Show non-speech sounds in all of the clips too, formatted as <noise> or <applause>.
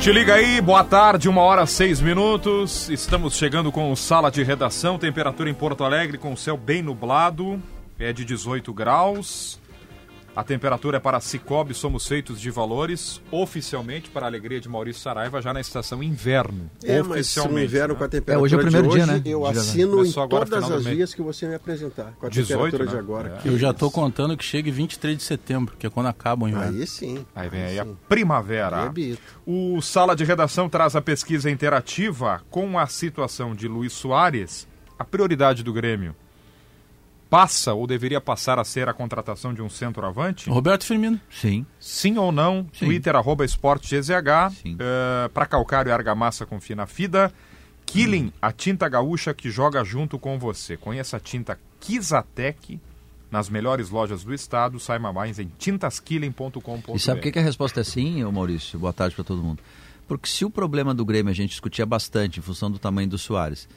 Te liga aí, boa tarde, uma hora seis minutos. Estamos chegando com o Sala de Redação, temperatura em Porto Alegre com o céu bem nublado, é de 18 graus. A temperatura é para Cicobi, somos feitos de valores, oficialmente, para a alegria de Maurício Saraiva, já na estação inverno. É, oficialmente. Mas inverno né? com a temperatura é, hoje é o primeiro hoje, dia, né? Eu assino em todas as vias que você me apresentar, com a 18, temperatura né? de agora. É. Eu já estou contando que chega 23 de setembro, que é quando acaba o inverno. Aí sim. Aí vem aí, aí a primavera. É o Sala de Redação traz a pesquisa interativa com a situação de Luiz Soares, a prioridade do Grêmio passa ou deveria passar a ser a contratação de um centroavante? Roberto Firmino. Sim. Sim ou não? Sim. Twitter, arroba esportegzh. Uh, eh, para calcário e argamassa, confia na FIDA. Killing, hum. a tinta gaúcha que joga junto com você. Conheça a tinta Kizatec nas melhores lojas do estado. Saiba mais em tintaskilling.com.br. E sabe por que, a resposta é sim, Maurício? Boa tarde para todo mundo. Porque se o problema do Grêmio a gente discutia bastante em função do tamanho do Soares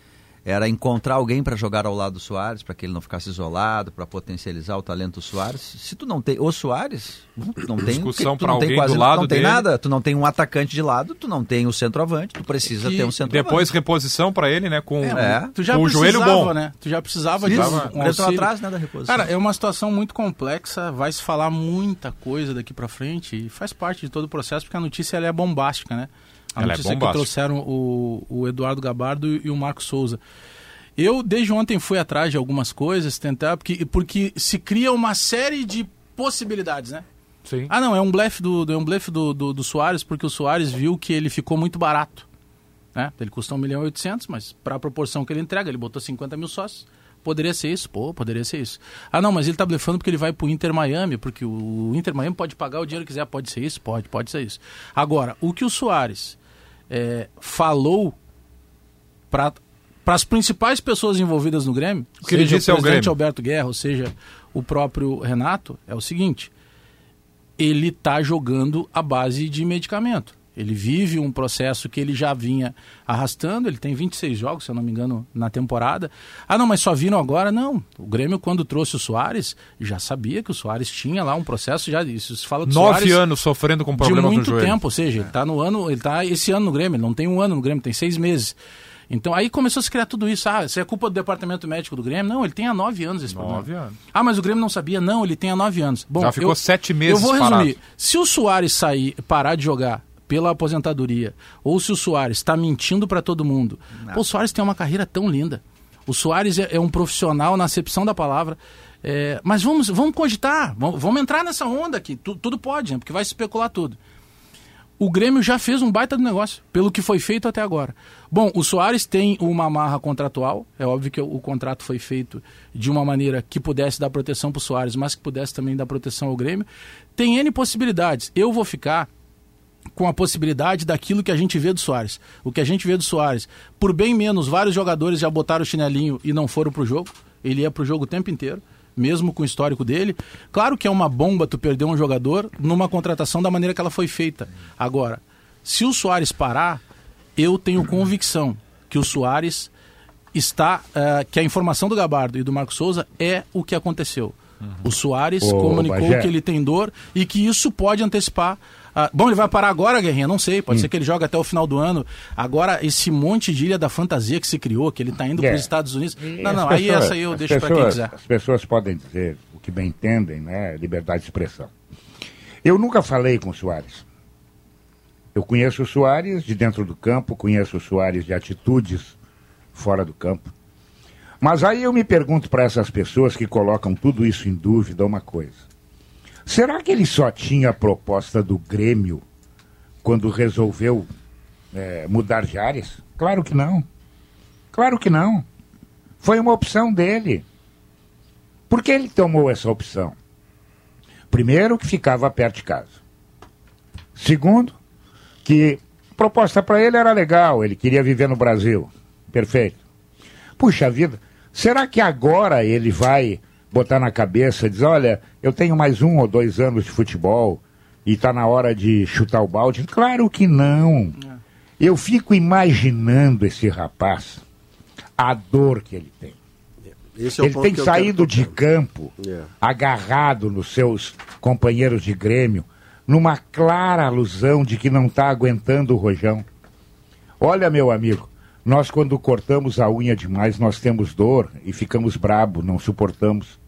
era encontrar alguém para jogar ao lado do Soares, para que ele não ficasse isolado, para potencializar o talento do Soares. Se tu não tem o Soares, tu não tem discussão para alguém quase, do lado não tem dele. nada, tu não tem um atacante de lado, tu não tem o centroavante, tu precisa ter um centroavante. Depois reposição para ele, né, com, é, tu já com o joelho bom, né? Tu já precisava de um, um atrás, né, da reposição. Cara, é uma situação muito complexa, vai se falar muita coisa daqui para frente e faz parte de todo o processo porque a notícia ela é bombástica, né? A ela é notícia é que trouxeram o, o Eduardo Gabardo e o Marco Souza. Eu, desde ontem, fui atrás de algumas coisas, tentar, porque, porque se cria uma série de possibilidades, né? Sim. Ah, não, é um blefe do, é um blefe do, do, do Soares, porque o Soares viu que ele ficou muito barato. Né? Ele custa 1 milhão e 800, mas para a proporção que ele entrega, ele botou 50 mil sócios. Poderia ser isso? Pô, poderia ser isso. Ah, não, mas ele tá blefando porque ele vai pro Inter Miami, porque o Inter Miami pode pagar o dinheiro que quiser. Pode ser isso? Pode, pode ser isso. Agora, o que o Soares é, falou para as principais pessoas envolvidas no Grêmio, o que ele disse o presidente Alberto Guerra, ou seja, o próprio Renato, é o seguinte: ele está jogando a base de medicamento. Ele vive um processo que ele já vinha arrastando, ele tem 26 jogos, se eu não me engano, na temporada. Ah, não, mas só viram agora? Não. O Grêmio, quando trouxe o Soares, já sabia que o Soares tinha lá um processo, já isso se fala do Nove Soares anos sofrendo com problema de muito no tempo, ou seja, ele está no ano, ele está esse ano no Grêmio, ele não tem um ano no Grêmio, tem seis meses. Então aí começou a se criar tudo isso. Ah, isso é culpa do departamento médico do Grêmio? Não, ele tem há nove anos esse nove problema. Anos. Ah, mas o Grêmio não sabia? Não, ele tem há nove anos. Bom, Já ficou eu, sete meses Eu vou resumir. Parado. Se o Soares sair, parar de jogar pela aposentadoria, ou se o Soares está mentindo para todo mundo. Pô, o Soares tem uma carreira tão linda. O Soares é, é um profissional na acepção da palavra. É, mas vamos, vamos cogitar, vamos, vamos entrar nessa onda aqui. Tu, tudo pode, né? porque vai especular tudo o Grêmio já fez um baita do negócio, pelo que foi feito até agora. Bom, o Soares tem uma amarra contratual, é óbvio que o, contrato foi feito de uma maneira que pudesse dar proteção para o Soares, mas que pudesse também dar proteção ao Grêmio. Tem N possibilidades. Eu vou ficar com a possibilidade daquilo que a gente vê do Soares. O que a gente vê do Soares, por bem menos, vários jogadores já botaram o chinelinho e não foram para o jogo. Ele ia para o jogo o tempo inteiro mesmo com o histórico dele. Claro que é uma bomba tu perder um jogador numa contratação da maneira que ela foi feita. Agora, se o Soares parar, eu tenho convicção que o Soares está. Uh, que a informação do Gabardo e do Marco Souza é o que aconteceu. Uhum. O Soares comunicou Bagé. que ele tem dor e que isso pode antecipar ah, bom, ele vai parar agora, Guerrinha? Não sei. Pode hum. ser que ele jogue até o final do ano. Agora, esse monte de ilha da fantasia que se criou, que ele está indo é. para os Estados Unidos. E não, não, aí essa aí eu deixo para quem quiser. As pessoas podem dizer o que bem entendem, né? Liberdade de expressão. Eu nunca falei com o Soares. Eu conheço o Soares de dentro do campo, conheço o Soares de atitudes fora do campo. Mas aí eu me pergunto para essas pessoas que colocam tudo isso em dúvida uma coisa. Será que ele só tinha a proposta do Grêmio quando resolveu é, mudar de áreas? Claro que não. Claro que não. Foi uma opção dele. Por que ele tomou essa opção? Primeiro, que ficava perto de casa. Segundo, que A proposta para ele era legal, ele queria viver no Brasil. Perfeito. Puxa vida, será que agora ele vai botar na cabeça, dizer, olha, eu tenho mais um ou dois anos de futebol e está na hora de chutar o balde? Claro que não. É. Eu fico imaginando esse rapaz, a dor que ele tem. É ele tem saído de campo, yeah. É. agarrado nos seus companheiros de Grêmio, numa clara alusão de que não está aguentando o rojão. Olha, meu amigo, nós quando cortamos a unha demais, nós temos dor e ficamos brabo, não suportamos.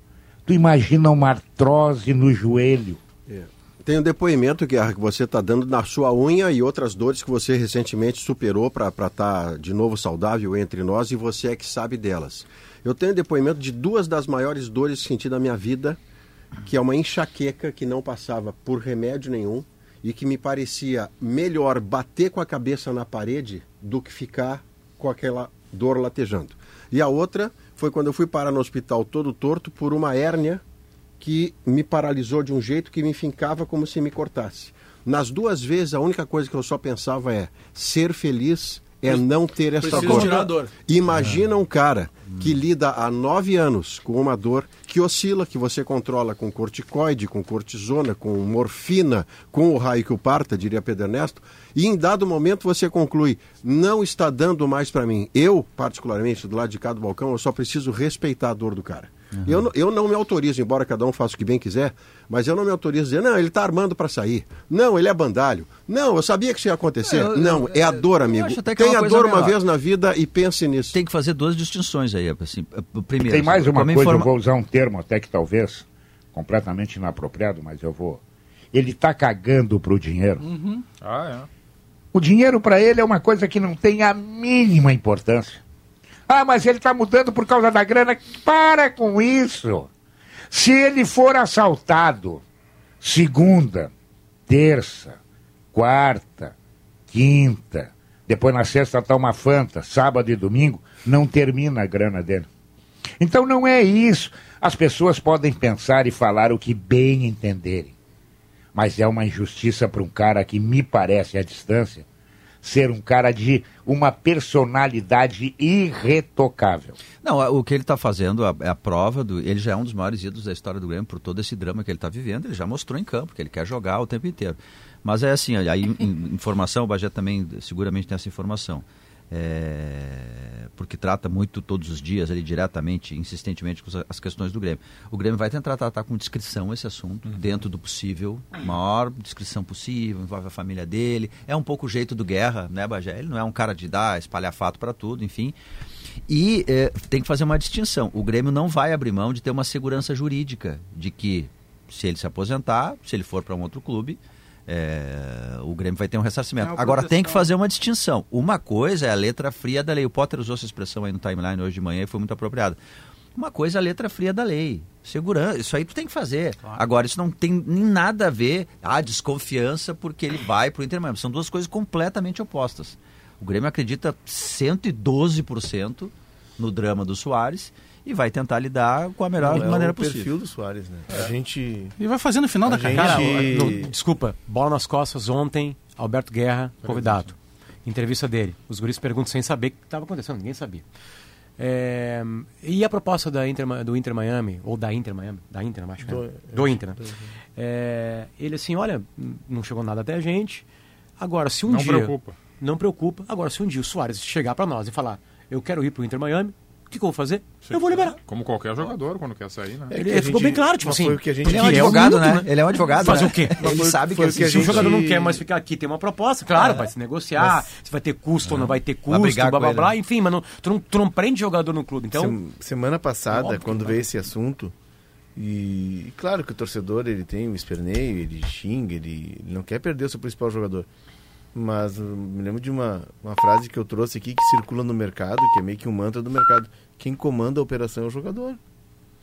Tu imagina uma artrose no joelho. É. Tem um depoimento que, que você está dando na sua unha e outras dores que você recentemente superou para estar tá de novo saudável entre nós e você é que sabe delas. Eu tenho depoimento de duas das maiores dores que senti na minha vida, que é uma enxaqueca que não passava por remédio nenhum e que me parecia melhor bater com a cabeça na parede do que ficar com aquela dor latejando. E a outra foi quando eu fui parar no hospital todo torto por uma hérnia que me paralisou de um jeito que me fincava como se me cortasse. Nas duas vezes, a única coisa que eu só pensava é ser feliz é não ter essa dor. dor. Imagina um cara que lida há nove anos com uma dor que oscila, que você controla com corticoide, com cortisona, com morfina, com o raio que o parta, diria Pedro Ernesto, e em dado momento você conclui, não está dando mais para mim. Eu, particularmente, do lado de cá do balcão, eu só preciso respeitar a dor do cara. Uhum. Eu, eu não me autorizo, embora cada um faça o que bem quiser, mas eu não me autorizo a dizer, não, ele está armando para sair. Não, ele é bandalho. Não, eu sabia que isso ia acontecer. Eu, não, eu, é a dor, amigo. Tem a dor uma vez na vida e pense nisso. Tem que fazer duas distinções aí. Assim, primeiro, Tem mais uma coisa, informa... eu vou usar um termo até que talvez completamente inapropriado, mas eu vou. Ele está cagando para o dinheiro. Uhum. Ah, é. O dinheiro para ele é uma coisa que não tem a mínima importância. Ah, mas ele está mudando por causa da grana. Para com isso. Se ele for assaltado segunda, terça, quarta, quinta, depois na sexta está uma fanta, sábado e domingo, não termina a grana dele. Então não é isso. As pessoas podem pensar e falar o que bem entenderem mas é uma injustiça para um cara que me parece à distância ser um cara de uma personalidade irretocável. Não, o que ele está fazendo é a prova do. Ele já é um dos maiores ídolos da história do Grêmio por todo esse drama que ele está vivendo. Ele já mostrou em campo que ele quer jogar o tempo inteiro. Mas é assim, aí informação, o Bagé também seguramente tem essa informação é, porque trata muito todos os dias ali diretamente, insistentemente com as questões do Grêmio. O Grêmio vai tentar tratar com discrição esse assunto, uhum. dentro do possível, maior descrição possível, envolve a família dele. É um pouco o jeito do Guerra, né, Bagé? Ele não é um cara de dar, espalhar fato para tudo, enfim. E é, tem que fazer uma distinção. O Grêmio não vai abrir mão de ter uma segurança jurídica de que se ele se aposentar, se ele for para um outro clube, é, o Grêmio vai ter um ressarcimento. É Agora tem que fazer uma distinção. Uma coisa é a letra fria da lei. O Potter usou essa expressão aí no timeline hoje de manhã e foi muito apropriada. Uma coisa é a letra fria da lei. Segurança, isso aí tu tem que fazer. Claro. Agora, isso não tem nem nada a ver, a desconfiança porque ele vai para o Inter Miami. São duas coisas completamente opostas. O Grêmio acredita 112% no drama do Soares e vai tentar lidar com a melhor Não, maneira é o possível. perfil do Soares, né? A gente. E vai fazendo o final a da gente... carreira. No, desculpa, bola nas costas ontem, Alberto Guerra, convidado. Entrevista dele. Os guris perguntam sem saber o que estava acontecendo, ninguém sabia. É, e a proposta da Inter, do Inter Miami, ou da Inter Miami, da Inter, acho que é. do, do Inter, né? É, ele assim, olha, não chegou nada até a gente. Agora, se um não dia. Não preocupa. Não preocupa. Agora, se um dia o Soares chegar para nós e falar, eu quero ir para o Inter Miami, que, que eu vou fazer? Sim, eu vou liberar. Como qualquer jogador quando quer sair, né? É ele, ficou bem claro, tipo assim. Que ele é um advogado, né? Ele é um advogado. Faz né? o quê? Ele foi, sabe foi que, assim, se o jogador não quer mais ficar aqui, tem uma proposta, claro, é. vai se negociar, mas... se vai ter custo ou não vai ter custo, blá blá blá, né? enfim, mas não, tu, não, tu não prende jogador no clube. Então, semana passada, quando veio esse assunto, e claro que o torcedor ele tem o esperneio, ele xinga, ele, ele não quer perder o seu principal jogador. Mas me lembro de uma, uma frase que eu trouxe aqui que circula no mercado, que é meio que um mantra do mercado. Quem comanda a operação é o jogador.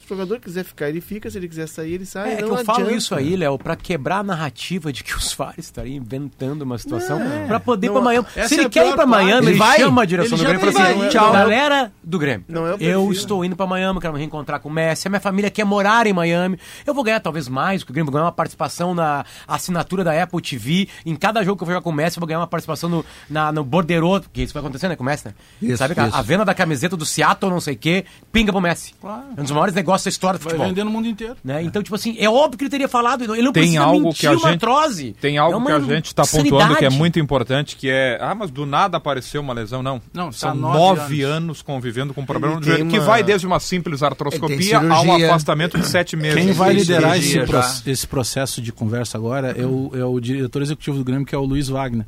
Se o jogador quiser ficar, ele fica. Se ele quiser sair, ele sai. É, é que eu falo adianta. isso aí, Léo, pra quebrar a narrativa de que o <laughs> Soares estaria inventando uma situação Não. pra poder ir Não, pra Miami. Se é ele a quer ir pra. Miami, Ele vai. chama a direção do Grêmio e fala assim: tchau, é galera do Grêmio. não é eu perfil. estou indo pra Miami, quero me reencontrar com o Messi. A minha família quer morar em Miami. Eu vou ganhar talvez mais, porque o Grêmio vai ganhar uma participação na assinatura da Apple TV. Em cada jogo que eu vou jogar com o Messi, eu vou ganhar uma participação no, na, no Bordeiro, porque isso vai acontecer, né, com o Messi, né? Isso, Sabe que a- isso. a venda da camiseta do Seattle, não sei o quê, pinga pro Messi. Claro. É um dos maiores negócios da história do Vai futebol. vender no mundo inteiro. Né? Então, tipo assim, é óbvio que ele teria falado, ele não Tem precisa algo mentir que a uma gente artrose. tem algo É uma que a gente está pontuando que é muito importante, que é, ah, mas do nada apareceu uma lesão, não. Não, tá são nove nove anos. convivendo com problema Ele no joelho, tem que uma- vai desde uma simples artroscopia a um afastamento de sete meses. Quem vai liderar esse, pro- esse processo de conversa agora é o, é o diretor executivo do Grêmio, que é o Luiz Wagner,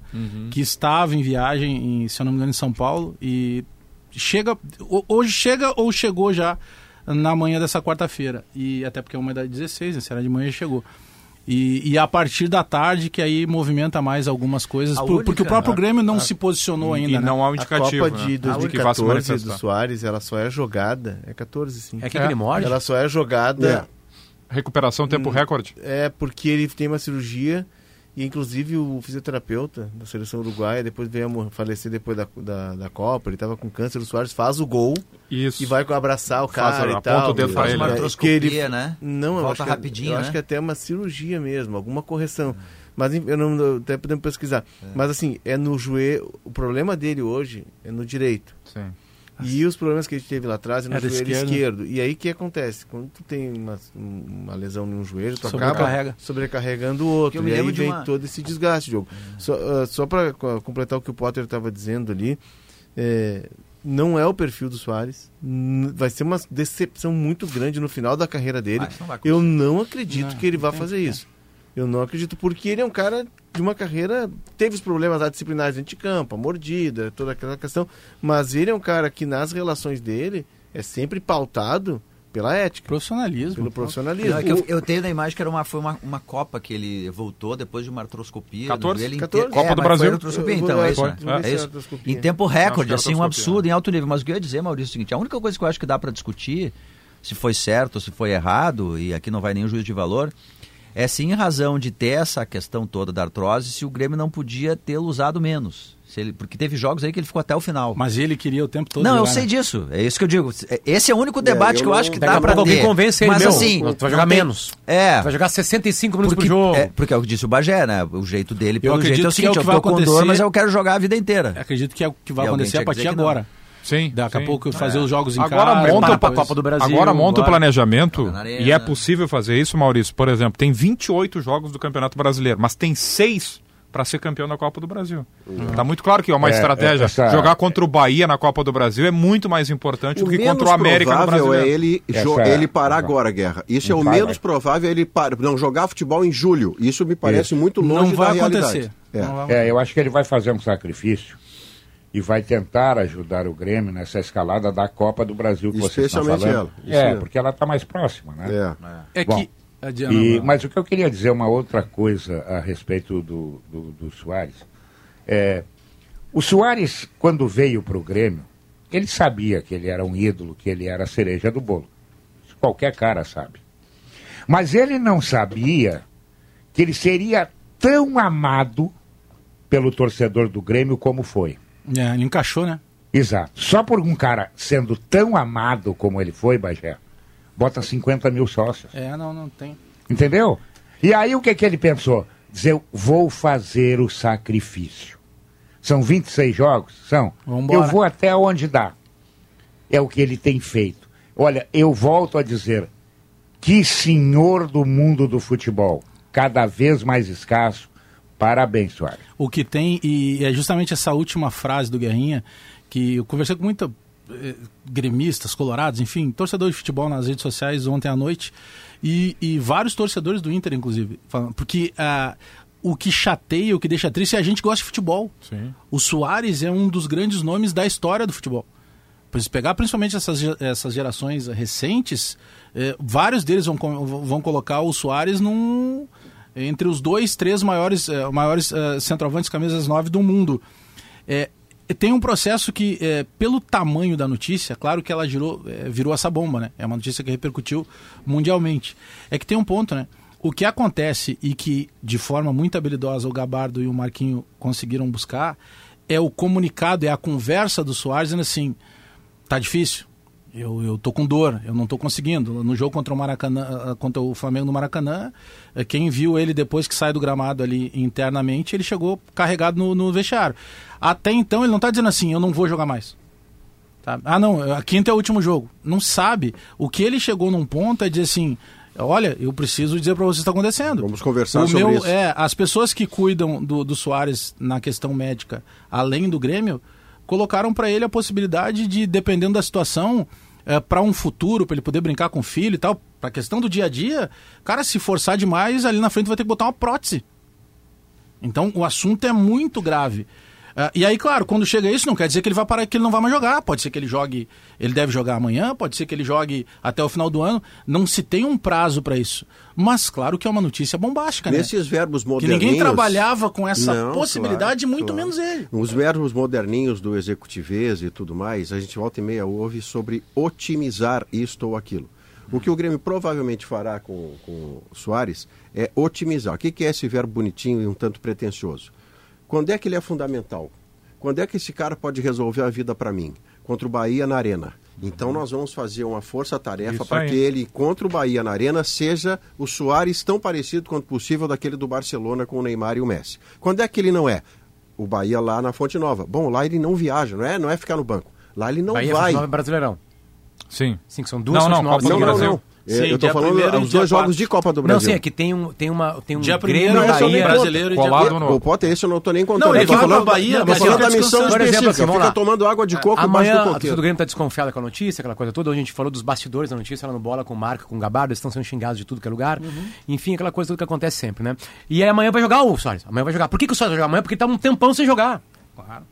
que estava em viagem, em, se eu não me engano, em São Paulo e chega, ho- hoje chega ou chegou já na manhã dessa quarta-feira. E até porque é uma da 16, né? Se era de manhã chegou. E, e a partir da tarde que aí movimenta mais algumas coisas, A por- única- porque o próprio Grêmio não se posicionou ainda. E né? não há um A indicativo Copa né, de que vá se 2014 do manifestar. Soares, ela só é jogada. É 14, sim. É que ele morde. Ela só é jogada. Recuperação tempo recorde. É porque ele tem uma cirurgia e inclusive o fisioterapeuta da seleção uruguaia depois veio a falecer depois da, da, da Copa, ele estava com câncer, o Soares faz o gol Isso. e vai abraçar o Faz, cara e aponta tal. o dedo Faz ele. uma É, artroscopia, que ele- né? Não, eu Volta acho que, rapidinho, eu né? acho que até uma cirurgia mesmo, alguma correção. Mas enfim, eu não eu até podemos pesquisar. Mas assim, é no joelho, o problema dele hoje é no direito. Sim. E os problemas que a gente teve lá atrás é no Era joelho esquerdo. esquerdo. E aí o que acontece? Quando tu tem uma, uma lesão em um joelho, tu acaba Sobrecarrega. sobrecarregando o outro. E aí vem uma- todo esse desgaste, jogo. Só, ah, só para completar o que o Potter estava dizendo ali, é, não é o perfil do Soares. Vai ser uma decepção muito grande no final da carreira dele. Ah, não Eu não acredito Não, que ele vá fazer isso. Eu não acredito, porque ele é um cara de uma carreira. Teve os problemas lá disciplinares dentro de campo, a mordida, toda aquela questão. Mas ele é um cara que nas relações dele é sempre pautado pela ética, Profissionalismo. pelo profissionalismo. Não, é que eu, eu tenho na imagem que era uma, foi uma, uma Copa que ele voltou depois de uma artroscopia. 14? no joelho 14? inteiro. Copa É, do Brasil. Foi artroscopia, então, é isso. Né? É se isso. artroscopia. Em tempo recorde, é assim, um absurdo, em alto nível. Mas o que eu ia dizer, Maurício, é o seguinte: a única coisa que eu acho que dá para discutir, se foi certo ou se foi errado, e aqui não vai nenhum juízo de valor, é sim em razão de ter essa questão toda da artrose, se o Grêmio não podia tê-lo usado menos. Se ele, porque teve jogos aí que ele ficou até o final. Mas ele queria o tempo todo. Não, eu jogar, sei né? disso. É isso que eu digo. Esse é o único debate eu que eu não- acho que Daqui dá pra ter. alguém convence ele, Mas meu, assim, tu vai jogar tem- menos. É. Vai jogar 65 minutos Porque, por jogo. é, porque é o que disse o Bagé, né? O jeito dele, pelo acredito jeito, é o que é seguinte, o que eu vai tô com dor, acontecer. mas eu quero jogar a vida inteira. Acredito que é o que vai E acontecer a partir agora. Sim. Daqui a sim. pouco fazer os jogos em Agora casa. monta para depois- Copa do Brasil. Agora monta o bora. planejamento arena. e é possível fazer isso, Maurício. Por exemplo, tem 28 jogos do Campeonato Brasileiro, mas tem seis para ser campeão da Copa do Brasil. Tá muito claro que é uma É, estratégia. é, essa- Jogar contra o Bahia na Copa do Brasil é muito mais importante do que contra o América no provável Brasileiro. é ele, jo- é- ele parar agora a guerra. Isso é Não o vai, menos vai. provável, é ele par... não jogar futebol em julho. Isso me parece muito longe Não vai da realidade. acontecer. É. Não vai É, eu acho que ele vai fazer um sacrifício e vai tentar ajudar o Grêmio nessa escalada da Copa do Brasil que vocês estão Especialmente falando. ela, É, mesmo. porque ela está mais próxima, né? É. É Bom, que. Adianta, E, mas o que eu queria dizer, uma outra coisa a respeito do, do, do Soares, é, o Soares, quando veio para o Grêmio, ele sabia que ele era um ídolo, que ele era a cereja do bolo. Isso qualquer cara sabe. Mas ele não sabia que ele seria tão amado pelo torcedor do Grêmio como foi. É, ele encaixou, né? Exato. Só por um cara sendo tão amado como ele foi, Bagé, bota 50 mil sócios. É, não, não tem. Entendeu? E aí o que, que ele pensou? Dizer, eu vou fazer o sacrifício. São 26 jogos? São. Vambora. Eu vou até onde dá. É o que ele tem feito. Olha, eu volto a dizer, que senhor do mundo do futebol, cada vez mais escasso. Parabéns, Soares. O que tem, e é justamente essa última frase do Guerrinha, que eu conversei com muita eh, gremistas, colorados, enfim, torcedores de futebol nas redes sociais ontem à noite, e, e vários torcedores do Inter, inclusive, falando, porque ah, o que chateia, o que deixa triste é a gente gosta de futebol. Sim. O Soares é um dos grandes nomes da história do futebol. Pois pegar principalmente essas, essas gerações recentes, eh, vários deles vão, vão colocar o Soares num, entre os dois, três maiores, eh, maiores eh, centroavantes camisas 9 do mundo. É, tem um processo que, é, pelo tamanho da notícia, claro que ela girou, é, virou essa bomba, né? É uma notícia que repercutiu mundialmente. É que tem um ponto, né? O que acontece e que, de forma muito habilidosa, o Gabardo e o Marquinho conseguiram buscar é o comunicado, é a conversa do Soares dizendo assim: tá difícil, eu, eu tô com dor, eu não tô conseguindo. No jogo contra o Maracanã, contra o Flamengo no Maracanã, eh, quem viu ele depois que sai do gramado ali internamente, ele chegou carregado no, no vestiário. Até então ele não tá dizendo assim, eu não vou jogar mais. Tá? Ah, não, a quinta é o último jogo. Não sabe. O que ele chegou num ponto é dizer assim: olha, eu preciso dizer para você o que está acontecendo. Vamos conversar o sobre meu, isso. É, as pessoas que cuidam do, do Soares na questão médica, além do Grêmio, colocaram para ele a possibilidade de, dependendo da situação, é, para um futuro, para ele poder brincar com o filho e tal, para a questão do dia a dia, cara, se forçar demais, ali na frente vai ter que botar uma prótese. Então o assunto é muito grave. Ah, e aí, claro, quando chega isso, não quer dizer que ele vai parar, que ele não vai mais jogar. Pode ser que ele jogue, ele deve jogar amanhã, pode ser que ele jogue até o final do ano. Não se tem um prazo para isso. Mas claro que é uma notícia bombástica, né? Nesses verbos Que moderninhos... ninguém trabalhava com essa Não, possibilidade, claro, muito claro. menos ele. Os verbos moderninhos do executivez e tudo mais, a gente volta e meia ouve sobre otimizar isto ou aquilo. O que o Grêmio provavelmente fará com, com o Soares é otimizar. O que que é esse verbo bonitinho e um tanto pretensioso? Quando é que ele é fundamental? Quando é que esse cara pode resolver a vida para mim? Contra o Bahia na Arena. Então nós vamos fazer uma força-tarefa para que ele, contra o Bahia na Arena, seja o Soares tão parecido quanto possível daquele do Barcelona com o Neymar e o Messi. Quando é que ele não é? O Bahia lá na Fonte Nova. Bom, lá ele não viaja, não é, não é ficar no banco. Lá ele não Bahia vai. Nova Brasileirão. Sim. Sim, que são duas Não, não. Copa do Não, não, Brasil. não. É, Sim, eu tô falando primeiro os dois quatro. jogos de Copa do Não, Brasil. sim, é que tem um, tem uma, tem um Dia Grêmio primeiro só Bahia. brasileiro e dia Colado no- O Potter, esse eu não tô nem contando. Não, ele vai falando, Bahia, mas falando ele da fica missão. Por exemplo, assim, vamos fica tomando água de coco Amanhã, do a torcida do Grêmio tá desconfiada com a notícia, aquela coisa toda. Hoje a gente falou dos bastidores da notícia, lá no Bola, com o Marca, com o Gabardo, eles estão sendo xingados de tudo que é lugar. Enfim, aquela coisa toda que acontece sempre, né? E aí amanhã vai jogar o Soares. Amanhã vai jogar. Por que, que o Soares vai jogar amanhã? Porque ele tá um tempão sem jogar. Claro.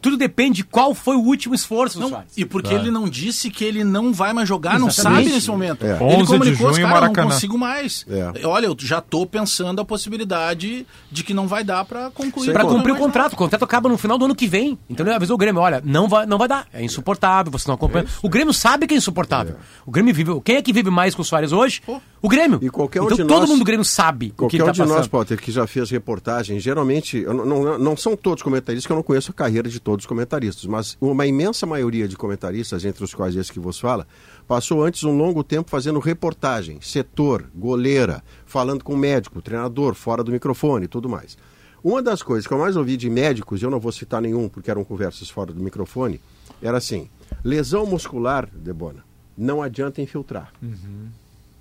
Tudo depende de qual foi o último esforço do Não, Soares. e porque ele não disse que ele não vai mais jogar, não Exatamente. sabe nesse momento. É. Ele 11 de comunicou, junho, cara, eu não consigo mais. É. Olha, eu já tô pensando a possibilidade de que não vai dar para concluir. Não cumprir o mais nada. contrato. O contrato acaba no final do ano que vem. Então ele avisou o Grêmio, olha, não vai, não vai dar. É insuportável, você não acompanha. o Grêmio sabe que é insuportável. O Grêmio vive. Quem é que vive mais com o Soares hoje? O Grêmio. E qualquer um então todo nós- mundo do Grêmio sabe o que ele um tá de nós, passando. Potter, que já fez reportagem, geralmente, eu não, não, não são todos comentaristas, que eu não conheço a carreira de todos os comentaristas, mas uma imensa maioria de comentaristas, entre os quais esse que vos fala, passou antes um longo tempo fazendo reportagem, setor, goleira, falando com médico, treinador, fora do microfone e tudo mais. Uma das coisas que eu mais ouvi de médicos, e eu não vou citar nenhum porque eram conversas fora do microfone, era assim: lesão muscular, Debona, não adianta infiltrar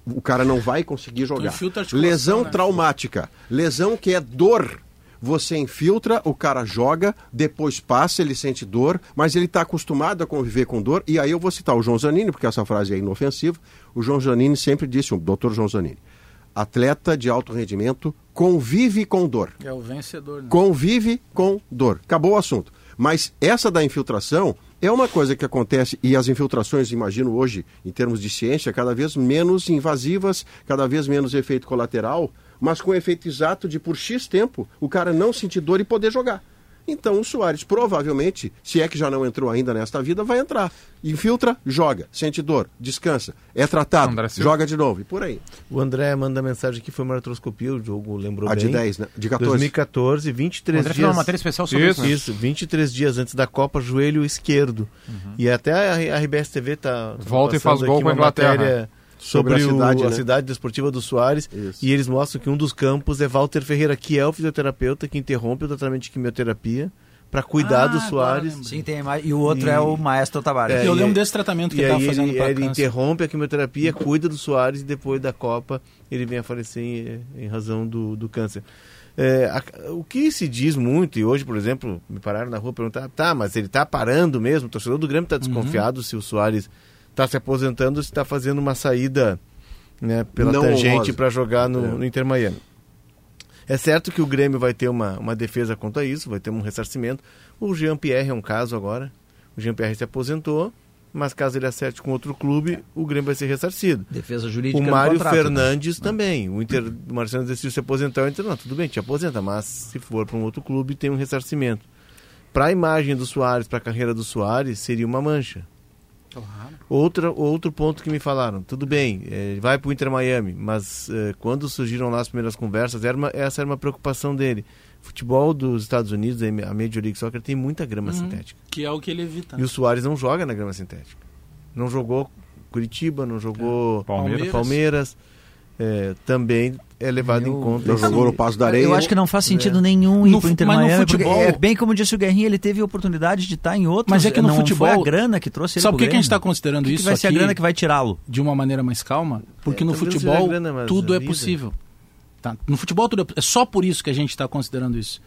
o cara não vai conseguir jogar. Lesão né? traumática, lesão que é dor. Você infiltra, o cara joga, depois passa, ele sente dor, mas ele está acostumado a conviver com dor. E aí eu vou citar o João Zanini, porque essa frase é inofensiva. O João Zanini sempre disse, o doutor João Zanini, atleta de alto rendimento convive com dor É o vencedor, né? convive com dor. Acabou o assunto. Mas essa da infiltração é uma coisa que acontece, e as infiltrações, imagino hoje, em termos de ciência, cada vez menos invasivas, cada vez menos efeito colateral, mas com efeito exato de por X tempo o cara não sentir dor e poder jogar. Então o Soares provavelmente, se é que já não entrou ainda nesta vida, vai entrar. Infiltra, joga, sente dor, descansa, é tratado, André joga de novo e por aí. O André manda mensagem aqui, foi uma artroscopia, o jogo lembrou A bem. de 10, né? De 14. 2014, O 23 André fez uma dias... matéria especial sobre isso. Isso. né? Isso, 23 dias antes da Copa, joelho esquerdo. E até a, a RBS TV tá Volta e faz gol com a Inglaterra. matéria sobre, Sobre a o- cidade, a né? cidade desportiva do Soares. Isso. E eles mostram que um dos campos é Walter Ferreira, que é o fisioterapeuta que interrompe o tratamento de quimioterapia para cuidar Ah, do Soares. Sim, tem mais. E o outro E- é o Maestro Tavares. É, eu lembro desse tratamento que E ele estava fazendo ele, para ele câncer. interrompe a quimioterapia, cuida do Soares e depois da Copa ele vem a falecer em, em razão do, do câncer. É, a- o que se diz muito, e hoje, por exemplo, me pararam na rua e perguntaram, tá, mas ele tá parando mesmo? O torcedor do Grêmio está desconfiado se o Soares está se aposentando ou se está fazendo uma saída né, pela Não tangente para jogar no, É. no Inter Miami. É certo que o Grêmio vai ter uma, uma defesa quanto a isso, vai ter um ressarcimento. O Jean-Pierre é um caso agora. O Jean-Pierre se aposentou, mas caso ele acerte com outro clube, o Grêmio vai ser ressarcido. Defesa jurídica O Mário contrato, né? Fernandes também. O Inter, o Marcelo decidiu se aposentar, o Inter, não, tudo bem, te aposenta, mas se for para um outro clube, tem um ressarcimento. para a imagem do Soares, para a carreira do Soares, seria uma mancha. Outra, outro ponto que me falaram, tudo bem, é, vai para o Inter Miami, mas é, quando surgiram lá as primeiras conversas, era uma, essa era uma preocupação dele. Futebol dos Estados Unidos, a Major League Soccer, tem muita grama sintética. Que é o que ele evita. E o Soares não joga na grama sintética. Não jogou Curitiba, não jogou Palmeiras. Palmeiras. É, também é levado em conta. Não esse- jogou no Passo da Areia. Eu acho que não faz sentido nenhum ir No pro Inter mas no Miami, porque futebol- é bem como disse o Guerrinha, ele teve a oportunidade de estar em outros. Mas é que no não futebol- foi a grana que trouxe ele Sabe por que, que a gente está considerando que que isso vai ser a grana que vai tirá-lo? de uma maneira mais calma? Porque É, no futebol grana, tudo a é vida- possível. Tá? No futebol tudo é, é só por isso que a gente está considerando isso.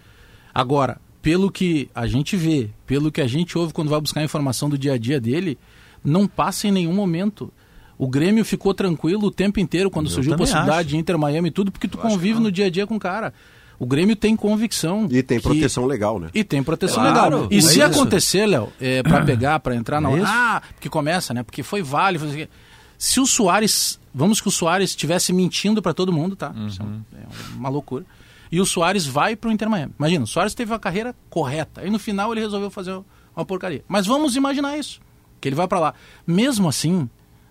Agora, pelo que a gente vê, pelo que a gente ouve quando vai buscar informação do dia a dia dele, não passa em nenhum momento. O Grêmio ficou tranquilo o tempo inteiro quando Eu surgiu possibilidade acho. de Inter Miami e tudo, porque tu convive no dia a dia com o cara. O Grêmio tem convicção. E tem que- proteção legal, né? e tem proteção Claro, legal. E é se isso. acontecer, Léo, é, para pegar, para entrar na É isso. Ah, porque começa, né? Porque foi vale. foi-. Se o Soares. Vamos que o Soares estivesse mentindo para todo mundo, tá? Isso é, um- é uma loucura. E o Soares vai pro Inter Miami. Imagina, o Soares teve a carreira correta. Aí no final ele resolveu fazer uma porcaria. Mas vamos imaginar isso. Que ele vai para lá. Mesmo assim,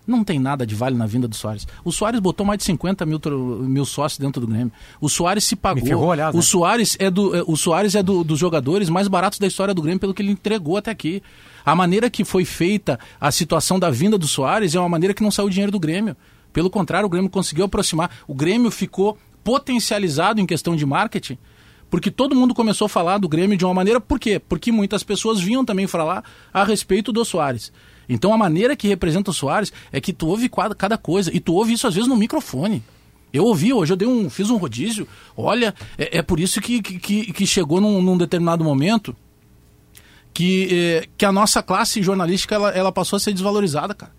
não tem nada de vale na vinda do Soares. O Soares botou mais de 50 mil, mil sócios dentro do Grêmio. O Soares se pagou. ferrou, aliás, o né? Soares é, do, é, o Soares é do- dos jogadores mais baratos da história do Grêmio pelo que ele entregou até aqui. A maneira que foi feita a situação da vinda do Soares é uma maneira que não saiu dinheiro do Grêmio. Pelo contrário, o Grêmio conseguiu aproximar. O Grêmio ficou potencializado em questão de marketing, porque todo mundo começou a falar do Grêmio de uma maneira. Por quê? Porque muitas pessoas vinham também falar a respeito do Soares. Então a maneira que representa o Soares é que tu ouve cada coisa. E tu ouve isso às vezes no microfone. Eu ouvi, hoje eu dei um, fiz um rodízio. Olha, é, é por isso que, que- que, chegou num, num determinado momento que, eh, que a nossa classe jornalística ela, ela passou a ser desvalorizada, cara.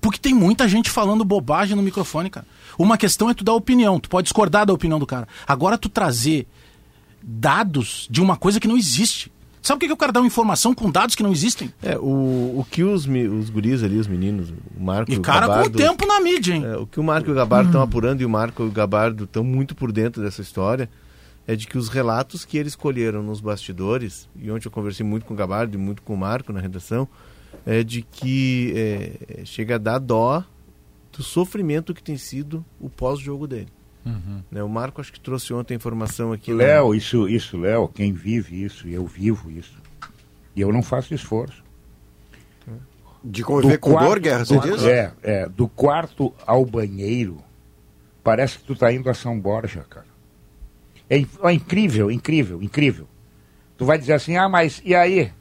Porque tem muita gente falando bobagem no microfone, cara. Uma questão é tu dar opinião, tu pode discordar da opinião do cara. Agora tu trazer dados de uma coisa que não existe. Sabe por que que eu quero dar uma informação com dados que não existem? É, o, o que os, os guris ali, os meninos, o Marco E o cara com o Gabardo- tempo na mídia, hein? É, o que o Marco e o Gabardo estão apurando e o Marco e o Gabardo estão muito por dentro dessa história é de que os relatos que eles colheram nos bastidores, e ontem eu conversei muito com o Gabardo e muito com o Marco na redação, é de que é, chega a dar dó do sofrimento que tem sido o pós-jogo dele. Né, o Marco acho que trouxe ontem a informação aqui. né? Léo, isso, isso, Léo, quem vive isso, e eu vivo isso. E eu não faço esforço. De conviver com quarto- dor, Guerra, você do- diz? É, é, do quarto ao banheiro, parece que tu tá indo a São Borja, cara. É, é incrível, incrível, incrível. Tu vai dizer assim, ah, mas e aí?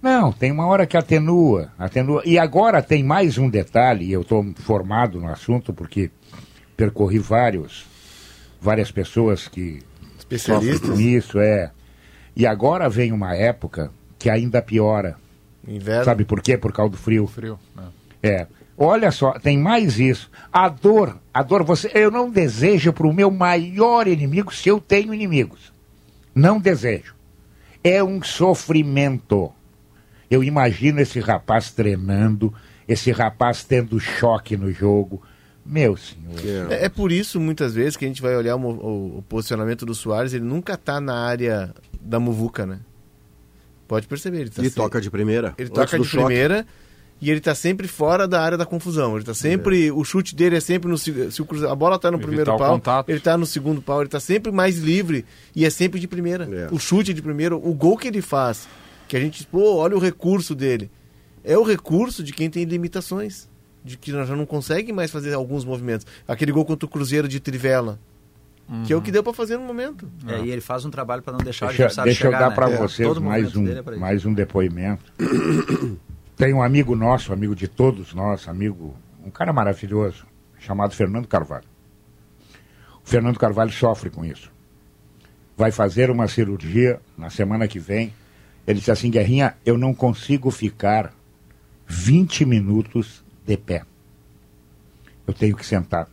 Não, tem uma hora que atenua, atenua. E agora tem mais um detalhe, e eu estou formado no assunto porque percorri vários, várias pessoas que Especialistas. isso, é. E agora vem uma época que ainda piora. Inverno. Sabe por quê? Por causa do frio. Frio. né? É. Olha só, tem mais isso. A dor, a dor, você, eu não desejo para o meu maior inimigo se eu tenho inimigos. Não desejo. É um sofrimento. Eu imagino esse rapaz treinando, esse rapaz tendo choque no jogo. Meu senhor. É, é por isso, muitas vezes, que a gente vai olhar o, o- o posicionamento do Soares, ele nunca tá na área da muvuca, né? Pode perceber. Ele, tá E se- toca de primeira. ele toca de choque. primeira e ele tá sempre fora da área da confusão. Ele tá sempre. O chute dele é sempre no. se a bola tá no Evitar primeiro pau, contato. ele tá no segundo pau, ele tá sempre mais livre e é sempre de primeira. É. O chute é de primeiro, o gol que ele faz, que a gente, pô, olha o recurso dele. É o recurso de quem tem limitações. De que já não consegue mais fazer alguns movimentos. Aquele gol contra o Cruzeiro de Trivela. Que é o que deu pra fazer no momento. É, e ele faz um trabalho para não deixar o Deixa, adversário deixa eu chegar, dar né? para É, vocês todo mais um, é mais um depoimento. <coughs> Tem um amigo nosso, amigo de todos nós, amigo, um cara maravilhoso, chamado Fernando Carvalho. O Fernando Carvalho sofre com isso. Vai fazer uma cirurgia na semana que vem. Ele disse assim, Guerrinha, eu não consigo ficar 20 minutos de pé. Eu tenho que sentar.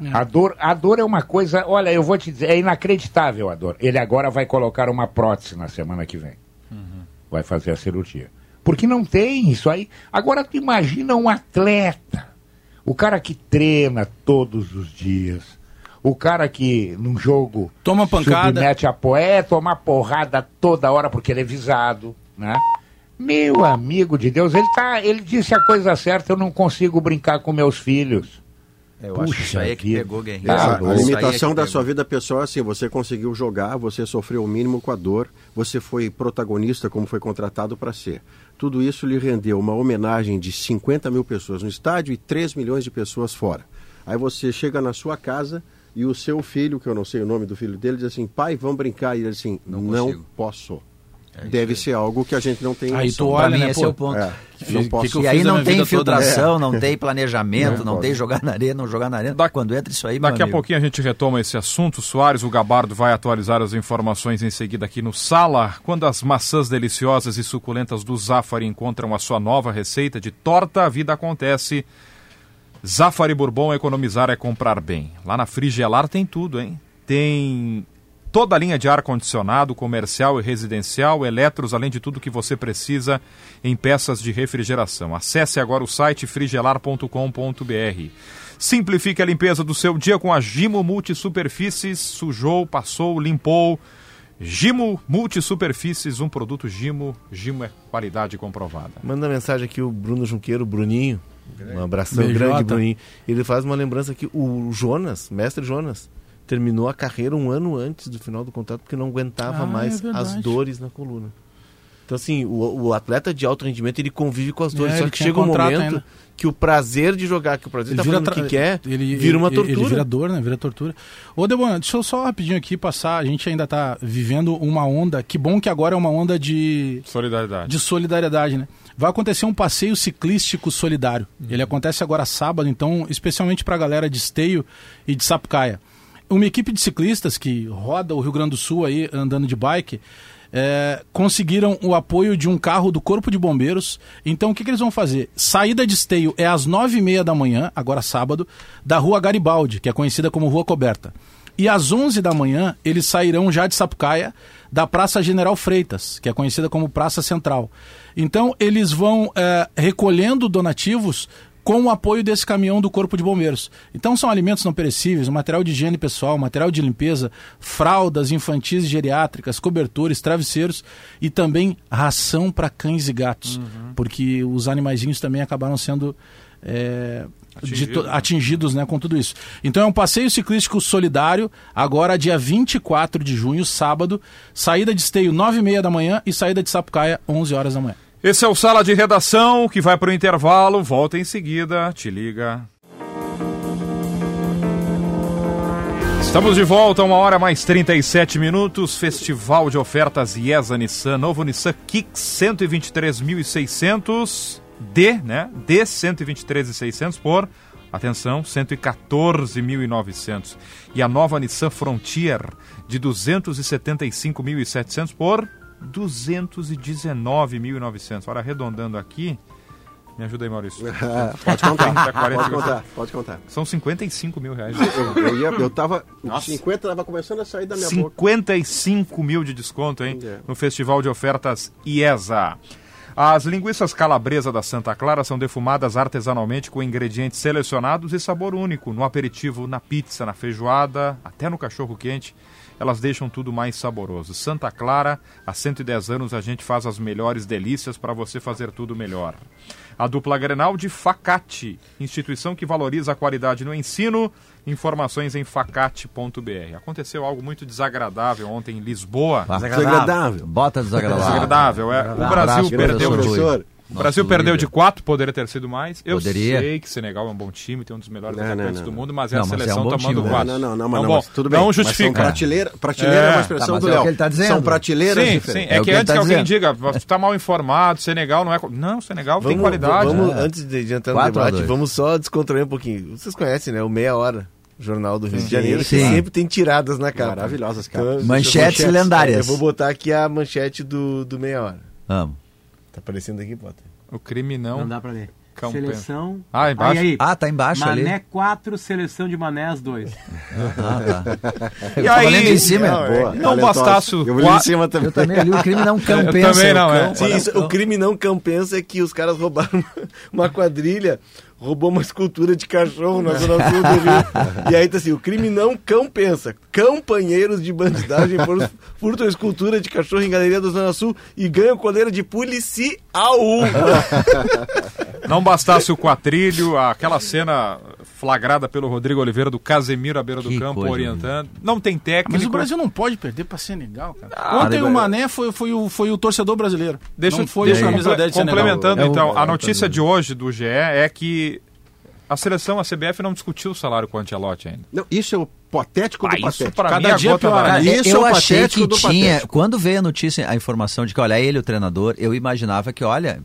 É. A dor, a dor é uma coisa, olha, eu vou te dizer, é inacreditável a dor. Ele agora vai colocar uma prótese na semana que vem. Vai fazer a cirurgia. Porque não tem isso aí. Agora tu imagina um atleta, o cara que treina todos os dias, o O cara que num jogo Toma pancada. submete a poé, toma porrada toda hora porque ele é visado, né? Meu amigo de Deus, ele tá, ele disse a coisa certa, eu não consigo brincar com meus filhos. Eu acho que isso aí é que vida. pegou, Guerrinho. Tá, a, aí é limitação da pegou. sua vida pessoal é assim, você conseguiu jogar, você sofreu o mínimo com a dor, você foi protagonista como foi contratado para ser. Tudo isso lhe rendeu uma homenagem de 50 mil pessoas no estádio e 3 milhões de pessoas fora. Aí você chega na sua casa e o seu filho, que eu não sei o nome do filho dele, diz assim, pai, vamos brincar. E ele diz assim, Não não, consigo. Posso. Deve ser algo que a gente não tem Aí tu Pra olha, mim, né, esse pô, é o ponto. É, Que- não posso. E aí não tem infiltração, não tem planejamento, não pode. tem jogar na arena, não jogar na arena. Da- Quando entra isso aí, meu Daqui a amigo. pouquinho a gente retoma esse assunto. Soares, o Gabardo vai atualizar as informações em seguida aqui no Sala. Quando as maçãs deliciosas e suculentas do Zafari encontram a sua nova receita de torta, a vida acontece. Zafari Bourbon, economizar é comprar bem. Lá na Frigelar tem tudo, hein? Tem toda a linha de ar-condicionado, comercial e residencial, eletros, além de tudo que você precisa em peças de refrigeração. Acesse agora o site frigelar.com.br. Simplifique a limpeza do seu dia com a Gimo Multisuperfícies. Sujou, passou, limpou. Gimo Multisuperfícies, um produto Gimo. Gimo é qualidade comprovada. Manda mensagem aqui o Bruno Junqueiro, Bruninho. Um abração BJ. grande, Bruninho. Ele faz uma lembrança aqui. O Jonas, mestre Jonas, terminou a carreira um ano antes do final do contrato porque não aguentava Ah, mais é as dores na coluna. Então, assim, o, o atleta de alto rendimento ele convive com as dores. É, só que chega um momento ainda. que o prazer de jogar, que o prazer Ele tá vira, fazendo o que quer, ele, vira uma tortura. Ele vira dor, né? Vira tortura. Ô, Debona, deixa eu só rapidinho aqui passar. A gente ainda tá vivendo uma onda. Que bom que agora é uma onda de, Solidariedade. de solidariedade, né? Vai acontecer um passeio ciclístico solidário. Ele acontece agora sábado, então, especialmente para a galera de Esteio e de Sapucaia. Uma equipe de ciclistas que roda o Rio Grande do Sul aí andando de bike. é, conseguiram o apoio de um carro do Corpo de Bombeiros. Então, o que, que eles vão fazer? Saída de esteio é às nove e meia da manhã, agora sábado, da Rua Garibaldi, que é conhecida como Rua Coberta. E às 11 da manhã, eles sairão já de Sapucaia, da Praça General Freitas, que é conhecida como Praça Central. Então, eles vão é, recolhendo donativos com o apoio desse caminhão do Corpo de Bombeiros. Então, são alimentos não perecíveis, material de higiene pessoal, material de limpeza, fraldas infantis e geriátricas, cobertores, travesseiros e também ração para cães e gatos, porque os animaizinhos também acabaram sendo. é, de to- Atingidos, né? com tudo isso. Então é um passeio ciclístico solidário, agora dia 24 de junho, sábado, saída de esteio 9 e meia da manhã e saída de Sapucaia 11 horas da manhã. Esse é o Sala de Redação, que vai para o intervalo, volta em seguida, te liga. Estamos de volta, uma hora mais 37 minutos. Festival de ofertas IESA Nissan, novo Nissan Kicks 123.600 D, né? D 123.600 por, atenção, 114.900. E a nova Nissan Frontier de 275.700 por 219.900. Olha, arredondando aqui, me ajuda aí, Maurício. <laughs> pode contar, 30, 40, pode contar, pode contar. São 55 mil reais. Eu, eu, ia, eu tava, 50 tava começando a sair da minha boca. 55 mil de desconto, hein? No Festival de Ofertas IESA. As linguiças calabresa da Santa Clara são defumadas artesanalmente com ingredientes selecionados e sabor único. No aperitivo, na pizza, na feijoada, até no cachorro quente. Elas deixam tudo mais saboroso. Santa Clara, há 110 anos a gente faz as melhores delícias para você fazer tudo melhor. A dupla Grenal de Facate, instituição que valoriza a qualidade no ensino. Informações em facate.br. Aconteceu algo muito desagradável ontem em Lisboa. Desagradável. Bota desagradável. Desagradável, é. O Abraço, Brasil professor perdeu Professor, o Brasil perdeu líder. de quatro, poderia ter sido mais. Eu Poderia. sei que Senegal é um bom time, tem um dos melhores Não, atacantes não, não, do não. mundo, mas é Não, a mas é um seleção tomando time, né? quatro. Não, não, não, mas, Então, não, bom, mas tudo bem. Não Mas justifica. prateleira, prateleira é, É. uma expressão Tá, mas do é o Léo. que ele tá dizendo. São prateleiras Sim, diferentes. sim. É, É que que antes tá que alguém dizendo. diga, você está mal informado, Senegal não é. Não, Senegal tem Vamos, qualidade. vamos né? antes de, de entrar no debate, vamos só descontrair um pouquinho. Vocês conhecem, né? O Meia Hora, Jornal do Rio de Sim, Janeiro, que sim. sempre tem tiradas na capa. Maravilhosas, Então, cara. Manchetes lendárias. Eu vou botar aqui a manchete do, do Meia Hora. Vamos. Tá aparecendo aqui, Potter? O crime não. Não dá pra ler. Cão Seleção. Ah, embaixo? Aí, aí. Ah, tá embaixo Mané ali. 4, seleção de Manés 2. Ah, tá. <laughs> E Eu tava aí? lendo em cima. Não, é. Boa, Não bastasse o Eu vou em cima também. Eu também li o crime não <laughs> compensa. também não, o é. cão- Sim, isso, o crime não compensa é que os caras roubaram uma, <laughs> uma quadrilha roubou uma escultura de cachorro na Zona Sul do Rio. E aí tá assim, o crime não cão pensa. Campanheiros de bandidagem furtam a escultura de cachorro em galeria da Zona Sul e ganham coleira de policial. <laughs> Não bastasse o quatrilho, aquela cena flagrada pelo Rodrigo Oliveira do Casemiro à beira do Que campo coisa, orientando. Não tem técnico. Mas o Brasil não pode perder pra Senegal, cara. Ah, Ontem o Mané foi, foi, o, foi o torcedor brasileiro. Deixa, não foi deixa o eu camisa comple- 10 de Senegal. complementando É então, a notícia de hoje do GE é que a seleção, a CBF não discutiu o salário com o Ancelotti ainda. Não, isso é o patético Ah, do isso patético. Cada mim é dia pior, né? Isso eu é o achei patético que do tinha. patético. Quando veio a notícia, a informação de que, olha, é ele o treinador, eu imaginava que, olha,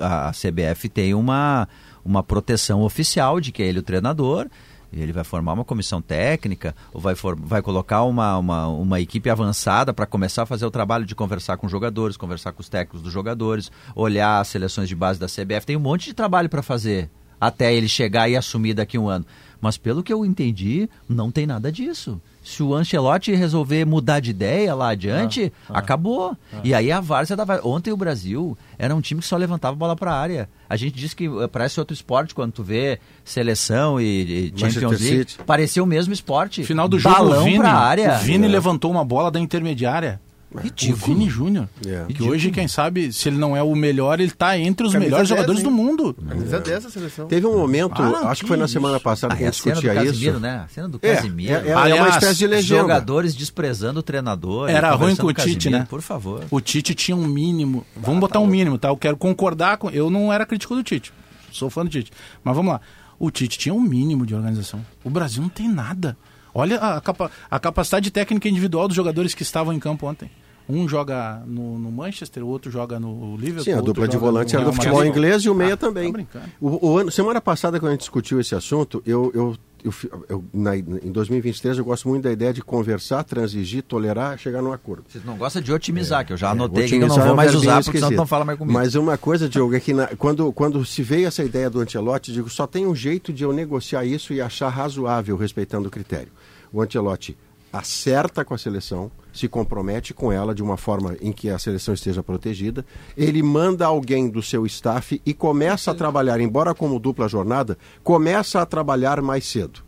a CBF tem uma, uma proteção oficial de que é ele o treinador. e Ele vai formar uma comissão técnica, ou vai, for- vai colocar uma, uma, uma equipe avançada para começar a fazer o trabalho de conversar com os jogadores, conversar com os técnicos dos jogadores, olhar as seleções de base da CBF. Tem um monte de trabalho para fazer até ele chegar e assumir daqui a um ano. Mas pelo que eu entendi, não tem nada disso. Se o Ancelotti resolver mudar de ideia lá adiante, acabou. E aí a várzea da. Ontem o Brasil era um time que só levantava bola para a área. A gente diz que eh, parece outro esporte quando tu vê seleção e, e Champions League. Parecia o mesmo esporte. Final do jogo, o Balão Vini, pra área. o Vini levantou uma bola da intermediária. Ridículo. O Vini Júnior. É. Que hoje, quem sabe, se ele não é o melhor, ele tá entre os Camisa melhores 10, jogadores hein? do mundo. Camisa dessa seleção. Teve um momento, Ah, acho que foi na semana passada Ah, que é a a gente cena do discutia Casimiro, isso. né? A cena do É, é, Casimiro. é, é uma Aliás, espécie de legenda. Jogadores desprezando o treinador. Era ruim com o Tite, Casimiro, né? Por favor. O Tite tinha um mínimo. Vamos botar um mínimo, tá? Eu quero concordar com. Eu não era crítico do Tite. Sou fã do Tite. Mas vamos lá. O Tite tinha um mínimo de organização. O Brasil não tem nada. Olha a, capa- a capacidade técnica individual dos jogadores que estavam em campo ontem. Um joga no, no Manchester, o outro joga no Liverpool. Sim, a dupla de volante era do Real futebol Madrid. inglês e o meia Ah, também. tá. O, o ano, semana passada, quando a gente discutiu esse assunto, eu, eu, eu, eu- na- em 2023 eu gosto muito da ideia de conversar, transigir, tolerar, chegar num acordo. Você não gosta de otimizar, que eu já anotei É, que eu não é vou um mais usar, porque senão não fala mais comigo. Mas uma coisa, Diogo, é que na- quando, quando se veio essa ideia do Ancelotti, digo, só tem um jeito de eu negociar isso e achar razoável, respeitando o critério. O Ancelotti acerta com a seleção, se compromete com ela de uma forma em que a seleção esteja protegida, ele manda alguém do seu staff e começa a trabalhar, embora como dupla jornada, começa a trabalhar mais cedo.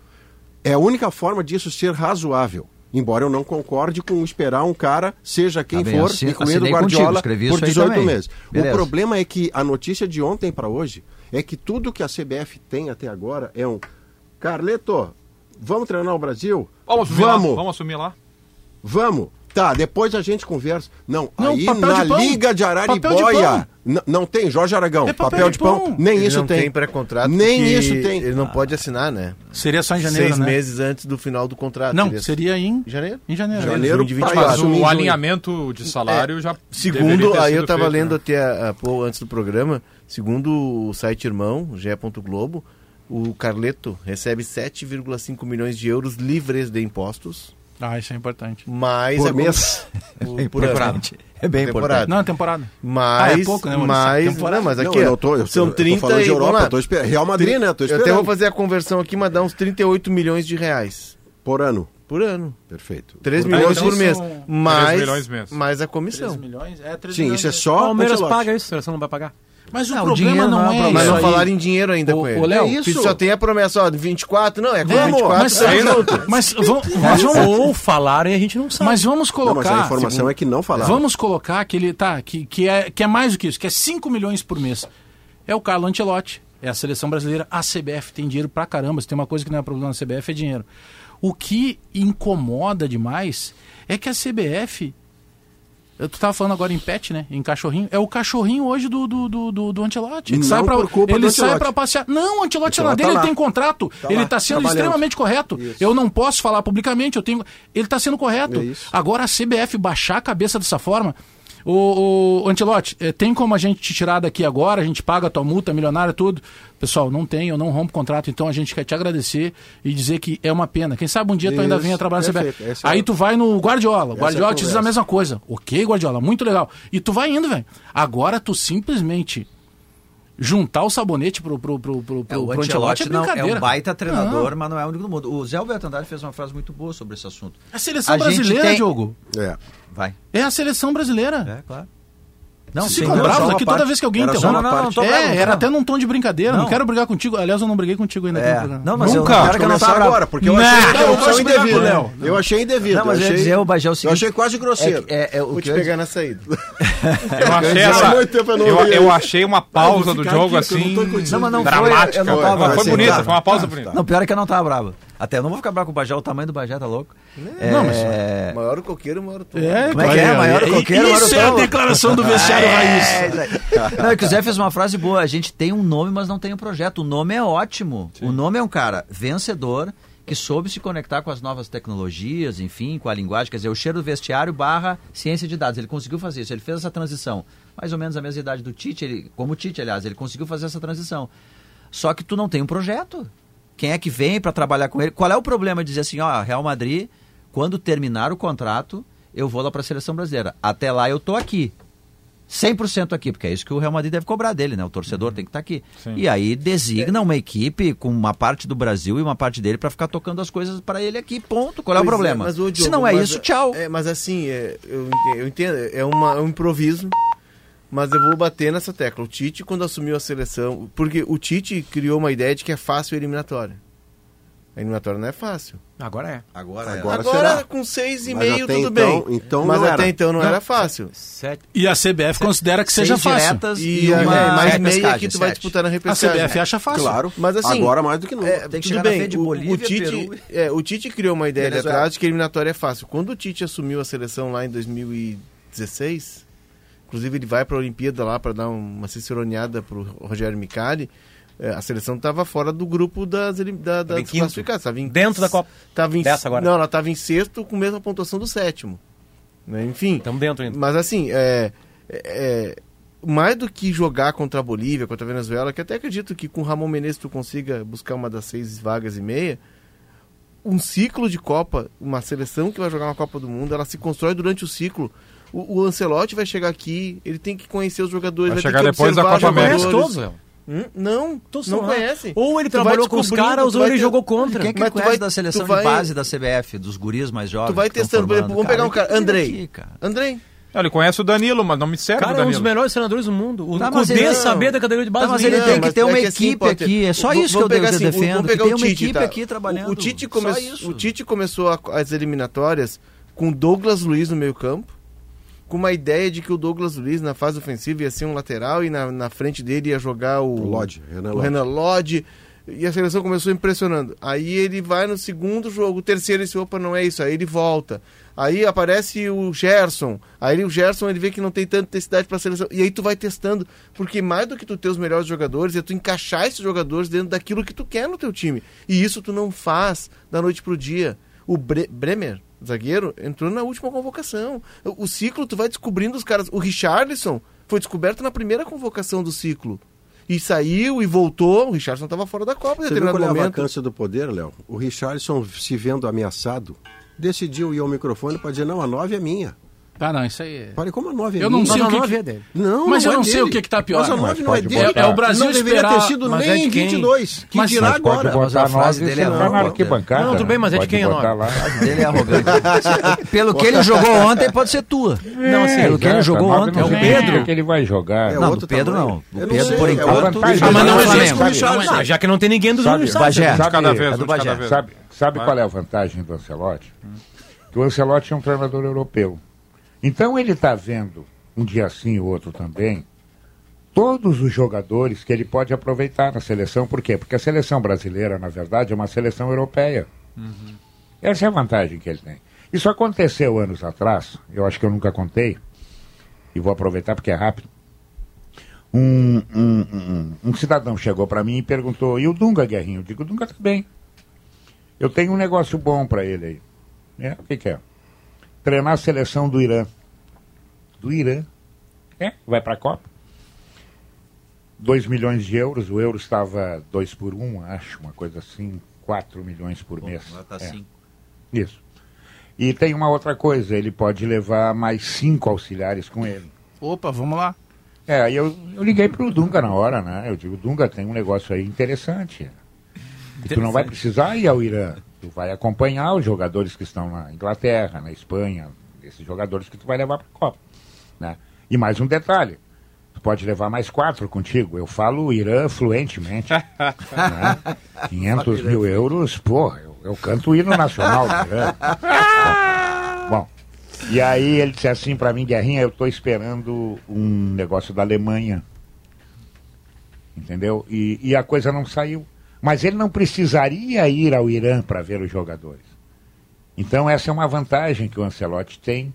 É a única forma disso ser razoável. Embora eu não concorde com esperar um cara, seja quem Tá bem, for, assi- incluindo contigo, Guardiola, escrevi por isso aí 18 também. meses. Beleza. O problema é que a notícia de ontem para hoje é que tudo que a CBF tem até agora é um Carleto, vamos treinar o Brasil? Vamos assumir vamos, lá. Vamos assumir lá. vamos. Tá, depois a gente conversa. Não, Não, aí na de. Liga de Araribóia, não tem, Jorge Aragão, É papel papel, de de pão, pão. nem Ele isso não tem. tem pré-contrato. Nem isso tem. Ele não pode assinar, né? Seria só em janeiro, Seis né? meses antes do final do contrato. Não, seria em, Em janeiro. em janeiro. Janeiro de pra 24. Mas o alinhamento de salário já. deveria Segundo, ter aí sido eu tava feito, lendo né? até há pouco antes do programa, segundo o site irmão, ge. Globo, o Carleto recebe 7,5 milhões de euros livres de impostos, Ah, isso é importante. mais Por a mês. <laughs> por, por ano. É bem Temporada. importante. Não, é temporada. Mais, Ah, é pouco, né, mais, Temporada. não, mas aqui Não, eu tô, eu, são eu 30 tô falando de Europa, tô esperando. Real Madrid, né? Tô Eu esperando. até vou fazer a conversão aqui, mas dá uns 38 milhões de reais Por ano. por ano. Perfeito. 3 Por- milhões então por mês. Mais, milhões mês. mais a 3 comissão. milhões? É, 3 Sim, milhões. isso é O só Palmeiras Ancelotti. paga isso, a seleção não vai pagar. Mas o Não, o problema dinheiro não, não é é. Mas não falaram em dinheiro ainda Ô, com ele. ô, Léo, É isso. Só tem a promessa, ó, de 24, não, é com Vamos, 24. mas, tá junto. mas, vamos, mas vamos, Ou falaram e a gente não sabe. mas vamos Não, mas colocar. a informação é que não falaram. Vamos colocar que ele tá, que, que, é, que é mais do que isso, que é 5 milhões por mês. É o Carlo Ancelotti, é a seleção brasileira, a CBF tem dinheiro pra caramba. Se tem uma coisa que não é problema na CBF é dinheiro. O que incomoda demais é que a CBF. Eu tu tava falando agora em pet, né? Em cachorrinho. É o cachorrinho hoje do, do, do, do, do Ancelotti. Ele Não sai pra, ele sai pra passear. Não, o Ancelotti é lá Ancelotti dele, tá ele lá. tem contrato. Tá ele lá, tá sendo extremamente correto. Isso. Eu não posso falar publicamente, eu tenho. Ele tá sendo correto. É. Agora a CBF baixar a cabeça dessa forma. O, o Antelote, eh, tem como a gente te tirar daqui agora? A gente paga a tua multa milionária, tudo. Pessoal, não tem, eu não rompo contrato, então a gente quer te agradecer e dizer que é uma pena. Quem sabe um dia tu ainda Isso, venha trabalhar na CBF. é Aí a- tu vai no Guardiola. O Guardiola é te diz a mesma coisa. Ok, Guardiola, muito legal. E tu vai indo, velho. Agora tu simplesmente juntar o sabonete pro, pro, pro, pro, É, pro, o pro Ancelotti Ancelotti é não, é brincadeira. um baita treinador, Não. mas não é o único do mundo. O Zé Alberto Andrade fez uma frase muito boa sobre esse assunto. É a seleção A brasileira, tem- Diogo. É. Vai. É a seleção brasileira. É, claro. Não, Se só uma aqui toda vez que alguém interrompe. uma Não, não, não, parte. tô bravo, É, não era até num tom de brincadeira. Não, Não. quero brigar contigo. Aliás, eu não briguei contigo ainda. aqui no É. Não, mas eu, Nunca. eu quero que não começar tá agora, porque eu Não, achei não, interrupção posso brigar indevida. com o Léo. Eu achei indevido. Não, mas eu ia achei, dizer, o Bagé, é o eu seguinte... achei quase grosseiro. É, é, é, o Vou que te eu- pegar na saída. <laughs> Eu achei, essa, muito tempo eu não eu, eu achei uma pausa do jogo assim. Não, mas não foi, dramática. eu não tava- foi bonita, foi uma pausa tá, bonita. Não, pior é que eu não tava bravo. Até eu não vou ficar bravo com o Bagé, o tamanho do Bagé tá louco. Não, mas- É... Maior o coqueiro, maior o tom. É, Como é que é? Maior o coqueiro, maior o Isso é a declaração do vestiário <laughs> É, raiz. aí. Não, é que o Zé fez uma frase boa. A gente tem um nome, mas não tem um projeto. O nome é ótimo. O nome é um cara vencedor que soube se conectar com as novas tecnologias, enfim, com a linguagem. Quer dizer, o cheiro do vestiário barra ciência de dados. Ele conseguiu fazer isso. Ele fez essa transição. Mais ou menos a mesma idade do Tite, ele, como o Tite, aliás. Ele conseguiu fazer essa transição. Só que tu não tem um projeto. Quem é que vem para trabalhar com ele? Qual é o problema de dizer assim, ó, Real Madrid, quando terminar o contrato, eu vou lá para a seleção brasileira. Até lá eu tô aqui. 100% aqui, porque é isso que o Real Madrid deve cobrar dele, né? O torcedor tem que estar aqui. Sim. E aí designa uma equipe com uma parte do Brasil e uma parte dele para ficar tocando as coisas para ele aqui, ponto. Qual é o Pois problema? mas, ô, Se Diogo, não é mas- isso, tchau. É, mas assim, é, eu, ente- eu entendo, é, uma, é um improviso, mas eu vou bater nessa tecla. O Tite, quando assumiu a seleção, porque o Tite criou uma ideia de que é fácil a eliminatória. A eliminatória não é fácil. Agora é. Agora, Agora, será. com seis e Mas meio, tudo então- bem. então mas não até era. então não, era fácil. Sete. E a CBF considera que seja fácil. E, e, é, uma mais repescagem, meia que tu vai sete. disputar na A repescagem. CBF acha fácil. Claro. Mas assim, Agora mais do que nunca. É, Tem que tudo bem, frente de o- Bolívia, o, Tite, Peru. é, o Tite criou uma ideia ali Venezuela. atrás de que a eliminatória é fácil. Quando o Tite assumiu a seleção lá em 2016, inclusive ele vai para a Olimpíada lá para dar uma ciceroneada pro Rogério Micali, é, a seleção estava fora do grupo das, da, das classificadas. Tava em, Dentro da Copa. Tava em, Dessa agora. Não, ela estava em sexto com a mesma pontuação do sétimo. Né? Enfim, Estamos dentro ainda. mas assim, é, é, mais do que jogar contra a Bolívia, contra a Venezuela, que até acredito que com o Ramon Menezes tu consiga buscar uma das seis vagas e meia, um ciclo de Copa, uma seleção que vai jogar uma Copa do Mundo, ela se constrói durante o ciclo. O, o Ancelotti vai chegar aqui, ele tem que conhecer os jogadores, Vai ter chegar que depois da Copa América. todos. Hum? Não, Todos não conhece. Ou ele Tu vai trabalhou com os caras, ou vai ele ter- jogou contra. Quem é que Mas tu conhece vai- da seleção vai- de base da CBF, dos guris mais jovens? Tu vai testando, formando? vamos pegar um Cara, cara, Andrei. aqui, cara. Andrei. Não, ele conhece o Danilo, mas não me serve Cara, o é um dos Danilo. melhores treinadores do mundo. O Tá, mas Cudê ele- saber da categoria de base Tá, mas ele Inter. tem que ter uma é assim, equipe Potter, aqui, é só isso que eu, pegar eu assim, defendo, vamos que pegar tem o uma Tite, equipe tá? aqui trabalhando. O, o Tite, come... o Tite começou a- as eliminatórias com Douglas Luiz no meio campo, com uma ideia de que o Douglas Luiz na fase ofensiva ia ser um lateral e na, na frente dele ia jogar o, O Lodge, Renan o Lodge. Renan Lodge. E a seleção começou impressionando. Aí ele vai no segundo jogo, o terceiro, esse opa, não é isso. Aí ele volta. Aí aparece o Gerson. Aí o Gerson ele vê que não tem tanta intensidade para a seleção. E aí tu vai testando. Porque mais do que tu ter os melhores jogadores, é tu encaixar esses jogadores dentro daquilo que tu quer no teu time. E isso tu não faz da noite pro dia. O Bre Bremer, zagueiro, entrou na última convocação. O, o ciclo, tu vai descobrindo os caras. O Richarlison foi descoberto na primeira convocação do ciclo. E saiu e voltou. O Richardson estava fora da Copa em viu determinado qual é a vacância do poder, Léo? O Richardson, se vendo ameaçado, decidiu ir ao microfone para dizer, não, a 9 é minha. Ah, não, isso aí. é- Falei, como a 9 é Eu não sei Não, o que. não, que- não é dele. Não, Mas eu é não sei dele. o que que tá pior. Mas a Mas 9 não é dele. É- é o Brasil Não deveria esperar- ter sido mas nem é de em quem? 22. Que Mas- dirá mas agora. Mas a frase dele é na arquibancada. Não, tudo bem, mas é de quem é botar nove? lá. A dele é arrogante. <laughs> Pelo que ele jogou ontem, pode ser tua. Não, assim, Pelo que ele jogou ontem. não é o Pedro. que ele vai jogar. É Não, outro do Pedro não. Eu Pedro, sei, por é enquanto, Ah, mas não o. Ah, já que não tem ninguém do Sabe- Júnior Bagé. De cada vez, é cada vez. Sabe, qual é a vantagem do Ancelotti? Que o Ancelotti é um treinador europeu. Então ele está vendo, um dia sim ou outro também, todos os jogadores que ele pode aproveitar na seleção. Por quê? Porque a seleção brasileira, na verdade, é uma seleção europeia. Essa é a vantagem que ele tem. Isso aconteceu anos atrás, eu acho que eu nunca contei, e vou aproveitar porque é rápido. Um, um, um, um cidadão chegou para mim e perguntou: e o Dunga, Guerrinho? Eu digo: o Dunga está bem. Eu tenho um negócio bom para ele aí. É, o que, que é? Treinar a seleção do Irã. Do Irã. É, vai para a Copa. 2 milhões de euros, o euro estava 2 por 1, um, acho, uma coisa assim, 4 milhões por mês. Agora tá É. assim. Isso. E tem uma outra coisa, ele pode levar mais cinco auxiliares com ele. Opa, vamos lá. É, aí eu, eu liguei pro Dunga na hora, né? Eu digo, Dunga, tem um negócio aí interessante. E tu não vai precisar ir ao Irã. Tu vai acompanhar os jogadores que estão na Inglaterra, na Espanha, esses jogadores que tu vai levar para a Copa. Né? E mais um detalhe. Tu pode levar mais quatro contigo. Eu falo Irã fluentemente. <laughs> né? 500 mil euros, porra, eu, eu canto o hino nacional do Irã. <laughs> Bom, e aí ele disse assim pra mim, Guerrinha, eu tô esperando um negócio da Alemanha. Entendeu? E, e a coisa não saiu. Mas ele não precisaria ir ao Irã para ver os jogadores. Então essa é uma vantagem que o Ancelotti tem.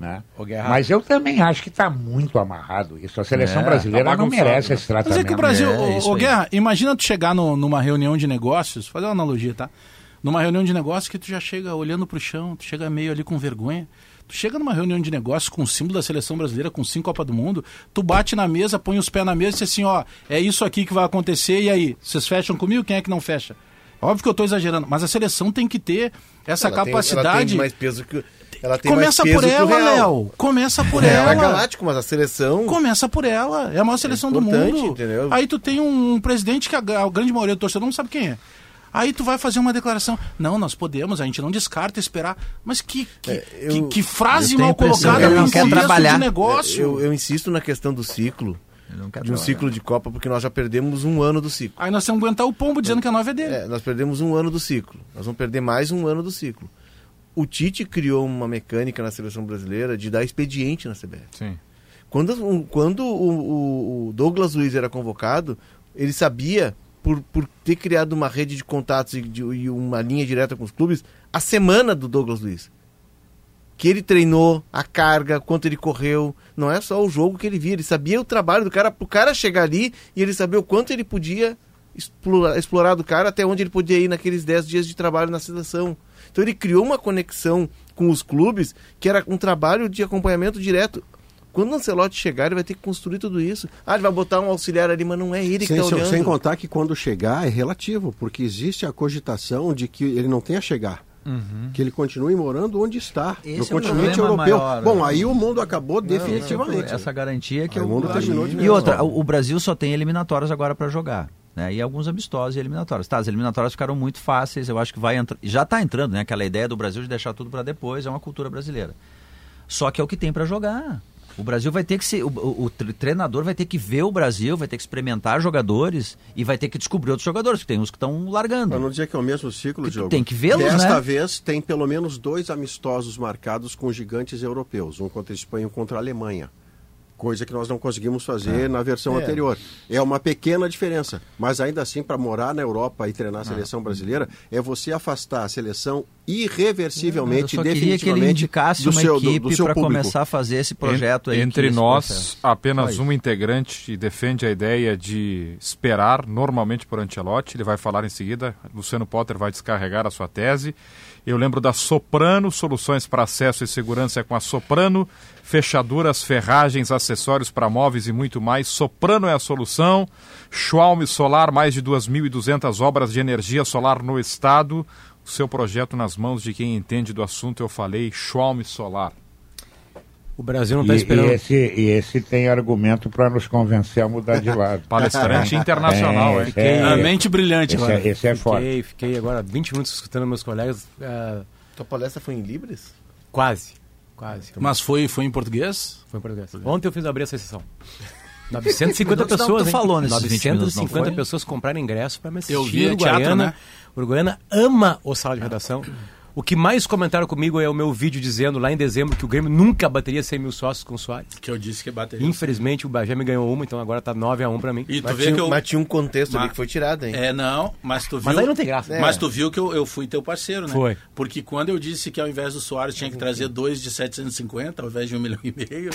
Né? Mas eu também acho que está muito amarrado isso. A seleção É, brasileira tá não merece né? esse tratamento. Mas é que o Brasil, É, aí. Guerra, imagina tu chegar no- numa reunião de negócios, fazer uma analogia, tá? Numa reunião de negócios que tu já chega olhando pro chão, tu chega meio ali com vergonha. Chega numa reunião de negócios com o símbolo da seleção brasileira, com cinco Copa do Mundo, tu bate na mesa, põe os pés na mesa e diz assim, ó, é isso aqui que vai acontecer, e aí? Vocês fecham comigo? Quem é que não fecha? Óbvio que eu tô exagerando, mas a seleção tem que ter essa Ela tem- capacidade. ela tem mais peso que. Ela tem Começa mais peso por ela. Léo. Começa por O Real ela. é galáctico, mas a seleção. Começa por ela. É a maior seleção do importante, mundo. entendeu? Aí tu tem um presidente que a, a grande maioria do torcedor não sabe quem é. Aí tu vai fazer uma declaração. Não, nós podemos, a gente não descarta esperar. Mas que, que, É, eu- que, que frase mal colocada ele não quer contexto trabalhar. de negócio. Eu, eu insisto na questão do ciclo, de um trabalhar. ciclo de Copa, porque nós já perdemos um ano do ciclo. Aí nós temos que aguentar o pombo dizendo que a nova é dele. É, nós perdemos um ano do ciclo. Nós vamos perder mais um ano do ciclo. O Tite criou uma mecânica na seleção brasileira de dar expediente na CBF. Sim. Quando, um- quando o, o- o Douglas Luiz era convocado, ele sabia, por, por ter criado uma rede de contatos e, de- e uma linha direta com os clubes, a semana do Douglas Luiz. Que ele treinou, a carga, quanto ele correu. Não é só o jogo que ele via, ele sabia o trabalho do cara, pro cara chegar ali e ele sabia o quanto ele podia explorar, explorar do cara, até onde ele podia ir naqueles 10 dias de trabalho na seleção. Então ele criou uma conexão com os clubes que era um trabalho de acompanhamento direto. Quando o Ancelotti chegar, ele vai ter que construir tudo isso. Ah, ele vai botar um auxiliar ali, mas não é ele que Sem, está sem- olhando. sem contar que quando chegar é relativo, porque existe a cogitação de que ele não tenha chegar. Que ele continue morando onde está, Esse no é continente europeu. maior, Bom, né? aí o mundo acabou Esse- definitivamente. Essa garantia que Aí eu o mundo terminou de E outra, o, Brasil só tem eliminatórias agora para jogar. Né? E alguns amistosos e eliminatórias. Tá, as eliminatórias ficaram muito fáceis, eu acho que vai entrar. Já está entrando, né? Aquela ideia do Brasil de deixar tudo para depois, é uma cultura brasileira. Só que é o que tem para jogar. O Brasil vai ter que ser. O, o- o tre- treinador vai ter que ver o Brasil, vai ter que experimentar jogadores e vai ter que descobrir outros jogadores, que tem uns que estão largando. Para não dizer que é o mesmo ciclo, Diogo. tem que vê-los, Desta né? vez tem pelo menos dois amistosos marcados com gigantes europeus, um contra a Espanha e um contra a Alemanha. Coisa que nós não conseguimos fazer na versão É. anterior. É uma pequena diferença. Mas ainda assim, para morar na Europa e treinar a seleção brasileira, é você afastar a seleção irreversivelmente, eu só queria que ele definitivamente indicasse do uma seu, equipe para começar a fazer esse projeto aí. Entre nós, processo. apenas um integrante defende a ideia de esperar normalmente por Ancelotti. Ele vai falar em seguida. Luciano Potter vai descarregar a sua tese. Eu lembro da Soprano, soluções para acesso e segurança é com a Soprano, fechaduras, ferragens, acessórios para móveis e muito mais. Soprano é a solução. Schwalm Solar, mais de 2.200 obras de energia solar no estado. O seu projeto nas mãos de quem entende do assunto, eu falei, Schwalm Solar. O Brasil não E, está e esperando. esse, e esse tem argumento para nos convencer a mudar de lado. <laughs> Palestrante internacional, É, hein? é, A mente brilhante, esse, agora. é, esse é forte. Fiquei, fiquei agora 20 minutos escutando meus colegas. ah, Tua palestra foi em Libras? quase. Quase. Mas foi, foi em português? Foi em português. Ontem eu fiz abrir essa sessão. 950 Mas não, pessoas, tu falou nesses 20 minutos, não 950 foi? pessoas compraram ingresso para me assistir. Eu vi, é Uruguaiana. teatro, né? Uruguaiana ama o sala de redação. O que mais comentaram comigo é o meu vídeo dizendo lá em dezembro que o Grêmio nunca bateria 100 mil sócios com o Soares. Que eu disse que bateria. Infelizmente o Bagé me ganhou uma, então agora tá 9 a 1 para mim. E tu Mas vê tinha, que eu... mas tinha um contexto ali Mas- que foi tirado, hein? É, não, mas tu viu... Mas aí não tem graça. Mas tu viu que eu, eu fui teu parceiro, né? Foi. Porque quando eu disse que ao invés do Soares tinha que trazer dois de 750 ao invés de um milhão e meio,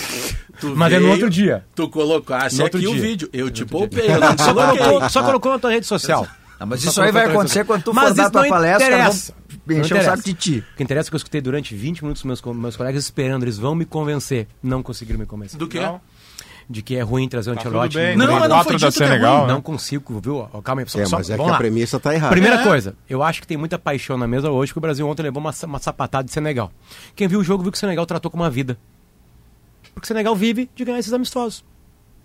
tu <laughs> Mas é no veio, outro dia. Tu colocasse No outro aqui o dia. vídeo. Eu te poupei, não Só colocou, só colocou na tua rede social. Ah, mas Só isso aí vai acontecer quando tu Mas for dar tua não palestra, interessa. Não encher o interessa. saco de ti. O que interessa é que eu escutei durante 20 minutos meus, meus colegas esperando, eles vão me convencer. Não conseguiram me convencer. Do quê? Não. De que é ruim trazer o Tá Ancelotti. bem, Não, não, mas não foi da dito que é Senegal, né? Não consigo, viu? Calma aí, só, É, só- mas é que vamos a lá. premissa está errada. Primeira É. coisa, eu acho que tem muita paixão na mesa hoje que o Brasil ontem levou uma, uma sapatada de Senegal. Quem viu o jogo viu que o Senegal tratou como uma vida. Porque o Senegal vive de ganhar esses amistosos.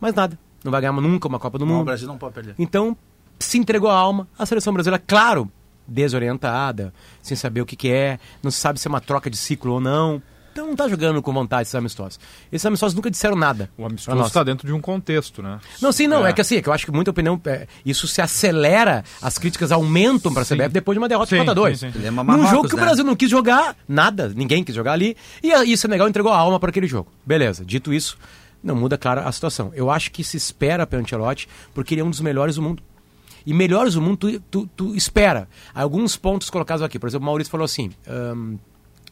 Mais nada. Não vai ganhar nunca uma Copa do Não, o Mundo. Brasil não pode perder. Então, se entregou a alma. A seleção brasileira, claro, desorientada, sem saber o que, que é, não se sabe se é uma troca de ciclo ou não. então não tá jogando com vontade esses amistosos. Esses amistosos nunca disseram nada. O amistoso está dentro de um contexto, né? Não, sim, não. É. É. que assim, é que eu acho que muita opinião. é, isso se acelera, as críticas aumentam pra CBF depois de uma derrota Sim, 4 a 2 sim, sim. Lembra Num Marrocos, jogo que o né? Brasil não quis jogar nada, ninguém quis jogar ali. E, a- e o Senegal entregou a alma para aquele jogo. Beleza, dito isso, não muda, claro, a situação. Eu acho que se espera pelo Ancelotti, porque ele é um dos melhores do mundo. E melhores do mundo, tu, tu, tu espera. Alguns pontos colocados aqui. Por exemplo, o Maurício falou assim: ahn,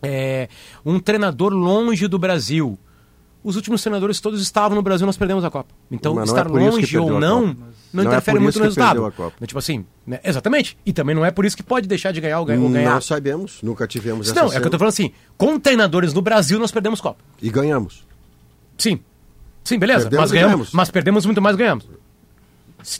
é, um treinador longe do Brasil. Os últimos treinadores todos estavam no Brasil, nós perdemos a Copa. Então, Mas é estar longe ou não, não, Não é interfere por muito no resultado. Tipo assim, né? exatamente. E também não é por isso que pode deixar de ganhar ou, ganhar. ou ganhar. Não sabemos, nunca tivemos essa Não, é que eu cena. tô falando assim, com treinadores no Brasil nós perdemos Copa. E ganhamos. Sim. Sim, beleza. Perdemos mas ganhamos, ganhamos. mas perdemos muito mais ganhamos.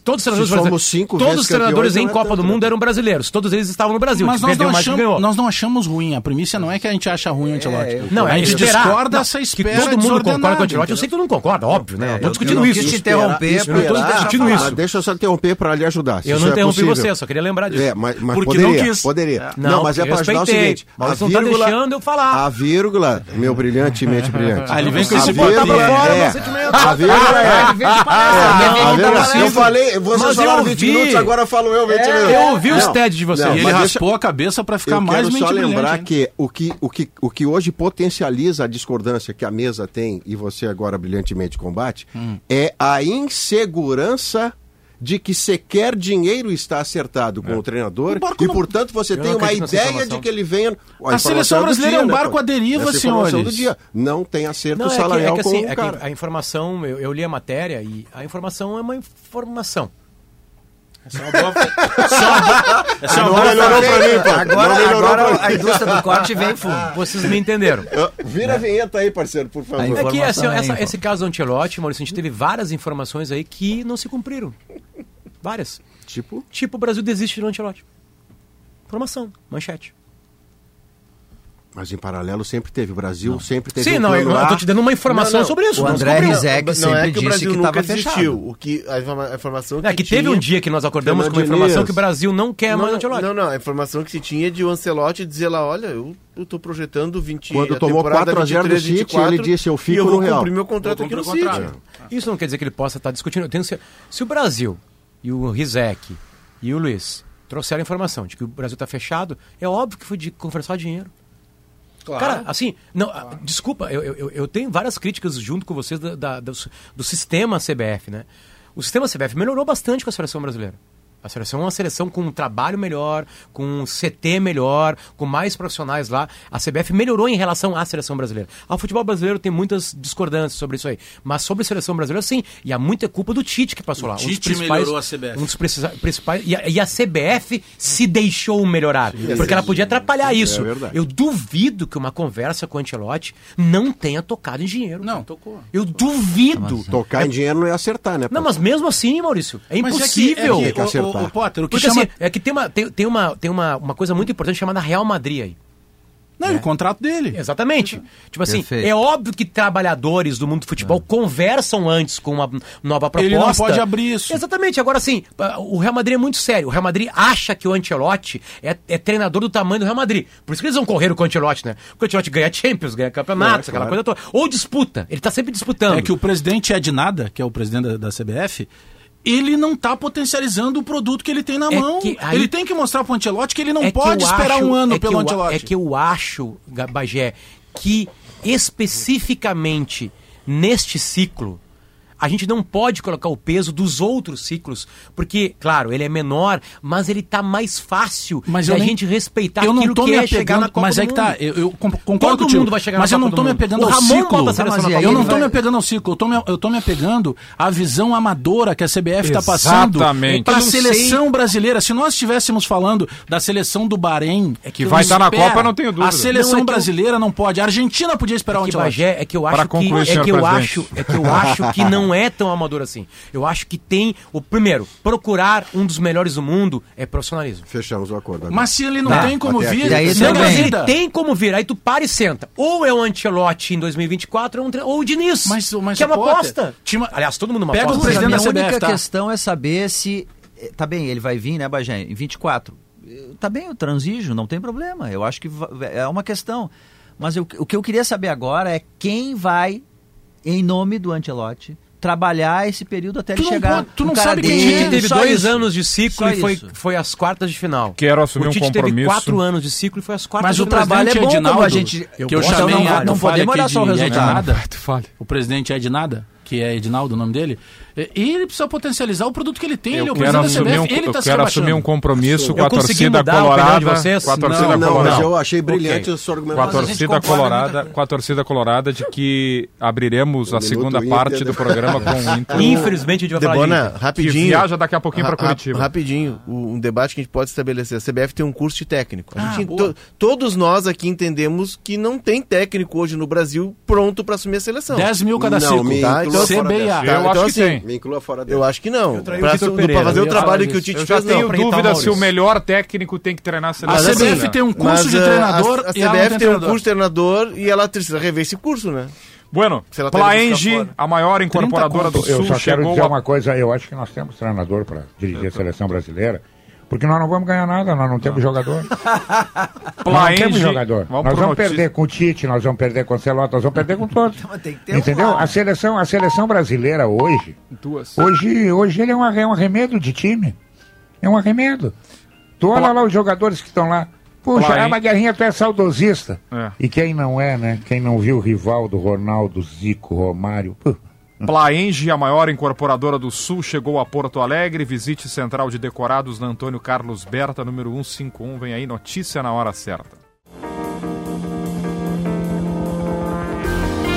Todos os treinadores, Se somos cinco todos os treinadores em não é Copa tanto, do Mundo né? eram brasileiros. Todos eles estavam no Brasil. Mas nós perdeu não, achamos, nós não achamos ruim. A premissa não é que a gente acha ruim o Antelote. Não, a é gente esperar. discorda Não, essa que espera todo mundo concorda com o Ancelotti. Eu sei que tu não concorda, óbvio, né? É, eu eu- tô eu discutindo não isso. quis te interromper Eu não tô pra- discutindo pra isso. Mas deixa eu só interromper para lhe ajudar. Eu isso não é interrompi possível. você, eu só queria lembrar disso. É, mas, mas Porque poderia, não quis. poderia. Não, Não, mas é eu para ajudar o seguinte. Mas a você não tá vírgula, deixando eu falar. A vírgula, meu brilhantemente <laughs> brilhante. Ah, ele vem com A esse botar pra fora, é, meu sentimento. A vírgula <laughs> é. Não, a vírgula- não, não. eu falei, vocês Mas falaram 20 ouvi. minutos, agora falo eu 20 minutos. Eu ouvi os TED de vocês. não, ele mas deixa- raspou a cabeça pra ficar eu mais quero só lembrar que o, que o que o que hoje potencializa a discordância que a mesa tem e você agora brilhantemente combate Hum. é a insegurança de que sequer dinheiro está acertado com o treinador O e, não- portanto, você Eu tem uma ideia de que ele venha... A informação seleção brasileira é um né, barco pô? à deriva, Essa informação senhores. do dia. Não tem acerto Não, é que, salarial é que assim, com é o que cara. a informação, eu, eu li a matéria e a informação é uma informação. Não melhorou pra mim, pô. Agora, agora a indústria do corte vem fundo. <laughs> Vocês me entenderam. Vira a vinheta aí, parceiro, por favor. A É que Informação assim, é essa- esse caso do Ancelotti, Maurício, a gente teve várias informações aí que não se cumpriram. Várias. Tipo, Tipo, o Brasil desiste do Ancelotti. Informação, manchete. Mas em paralelo sempre teve. O Brasil sempre teve Sim, um não, eu, plano eu A. tô te dando uma informação Não, não. sobre isso. O André. Rizek sempre é que o disse Brasil que nunca estava fechado. O que, a, informa- a informação que, É que teve tinha- um dia que nós acordamos com uma Fernando informação Diniz. que o Brasil não quer mais o Não, Ancelotti. não, não, a informação que se tinha de o Ancelotti dizer lá, olha, eu, tô projetando 20 Quando a tomou temporada 4 a 0 do 23, City, 24, ele disse, eu fico e eu no vou Real. cumprir meu contrato aqui no City. Isso não quer dizer que ele possa estar discutindo. Eu tenho se o Brasil e o Rizek e o Luiz trouxeram a informação de que o Brasil está fechado, é óbvio que foi de conversar dinheiro. Cara, assim, não, ah, desculpa, eu, eu, eu tenho várias críticas junto com vocês da, da- do, do sistema CBF, né? O sistema CBF melhorou bastante com a seleção brasileira. A seleção é uma seleção com um trabalho melhor, com um CT melhor, com mais profissionais lá. A CBF melhorou em relação à seleção brasileira. O futebol brasileiro tem muitas discordâncias sobre isso aí. Mas sobre a seleção brasileira, sim. E há muita culpa do Tite que passou lá. Tite melhorou a CBF. Um dos principais. E a, e a CBF se deixou melhorar. porque ela podia atrapalhar isso. verdade. Eu duvido que uma conversa com o Ancelotti não tenha tocado em dinheiro. Não, tocou. Eu duvido. Tocar em dinheiro não é acertar, né? Não, mas mesmo assim, Maurício, é Mas impossível. É que, é Tem que, que o- acertar. o, o, Potter, o que Porque chama... assim, é que tem uma, tem, tem uma, tem uma, uma coisa muito importante chamada Real Madrid aí. Não, e o contrato dele. Exatamente. Tipo assim, Perfeito. é óbvio que trabalhadores do mundo do futebol conversam antes com uma nova proposta. Ele não pode abrir isso. Exatamente. Agora, assim, o Real Madrid é muito sério. O Real Madrid acha que o Ancelotti é, é treinador do tamanho do Real Madrid. Por isso que eles vão correr com o Ancelotti, né? Porque o Ancelotti ganha Champions, ganha campeonatos, É, aquela claro. coisa toda. Ou disputa. Ele tá sempre disputando. É que o presidente Ed Nada, que é o presidente da, da CBF, ele não tá potencializando o produto que ele tem na É mão. aí- Ele tem que mostrar pro Ancelotti que ele não É pode esperar acho- um ano é pelo Ancelotti. É que eu acho, Bagé, que especificamente neste ciclo, a gente não pode colocar o peso dos outros ciclos, porque, claro, ele é menor, mas ele tá mais fácil Mas de a nem- gente respeitar eu não aquilo tô que me é chegar na apegando, Copa mas do é que tá, eu, eu con- concordo Todo contigo, mundo vai chegar mas na eu não Copa tô me apegando O ao Ramon ciclo. Copa Eu não tô me apegando ao ciclo, eu tô me, eu tô me apegando à visão amadora que a CBF está passando para a seleção brasileira. Se nós estivéssemos falando da seleção do Bahrein, É que vai estar na Copa, não tenho dúvida. A seleção Não, é eu- brasileira não pode. A Argentina podia esperar que Ancelotti. Bagé é que eu Para acho que concluir, é que eu presidente. acho é que eu acho que não <laughs> é tão amador assim. Eu acho que tem o primeiro procurar um dos melhores do mundo é profissionalismo. Fechamos o acordo. agora. Mas se ele não Tá. tem como Até vir, aí a Mas ele tem como vir. Aí tu para e senta. Ou é o Ancelotti em 2024 ou, um tre- ou o Diniz. Mas- mas que é uma Potter, aposta. uma- Aliás, todo mundo é uma Pega o aposta. Mas a presidente minha da CBF, única tá? questão é saber se. eh, Tá bem, ele vai vir, né, Bagé, em 24. Eh, Tá bem, eu transijo, não tem problema. Eu acho que é uma questão. Mas eu- o que eu queria saber agora é quem vai, em nome do Antelote, trabalhar esse período até Tu ele não chegar. pode- tu um não sabe O quem dele. é. Teve Só dois isso. anos de ciclo Só e foi, isso. foi às quartas de final. Quero assumir o um Tite teve compromisso. quatro anos de ciclo e foi às quartas Mas de o final. trabalho é bom, Edinaldo, como a gente- que eu eu chamei, posso- a- não não podemos olhar só o de resultado. O presidente é Ednada, que é Edinaldo o nome dele, e ele precisa potencializar o produto que ele tem, ele é Eu o quero presidente da assumir um, CBF, ele eu está se quero assumir um compromisso com Eu a torcida mudar a de colorada. Com a torcida Não, não, colorada. mas eu achei brilhante Ok. a sua com a a gente torcida concorda colorada, com a torcida colorada de que abriremos O a segunda Inter parte do programa com <laughs> o Inter. Infelizmente a gente vai falar de Debona, Inter. Que rapidinho. viaja daqui a pouquinho para Ra- ra- Curitiba. Rapidinho, o- um debate que a gente pode estabelecer. A CBF tem um curso de técnico. A Ah, gente- to- todos nós aqui entendemos que não tem técnico hoje no Brasil pronto para assumir a seleção. 10 mil cada Não, ciclo. Tá, então- fora CBA. dessa. Eu então, acho que assim, tem. Me inclua fora Eu dessa. acho que não. pra fazer eu o trabalho que o. Tite Eu já fez, não. tenho pra irritar o dúvida se o melhor técnico tem que treinar a A seleção. Mas, CBF assim, tem um curso de eh, treinador a, a CBF tem um curso de treinador e ela precisa rever esse curso, né? Bueno, Plaenge, a maior incorporadora do Eu Sul, só quero chegou dizer a... uma coisa, eu acho que nós temos treinador para dirigir a seleção brasileira, porque nós não vamos ganhar nada, nós não temos jogador. <laughs> Nós não temos jogador. vamos nós vamos notícia. perder com o Tite, nós vamos perder com o Celote, nós vamos perder com todos. <laughs> um Entendeu? A seleção, a seleção brasileira hoje, Duas. hoje, hoje ele é um, é um arremedo de time. É um arremedo. Tu olha Pla- lá os jogadores que estão lá. Puxa, Plaen- ah, mas Guerrinha, tu é saudosista. É. E quem não é, né? Quem não viu o Rivaldo, Ronaldo, Zico, Romário. pô, Plaenge, a maior incorporadora do Sul, chegou a Porto Alegre. Visite Central de Decorados na Antônio Carlos Berta, número 151. Vem aí, notícia na hora certa.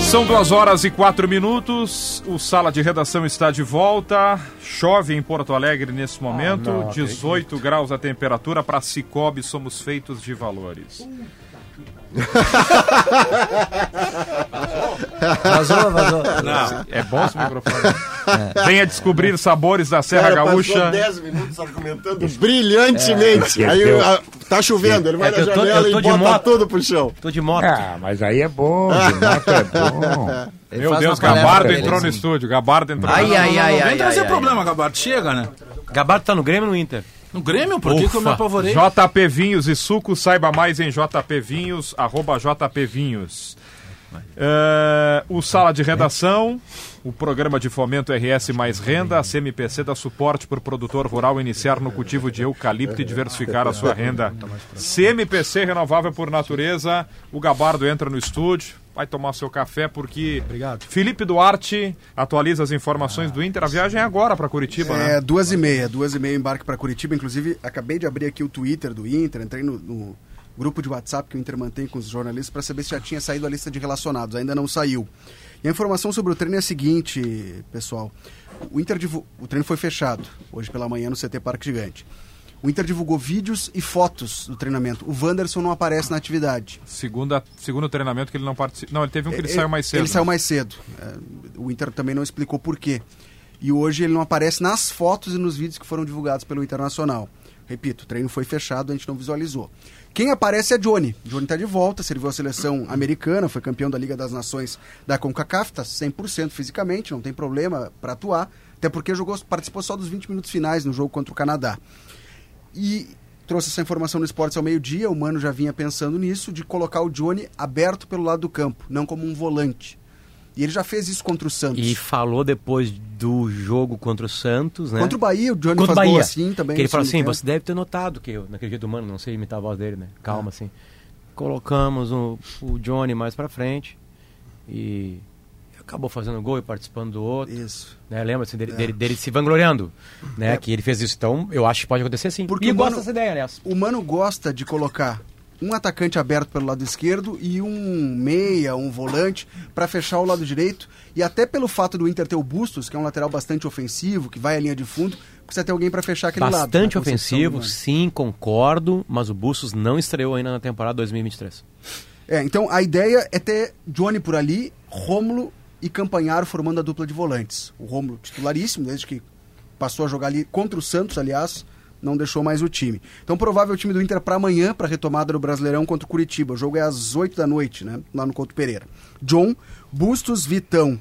São duas horas e quatro minutos. O Sala de Redação está de volta. Chove em Porto Alegre nesse momento. não 18 graus a temperatura. Para Cicobi, somos feitos de valores. Vazou, vazou. É bom esse microfone. Venha descobrir sabores da Serra Cara, Gaúcha. passou 10 minutos argumentando <laughs> brilhantemente. É. Aí Eu- ah, tá chovendo, ele vai É na tô- janela eu tô e de bota moto. tudo pro chão. Tô de moto. Ah, mas aí é bom, de moto é bom. <laughs> Ele Meu Deus, Gabardo entrou no assim. estúdio. Gabardo entrou Ai, no ai, ai, Vem ai. trazer ai, problema, Gabardo. Chega, né? Gabardo tá no Grêmio ou no Inter? No Grêmio, por que, que eu me apavorei? JP Vinhos e Suco, saiba mais em JP Vinhos, arroba. É, o Sala de Redação, o programa de fomento RS Mais Renda, a CMPC dá suporte para o produtor rural iniciar no cultivo de eucalipto e diversificar a sua renda. CMPC renovável por natureza, o Gabardo entra no estúdio, vai tomar seu café porque Obrigado. Felipe Duarte atualiza as informações do Inter. A viagem é agora para Curitiba, É, né? duas e meia, duas e meia embarque para Curitiba. Inclusive, acabei de abrir aqui o Twitter do Inter, entrei no, no grupo de WhatsApp que o Inter mantém com os jornalistas para saber se já tinha saído a lista de relacionados. Ainda não saiu. E a informação sobre o treino é a seguinte, pessoal. O Inter o treino foi fechado hoje pela manhã no CT Parque Gigante. O Inter divulgou vídeos e fotos do treinamento. O Wanderson não aparece na atividade. Segunda, segundo treinamento que ele não participa. Não, ele teve um que ele, Ele- saiu mais cedo. Ele né? saiu mais cedo. É, o Inter também não explicou por quê. E hoje ele não aparece nas fotos e nos vídeos que foram divulgados pelo Internacional. Repito, o treino foi fechado, a gente não visualizou. Quem aparece é Johnny. Johnny está de volta, serviu a seleção americana, foi campeão da Liga das Nações da CONCACAF, está 100% fisicamente, não tem problema para atuar, até porque jogou, participou só dos 20 minutos finais no jogo contra o Canadá. E trouxe essa informação no Esportes ao meio-dia, o Mano já vinha pensando nisso, de colocar o Johnny aberto pelo lado do campo, não como um volante. E ele já fez isso contra o Santos. E falou depois do jogo contra o Santos, né? Contra o Bahia, o Johnny Contra faz Bahia. assim também. Que ele falou assim, tempo. você deve ter notado que eu, naquele dia do mano, não sei imitar a voz dele, né? Calma, assim. Colocamos o, o Johnny mais pra frente e acabou fazendo gol e participando do outro. Isso. Né? Lembra assim, dele, dele, dele se vangloriando, né? Que ele fez isso. Então, eu acho que pode acontecer sim. Porque e eu gosto dessa ideia, aliás. O Mano gosta de colocar um atacante aberto pelo lado esquerdo e um meia, um volante para fechar o lado direito. E até pelo fato do Inter ter o Bustos, que é um lateral bastante ofensivo, que vai à linha de fundo, precisa ter alguém para fechar aquele lado. Bastante na concepção do ofensivo, Mano. sim, concordo, mas o Bustos não estreou ainda na temporada 2023. É, então a ideia é ter Johnny por ali, Rômulo e Campanharo formando a dupla de volantes. O Rômulo titularíssimo, desde que passou a jogar ali contra o Santos, aliás, não deixou mais o time. Então provável time do Inter para amanhã, para retomada do Brasileirão contra o Curitiba. O jogo é às 8 da noite, né, lá no Couto Pereira. John, Bustos, Vitão,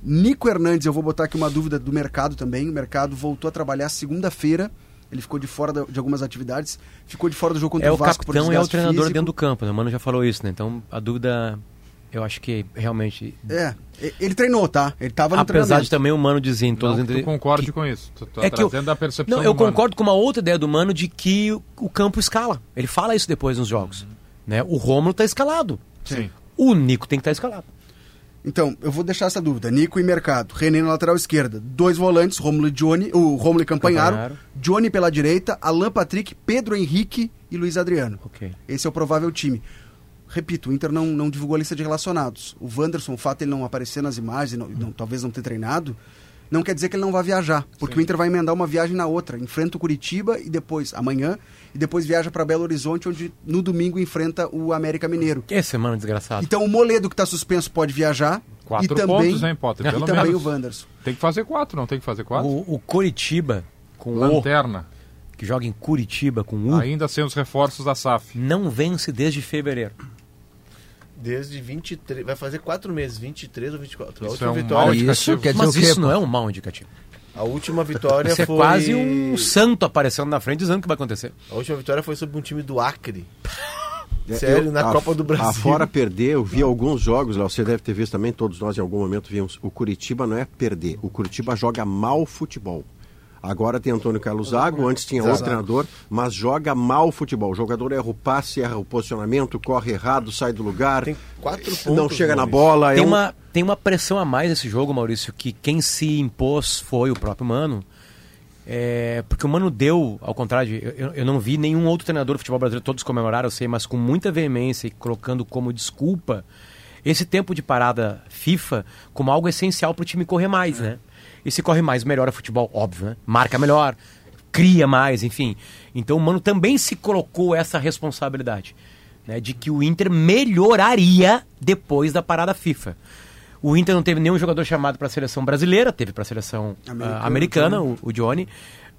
Nico Hernandes, eu vou botar aqui uma dúvida do mercado também. O mercado voltou a trabalhar segunda-feira Ele ficou de fora de algumas atividades, ficou de fora do jogo contra É o o Vasco por capitão e é o treinador físico. dentro do campo, né? O Mano já falou isso, né? Então a dúvida, eu acho que realmente. É, ele treinou, tá? Ele tava no Apesar de também o Mano dizer em todas Não as que tu entre- concorde que- com isso. Tu tá É que eu- trazendo a percepção Não, eu concordo com uma outra ideia do Mano de que o, o campo escala. Ele fala isso depois nos jogos. Né? O Rômulo tá escalado. Sim. O Nico tem que estar escalado. Então, eu vou deixar essa dúvida. Nico e Mercado. René na lateral esquerda. Dois volantes, Romulo e Johnny. O Romulo e Campanharo. Campanharo. Johnny pela direita. Alan Patrick, Pedro Henrique e Luiz Adriano. Ok. Esse é o provável time. Repito, o Inter não, não divulgou a lista de relacionados. O Wanderson, o fato de ele não aparecer nas imagens, não- não- talvez não ter treinado, não quer dizer que ele não vai viajar. Porque o Inter vai emendar uma viagem na outra. Enfrenta o Curitiba e depois, amanhã, e depois viaja para Belo Horizonte, onde no domingo enfrenta o América Mineiro. Que semana desgraçado. Então o Moledo que está suspenso pode viajar. Quatro e também, pontos, hein, Potter? <laughs> E Pelo também menos. o Wanderson. Tem que fazer quatro, não tem que fazer quatro? O, o Coritiba, com o, Lanterna. que joga em Curitiba com o, Ainda sem os reforços da SAF. não vence desde fevereiro. Desde 23. Vai fazer quatro meses, 23 ou 24. A Isso última é um vitória. Isso indicativo. quer dizer Mas isso não é um mau indicativo. A última vitória Isso é foi. quase um santo aparecendo na frente dizendo o que vai acontecer. A última vitória foi sobre um time do Acre. <laughs> É, Sério, eu- na a- Copa do Brasil. Afora perder, eu vi alguns jogos lá, você deve ter visto também, todos nós em algum momento vimos. O Curitiba não é perder, o Curitiba joga mal futebol. Agora tem Antônio Carlos Zago, antes tinha outro treinador, mas joga mal futebol. O jogador erra o passe, erra o posicionamento, corre errado, sai do lugar, Tem quatro pontos. não chega na Maurício. bola. é Tem um- uma, tem uma pressão a mais nesse jogo, Maurício, que quem se impôs foi o próprio Mano. É, porque o Mano deu, ao contrário, de- eu, eu não vi nenhum outro treinador do futebol brasileiro, todos comemoraram, eu sei, mas com muita veemência e colocando como desculpa esse tempo de parada FIFA como algo essencial para o time correr mais, né? E se corre mais, melhora o futebol, óbvio, né? Marca melhor, cria mais, enfim. Então o Mano também se colocou essa responsabilidade, né? De que o Inter melhoraria depois da parada FIFA. O Inter não teve nenhum jogador chamado para a seleção brasileira, teve para a seleção Americana, americana, Johnny. o, o Johnny.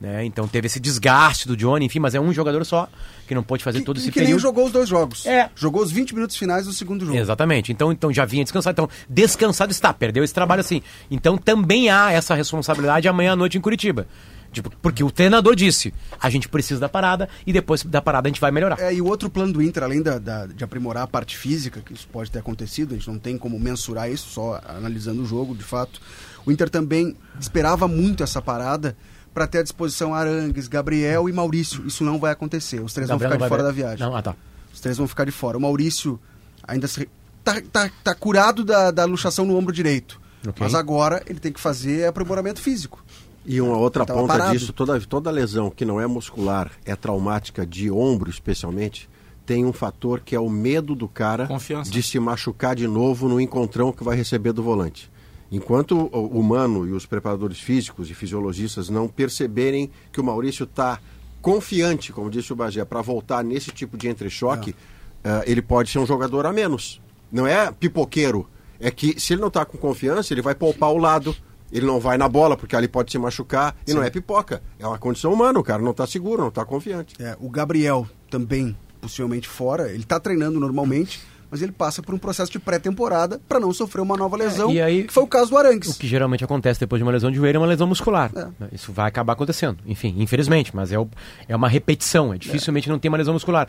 Né? Então teve esse desgaste do Johnny, enfim, mas é um jogador só que não pôde fazer Que, todo esse que nem período. jogou os dois jogos. É. Jogou os 20 minutos finais do segundo jogo. Exatamente. Então, então já vinha descansado. Então, descansado está, perdeu esse trabalho assim. Então também há essa responsabilidade amanhã à noite em Curitiba. Tipo, porque o treinador disse, a gente precisa da parada e depois da parada a gente vai melhorar. É, e o outro plano do Inter, além da, da- de aprimorar a parte física, que isso pode ter acontecido, a gente não tem como mensurar isso, só analisando o jogo, de fato. O Inter também esperava muito essa parada para ter à disposição Arangues, Gabriel e Maurício. Isso não vai acontecer. Os três Gabriel vão ficar de fora ver- da viagem. Não, ah, tá. Os três vão ficar de fora. O Maurício ainda se... tá, tá, tá curado da, da luxação no ombro direito. Ok. Mas agora ele tem que fazer aprimoramento físico. E uma outra Tava ponta parado. disso, toda, toda lesão que não é muscular, é traumática, de ombro especialmente, tem um fator que é o medo do cara Confiança. de se machucar de novo no encontrão que vai receber do volante. Enquanto o o Mano e os preparadores físicos e fisiologistas não perceberem que o Maurício está confiante, como disse o Bagé, para voltar nesse tipo de entrechoque, eh, ele pode ser um jogador a menos. Não é pipoqueiro. É que se ele não está com confiança, ele vai poupar o lado. Ele não vai na bola, porque ali pode se machucar. E não é pipoca. É uma condição humana. O cara não está seguro, não está confiante. É, o Gabriel também, possivelmente fora, ele está treinando normalmente, mas ele passa por um processo de pré-temporada para não sofrer uma nova lesão, É, e aí- que foi o caso do Arangues. O que geralmente acontece depois de uma lesão de joelho é uma lesão muscular. É. Isso vai acabar acontecendo. Enfim, infelizmente, mas é, o- é uma repetição. É dificilmente não tem uma lesão muscular.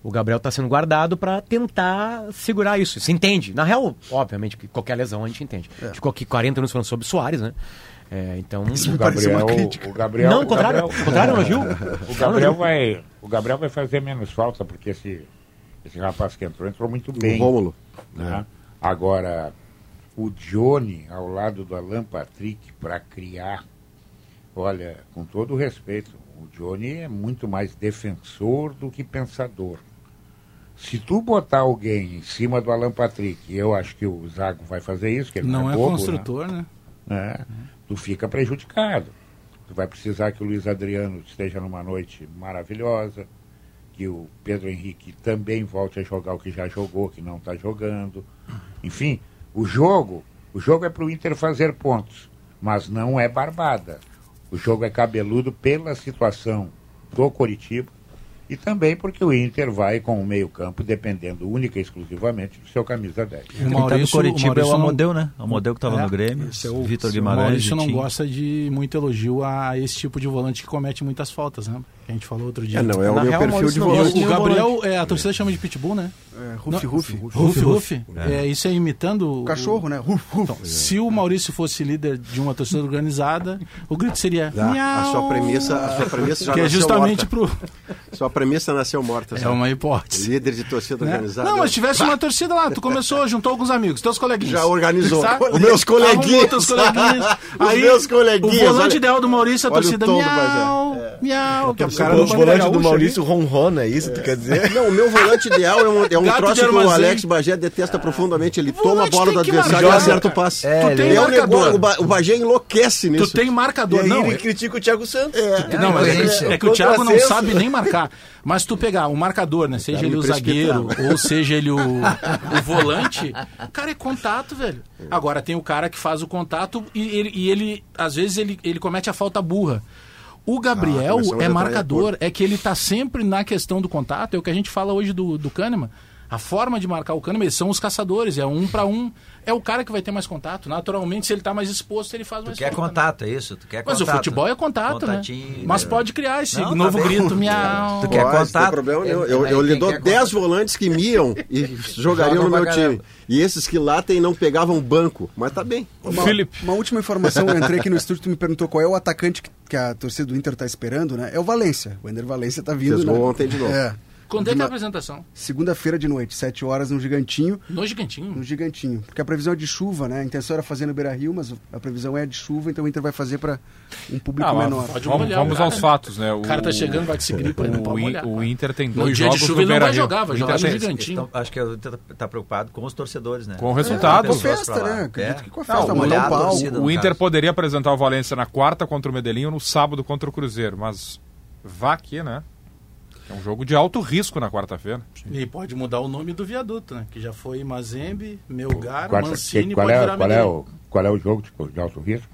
O Gabriel está sendo guardado para tentar segurar isso. Se entende. Na real, obviamente, que qualquer lesão a gente entende. É. Ficou aqui 40 minutos falando sobre Soares, né? É, então. pareceu uma Gabriel, crítica. o Gabriel, Não, o o contrário, Gabriel- o contrário, elogio. <laughs> O Gabriel vai, o Gabriel vai fazer menos falta porque esse, esse rapaz que entrou entrou muito bem. O Rômulo. né? Agora, o Johnny ao lado do Alan Patrick para criar, olha, com todo o respeito, o Johnny é muito mais defensor do que pensador. Se tu botar alguém em cima do Alan Patrick, eu acho que o Zago vai fazer isso, que ele não, Não é bobo, né? construtor, né? né? tu fica prejudicado. Tu vai precisar que o Luiz Adriano esteja numa noite maravilhosa, que o Pedro Henrique também volte a jogar o que já jogou, que não está jogando. Enfim, o jogo, o jogo é para o Inter fazer pontos, mas não é barbada. O jogo é cabeludo pela situação do Coritiba E também porque o Inter vai com o meio-campo dependendo única e exclusivamente do seu camisa 10. O tá Maurício, o Coritiba é o Maurício não- Amodeu, né? O Amodeu que estava É, no Grêmio, é o- Vitor O Guimarães. Maurício não gosta de muito elogio a esse tipo de volante que comete muitas faltas, né? Que a gente falou outro dia. É, não, é o Na meu real, perfil de volante. o, Gabriel, é, a torcida chama de pitbull, né? É. Rufi, Rufi. É, isso é imitando o O cachorro, né? Ruf, ruf. Então, se o Maurício fosse líder de uma torcida organizada, o grito seria Ah, miau. a sua premissa, a sua premissa já que é justamente morta. pro Sua premissa nasceu morta. é sabe? uma hipótese. Líder de torcida né? organizada. Não, mas tivesse uma torcida lá, tu começou, juntou alguns amigos, teus coleguinhas. Já organizou. Sabe? Os meus coleguinhas. <laughs> Os Aí, meus coleguinhas, O volante olha- ideal do Maurício, a olha o torcida miau, Bagé. miau. É o cara O do volante do Maurício ronrona, é isso que tu quer dizer? <laughs> Não, o meu volante ideal é um, é um troço que o. Alex Bagé detesta profundamente. Ele toma a bola do adversário e acerta o passe. É, Tu tem É um marcador. negócio, o, Ba- o Bagé enlouquece nisso. Tu tem E marcador, aí não. ele é- critica o Thiago Santos. Não, é, é que o Thiago não sabe nem marcar. Mas tu pegar o marcador, né? Seja Tá ele o zagueiro ou seja ele o, o <laughs> volante, o cara é contato, velho. Agora tem o cara que faz o contato e ele, e ele às vezes, ele, ele comete a falta burra. O Gabriel começamos é marcador, é que ele tá sempre na questão do contato, é o que a gente fala hoje do, do Kahneman. A forma de marcar o Kahneman, são os caçadores, é um para um. É o cara que vai ter mais contato. Naturalmente, se ele tá mais exposto, ele faz Tu mais quer falta. contato, é isso? Tu quer Mas contato. o futebol é contato, né? Contatinho, Mas é. pode criar esse Não, tá novo bem. grito, <laughs> miau. Tu quer Pode, não tem contato? problema nenhum. É, Eu, é, eu lhe dou quer 10 contato. volantes que miam e <laughs> jogariam no meu time. E esses que latem não pegavam banco. Mas tá bem. Uma, Felipe. uma última informação, eu entrei aqui no estúdio, tu me perguntou qual é o atacante que, que a torcida do Inter tá esperando, né? É o Valência. O Ender Valência tá vindo. Fez né? ontem de novo. É. Quando é que é De a apresentação? Segunda-feira de noite, 7 horas no Gigantinho. No Gigantinho. No Gigantinho. Porque a previsão é de chuva, né? A intenção era fazer no Beira Rio, mas a previsão é de chuva, então o Inter vai fazer para um público Ah, menor. pode Vamos, molhar, vamos cara. aos fatos, né? O cara tá chegando, vai que se gripa, não o, pode In- molhar. o Inter tem No dois dia de jogos chuva no ele não vai jogar, vai O jogar Inter no tem- Gigantinho. Então, acho que o Inter tá preocupado com os torcedores, né? Com o resultado. Com a festa, né? Acredito É. que com a Não, festa, o mandar olhar um a palco. torcida. O no Inter caso. poderia apresentar o Valência na quarta contra o Medellín ou no sábado contra o Cruzeiro, mas vá aqui, né? É um jogo de alto risco na quarta-feira. E pode mudar o nome do viaduto, né? Que já foi Mazembe, Melgar, Quarta- Mancini, qual, pode é, virar qual, é o, qual é o jogo de, de alto risco?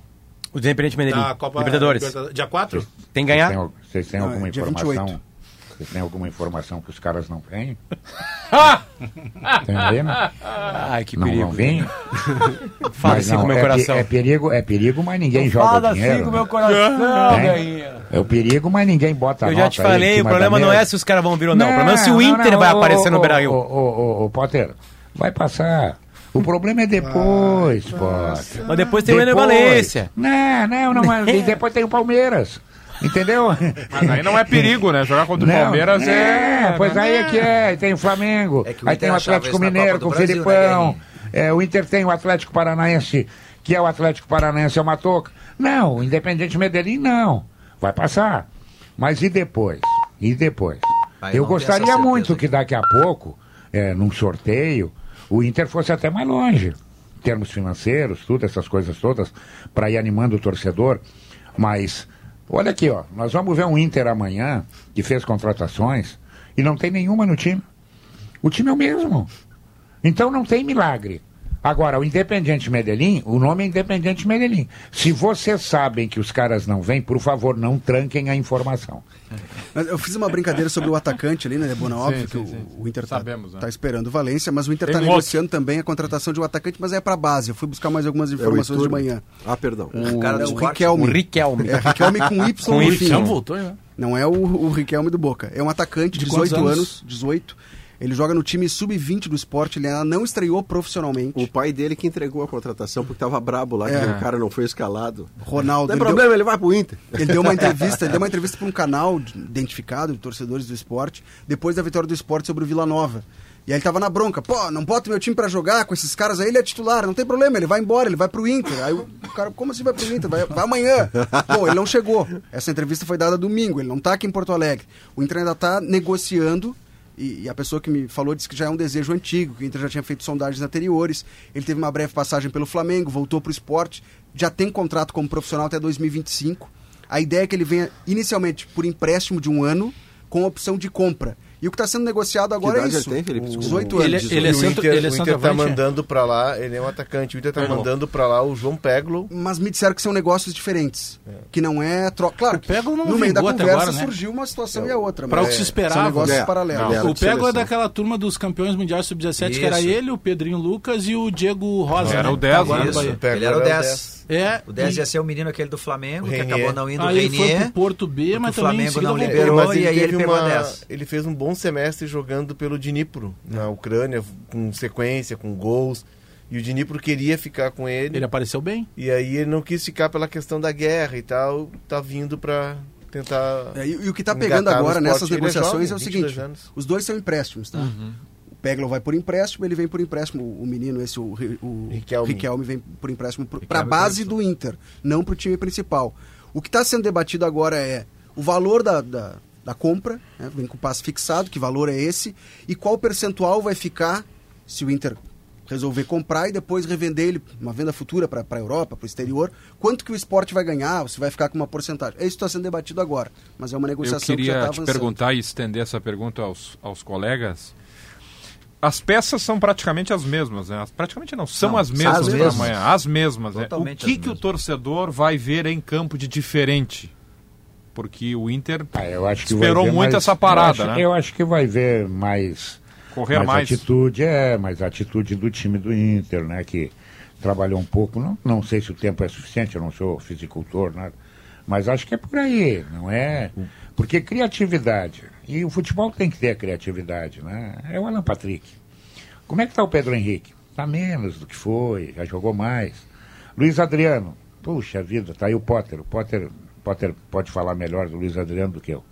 O Independente Medellín. Da Copa Libertadores. Libertadores. Dia 4? Tem que Vocês ganhar? têm, al- vocês têm Não, alguma é dia informação? 28. Vocês têm alguma informação que os caras não têm? Tem né? Ai, que Não perigo. vão vir? <laughs> Fala Mas assim com o meu é, pe- coração. é perigo, é perigo, mas ninguém joga Fala dinheiro. assim com o meu né? coração, É. gainha. É o perigo, mas ninguém bota Eu já nota te falei, o problema não é se os caras vão vir ou não. O problema é se o não, Inter não, vai aparecer no Beira-Rio. Ô, ô, ô, ô, Potter, vai passar. O problema é depois, Potter. Mas depois tem o Depois. Valência. Não, não, não. mas e <laughs> depois tem o Palmeiras. Entendeu? Mas aí não é perigo, né? Jogar contra o Não, Palmeiras é. é, pois aí é que é. Tem o Flamengo, É que o aí Inter tem o Atlético Mineiro com o Brasil, né, Filipão. Guerrinha? é, o Inter tem o Atlético Paranaense, que é o Atlético Paranaense é uma toca. Não, o Independente Medellín não. Vai passar. Mas e depois? E depois? Aí Eu gostaria muito que daqui a pouco, é, num sorteio, o Inter fosse até mais longe. Em termos financeiros, tudo, essas coisas todas, para ir animando o torcedor. Mas, olha aqui, ó, nós vamos ver um Inter amanhã, que fez contratações, e não tem nenhuma no time. O time é o mesmo. Então não tem milagre. Agora, o Independente Medellín, o nome é Independente Medellín. Se vocês sabem que os caras não vêm, por favor, não tranquem a informação. Mas Eu fiz uma brincadeira sobre o atacante ali, né, Debona? Óbvio que o, sim, sim. o Inter tá, Sabemos, né? tá esperando o Valência, mas o Inter Tem tá um outro. negociando também a contratação de um atacante, mas é pra base. Eu fui buscar mais algumas É o informações de Iturbe. manhã. Ah, perdão. O cara do É o. Riquelme. O Riquelme. É, Riquelme com Y <laughs> Com no Y. voltou, né? Não é o, o Riquelme do Boca. É um atacante, De 18 quantos anos? anos? 18. Ele joga no time sub-20 do esporte, ele ainda não estreou profissionalmente. O pai dele que entregou a contratação porque tava brabo lá, É. que o cara não foi escalado. Ronaldo. Não tem problema, deu- ele vai pro Inter. Ele deu uma entrevista, ele deu uma entrevista para um canal de- identificado de torcedores do esporte, depois da vitória do esporte sobre o Vila Nova. E aí ele tava na bronca, pô, não bota meu time pra jogar com esses caras aí, ele é titular, não tem problema, ele vai embora, ele vai pro Inter. Aí o cara, como assim vai pro Inter? Vai, vai amanhã. Bom, ele não chegou. Essa entrevista foi dada domingo, ele não tá aqui em Porto Alegre. O Inter ainda tá negociando e, e a pessoa que me falou disse que já é um desejo antigo, que o Inter já tinha feito sondagens anteriores. Ele teve uma breve passagem pelo Flamengo, voltou pro esporte, já tem contrato como profissional até 2025. A ideia é que ele venha inicialmente por empréstimo de um ano com opção de compra. E o que está sendo negociado Que agora é isso. ele tem, Felipe? Os Desculpa. 18 Ele- anos. ele é E o centro- Inter, ele é o Inter tá centroavante, é? mandando pra lá, ele é um atacante, o Inter tá mandando pra lá o João Peglo. Mas me disseram que são negócios diferentes. Que não é troca. Claro, O Pego não no meio da conversa agora, né? surgiu uma situação e a outra. Pra mas o que se São esperava. negócios É. paralelos. Não, O de Pego é daquela turma dos campeões mundiais sub-17, que era ele, o Pedrinho Lucas e o Diego Rosa. Era né? o 10, Tá agora. Pego ele era o era o 10. É, O 10 e- ia ser o menino aquele do Flamengo, que acabou não indo, o aí ele foi pro Porto B, mas o também em Flamengo não liberou. Mas e aí ele pegou uma- a 10. ele fez um bom semestre jogando pelo Dnipro, na Ucrânia, com sequência, com gols. E o Dnipro queria ficar com ele. Ele apareceu bem. E aí ele não quis ficar pela questão da guerra e tal. Tá vindo pra tentar. É, e, e o que está engatar pegando agora nessas Ele é negociações jovem, é o 22 seguinte: anos. os dois são empréstimos, tá? O Peglo vai por empréstimo, ele vem por empréstimo. O menino, esse, o, o Riquelme. Riquelme. vem por empréstimo para a base do Inter, não para o time principal. O que está sendo debatido agora é o valor da, da, da compra, né? vem com o passe fixado, que valor é esse, e qual percentual vai ficar se o Inter resolver comprar e depois revender ele, uma venda futura para a Europa, para o exterior, quanto que o esporte vai ganhar, se vai ficar com uma porcentagem. É isso que está sendo debatido agora, mas é uma Eu negociação que já queria está te avançando. perguntar e estender essa pergunta aos, aos colegas. As peças são praticamente as mesmas, né? As- Praticamente não, são Não, as mesmas as para amanhã. As mesmas, né? O que, as que o mesmas. torcedor vai ver em campo de diferente? Porque o Inter Ah, Esperou muito mais- essa parada, eu acho, né? Eu acho que vai ver mais correr mais, mais. atitude, é, mais atitude do time do Inter, né? Que trabalhou um pouco. Não, não sei se o tempo é suficiente, eu não sou fisicultor, nada. Mas acho que é por aí, não é? Porque criatividade. E o futebol tem que ter a criatividade, né? É o Alan Patrick. Como é que tá o Pedro Henrique? Tá menos do que foi, já jogou mais. Luiz Adriano. Puxa vida, tá aí o Potter. O Potter, Potter pode falar melhor do Luiz Adriano do que eu.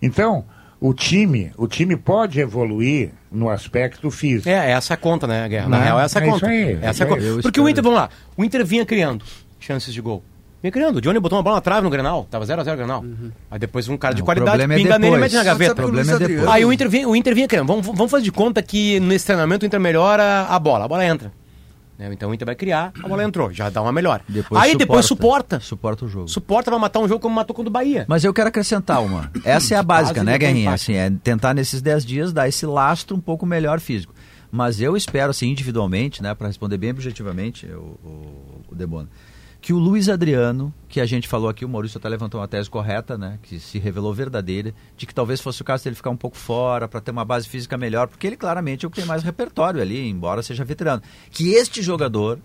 Então, o time, o time pode evoluir no aspecto físico. É, essa é a conta, né, Guerra? Na Né? real, essa é a É conta. isso aí, essa é a isso aí. conta. Eu Porque o. Inter, vamos lá, o Inter vinha criando chances de gol. Vinha criando. O Johnny botou uma bola na trave no Grenal. Tava 0x0 o Grenal. Aí depois um cara de Não, qualidade problema é pinga nele e mete na gaveta. O problema é depois. Aí o Inter vinha, o Inter vinha criando. Vamos, vamos fazer de conta que nesse treinamento o Inter melhora a bola. A bola entra. Né? Então o Inter vai criar, a bola entrou. Já dá uma melhora. Aí depois suporta. Suporta o jogo. Suporta vai matar um jogo como matou contra o Bahia. Mas eu quero acrescentar uma. Essa é a básica, né, Guerrinha? Assim, é tentar nesses 10 dias dar esse lastro um pouco melhor físico. Mas eu espero, assim, individualmente, né, para responder bem objetivamente, o, o, o Debona, que o Luiz Adriano, que a gente falou aqui, o Maurício até levantou uma tese correta, né, que se revelou verdadeira, de que talvez fosse o caso dele ficar um pouco fora, para ter uma base física melhor, porque ele claramente é o que tem mais repertório ali, embora seja veterano. Que este jogador,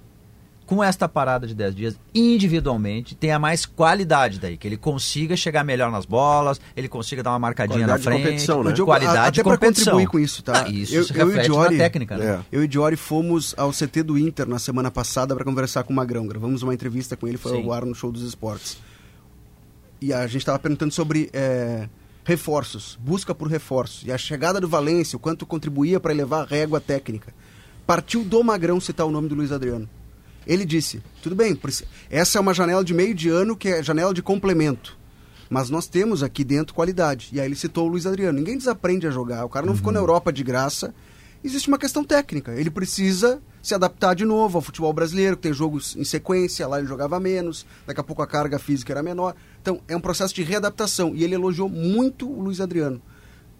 com esta parada de 10 dias, individualmente, tenha mais qualidade daí, que ele consiga chegar melhor nas bolas, ele consiga dar uma marcadinha Qualidade na de frente, competição, né? Diogo, qualidade a- de até para competição. contribuir com isso, tá? Ah, isso eu, se eu e reflete Diori, na técnica, né? É. Eu e Diori fomos ao CT do Inter na semana passada para conversar com o Magrão. Gravamos uma entrevista com ele, foi Sim. ao ar no Show dos Esportes. E a gente estava perguntando sobre é, reforços, busca por reforços. E a chegada do Valência, o quanto contribuía para elevar a régua técnica. Partiu do Magrão citar o nome do Luiz Adriano. Ele disse: tudo bem, essa é uma janela de meio de ano que é janela de complemento. Mas nós temos aqui dentro qualidade. E aí ele citou o Luiz Adriano. Ninguém desaprende a jogar. O cara não ficou na Europa de graça. Existe uma questão técnica. Ele precisa se adaptar de novo ao futebol brasileiro, que tem jogos em sequência, lá ele jogava menos, daqui a pouco a carga física era menor. Então, é um processo de readaptação. E ele elogiou muito o Luiz Adriano.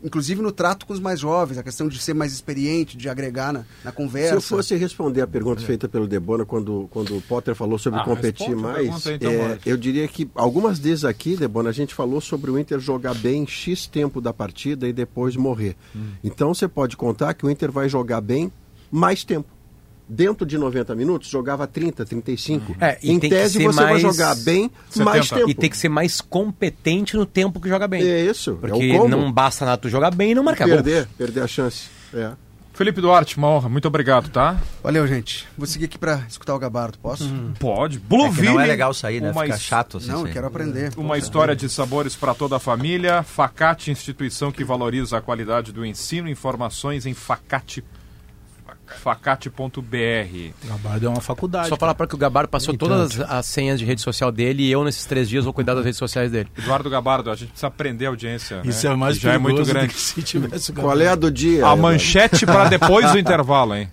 Inclusive no trato com os mais jovens, a questão de ser mais experiente, de agregar na, na Se conversa. eu fosse responder a pergunta feita pelo Debona quando, quando o Potter falou sobre Ah, competir mais, pergunta então, é, eu diria que algumas vezes aqui, Debona, a gente falou sobre o Inter jogar bem X tempo da partida e depois morrer. Hum. Então você pode contar que o Inter vai jogar bem mais tempo. Dentro de 90 minutos, jogava 30, 35. É, e em tem que tese, ser você vai mais jogar bem 70. mais tempo. E tem que ser mais competente no tempo que joga bem. É isso, é Porque o combo. não basta nada tu jogar bem e não marcar perder, gol. perder a chance. É. Felipe Duarte, uma honra. Muito obrigado, tá? Valeu, gente. Vou seguir aqui para escutar o Gabardo, posso? Pode. É que Blueville. não é legal sair, né? uma Fica chato assim. Não, quero aprender. Uma história de sabores para toda a família. Facate, instituição que valoriza a qualidade do ensino. Informações em facate facate.br. Gabardo é uma faculdade. Só falar para que o Gabardo passou E todas tanto. as, as senhas de rede social dele e eu nesses três dias vou cuidar das redes sociais dele. Eduardo Gabardo, a gente precisa aprender a audiência. Isso né? é mais já é muito grande. que se tivesse o Qual é a do dia? A Eduardo? manchete para <laughs> depois do intervalo, hein?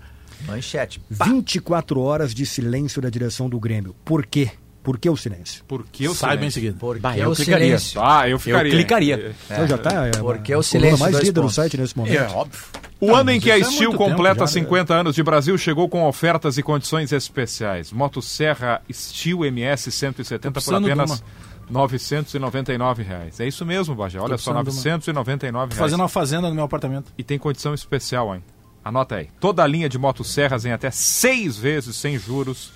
Manchete. 24 horas de silêncio da direção do Grêmio. Por quê? Por que o silêncio? Por que o Saiba em silêncio? seguida. Porque Bah, eu o clicaria. silêncio. Ah, eu ficaria. Eu clicaria. Então já tá. É, porque a o coluna silêncio, mais lida no site nesse momento. É, óbvio. O ano em que a é Steel tempo completa já, 50 anos de Brasil chegou com ofertas e condições especiais. Motosserra Steel MS 170 por apenas 999 reais. É isso mesmo, Bajé. Olha só, uma. 999 Tô reais. fazendo uma fazenda no meu apartamento. E tem condição especial, hein? Anota aí. Toda a linha de motosserras em até seis vezes sem juros.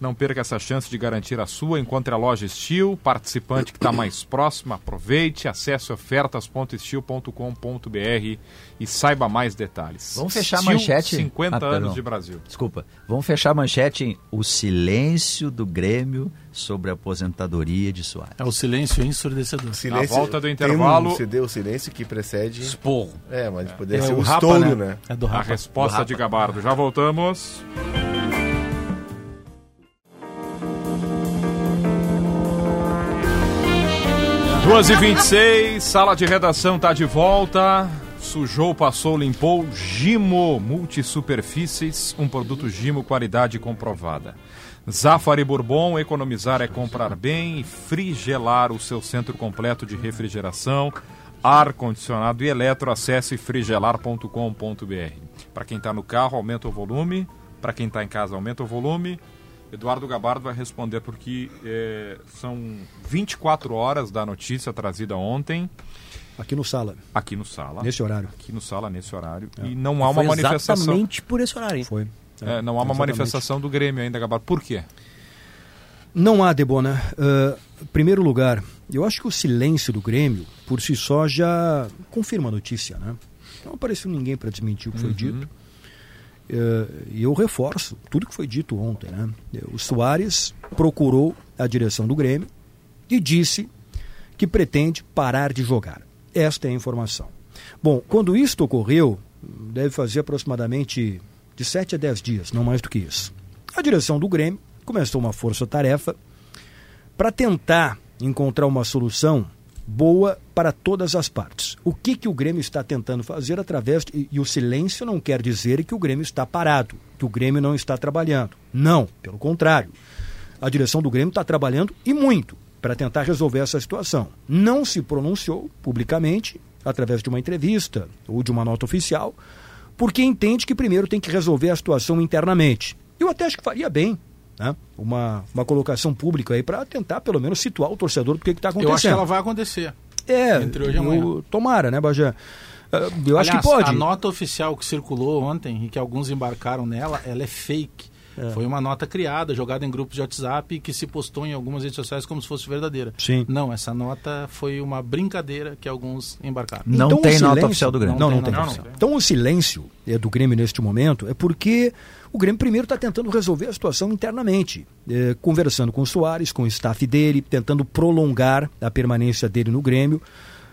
Não perca essa chance de garantir a sua. Encontre a loja Steel, participante que está mais próximo. Aproveite, acesse ofertas.steel.com.br e saiba mais detalhes. Vamos fechar a Steel, manchete. 50 Ah, anos de Brasil. Desculpa. Vamos fechar a manchete em o silêncio do Grêmio sobre a aposentadoria de Soares. É o silêncio ensurdecedor. Na volta do tem intervalo- Um CD, o silêncio que precede. Esporro. É, mas poderia É ser o o Rapa, estouro, né? né? É do A Rafa. resposta de Gabardo. Já voltamos. Duas e 26 sala de redação tá de volta. Sujou, passou, limpou. Gimo Multisuperfícies, um produto Gimo qualidade comprovada. Zafari Bourbon, economizar é comprar bem. Frigelar, o seu centro completo de refrigeração, ar condicionado e eletro. Acesse frigelar.com.br. Para quem está no carro, aumenta o volume. Para quem está em casa, aumenta o volume. Eduardo Gabardo vai responder porque eh, são 24 horas da notícia trazida ontem Aqui no sala, aqui no sala. nesse horário. Aqui no sala, nesse horário. E não há uma Foi manifestação. Exatamente por esse horário, hein? Foi. É, não há uma Exatamente. manifestação do Grêmio ainda, Gabardo. Por quê? Não há, Debona. Uh, primeiro lugar, eu acho que o silêncio do Grêmio, por si só, já confirma a notícia, né? Não apareceu ninguém para desmentir o que foi dito. Uh, E eu reforço tudo que foi dito ontem, né? O Soares procurou a direção do Grêmio e disse que pretende parar de jogar. Esta é a informação. Bom, quando isto ocorreu, deve fazer aproximadamente de 7 a 10 dias, não mais do que isso. A direção do Grêmio começou uma força-tarefa para tentar encontrar uma solução boa para todas as partes. O que, que o Grêmio está tentando fazer através. De, e, o silêncio não quer dizer que o Grêmio está parado, que o Grêmio não está trabalhando. Não, pelo contrário. A direção do Grêmio está trabalhando e muito para tentar resolver essa situação. Não se pronunciou publicamente, através de uma entrevista ou de uma nota oficial, porque entende que primeiro tem que resolver a situação internamente. Eu até acho que faria bem né? uma, uma colocação pública aí para tentar pelo menos situar o torcedor do que está acontecendo. Eu acho que ela vai acontecer. É, entre hoje e amanhã. tomara, né, Bajé? Ah, Eu acho que Aliás, pode. A nota oficial que circulou ontem e que alguns embarcaram nela, ela é fake. Foi uma nota criada, jogada em grupos de WhatsApp e que se postou em algumas redes sociais como se fosse verdadeira. Sim. Não, essa nota foi uma brincadeira que alguns embarcaram. Não Então, o tem nota silêncio- oficial do Grêmio. Não, não, Não tem. tem nota nota oficial. Então o silêncio é, do Grêmio neste momento é porque o Grêmio primeiro está tentando resolver a situação internamente, é, conversando com o Soares, com o staff dele, tentando prolongar a permanência dele no Grêmio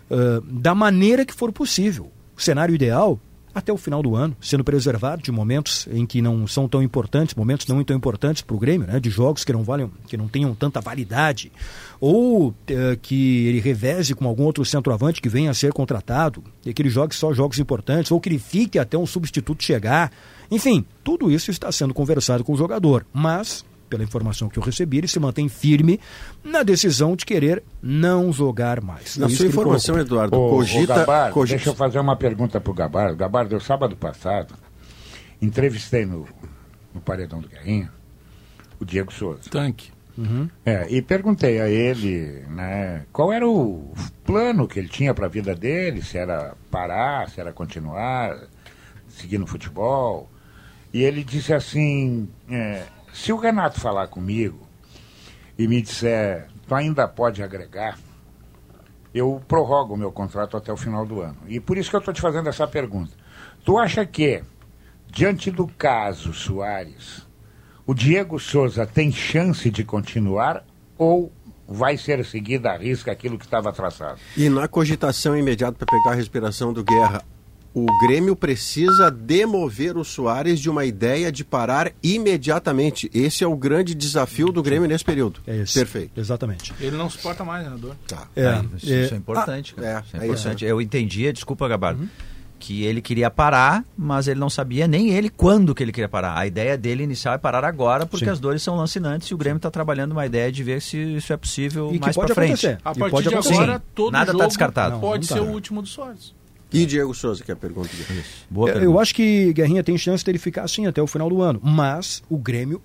ah, da maneira que for possível. O cenário ideal até o final do ano, sendo preservado de momentos em que não são tão importantes, momentos não tão importantes para o Grêmio, né, de jogos que não valham, que não tenham tanta validade, ou eh, que ele reveze com algum outro centroavante que venha a ser contratado, e que ele jogue só jogos importantes, ou que ele fique até um substituto chegar. Enfim, tudo isso está sendo conversado com o jogador, mas pela informação que eu recebi, ele se mantém firme na decisão de querer não jogar mais. Na sua informação. Eduardo, ô, cogita. Gabardo, cogita- Deixa eu fazer uma pergunta para o Gabardo. Gabardo, eu sábado passado entrevistei no, no Paredão do Guerrinha o Diego Souza. Tanque. É, e perguntei a ele né, qual era o plano que ele tinha para a vida dele, se era parar, se era continuar, seguir no futebol. E ele disse assim: é, se o Renato falar comigo e me disser, tu ainda pode agregar, eu prorrogo o meu contrato até o final do ano. E por isso que eu estou te fazendo essa pergunta. Tu acha que, diante do caso Soares, o Diego Souza tem chance de continuar ou vai ser seguida a risca aquilo que estava traçado? E na cogitação imediata para pegar a respiração do Guerra, o Grêmio precisa demover o Soares de uma ideia de parar imediatamente. Esse é o grande desafio do Grêmio nesse período. É esse. Perfeito. Exatamente. Ele não suporta mais, treinador. Tá. É, isso, é, isso é importante, cara. é, Isso é é importante. Eu entendia, desculpa, Gabardo. que ele queria parar, mas ele não sabia nem ele quando que ele queria parar. A ideia dele inicial é parar agora, porque Sim. as dores são lancinantes e o Grêmio está trabalhando uma ideia de ver se isso é possível E mais pode para frente. acontecer. A E partir pode de acontecer. agora, todo nada tá jogo descartado. Não, pode não ser tá. o último do Soares. E Diego Souza, que é a pergunta dele. Boa É, pergunta. Eu acho que Guerrinha tem chance dele ficar assim até o final do ano. Mas o Grêmio,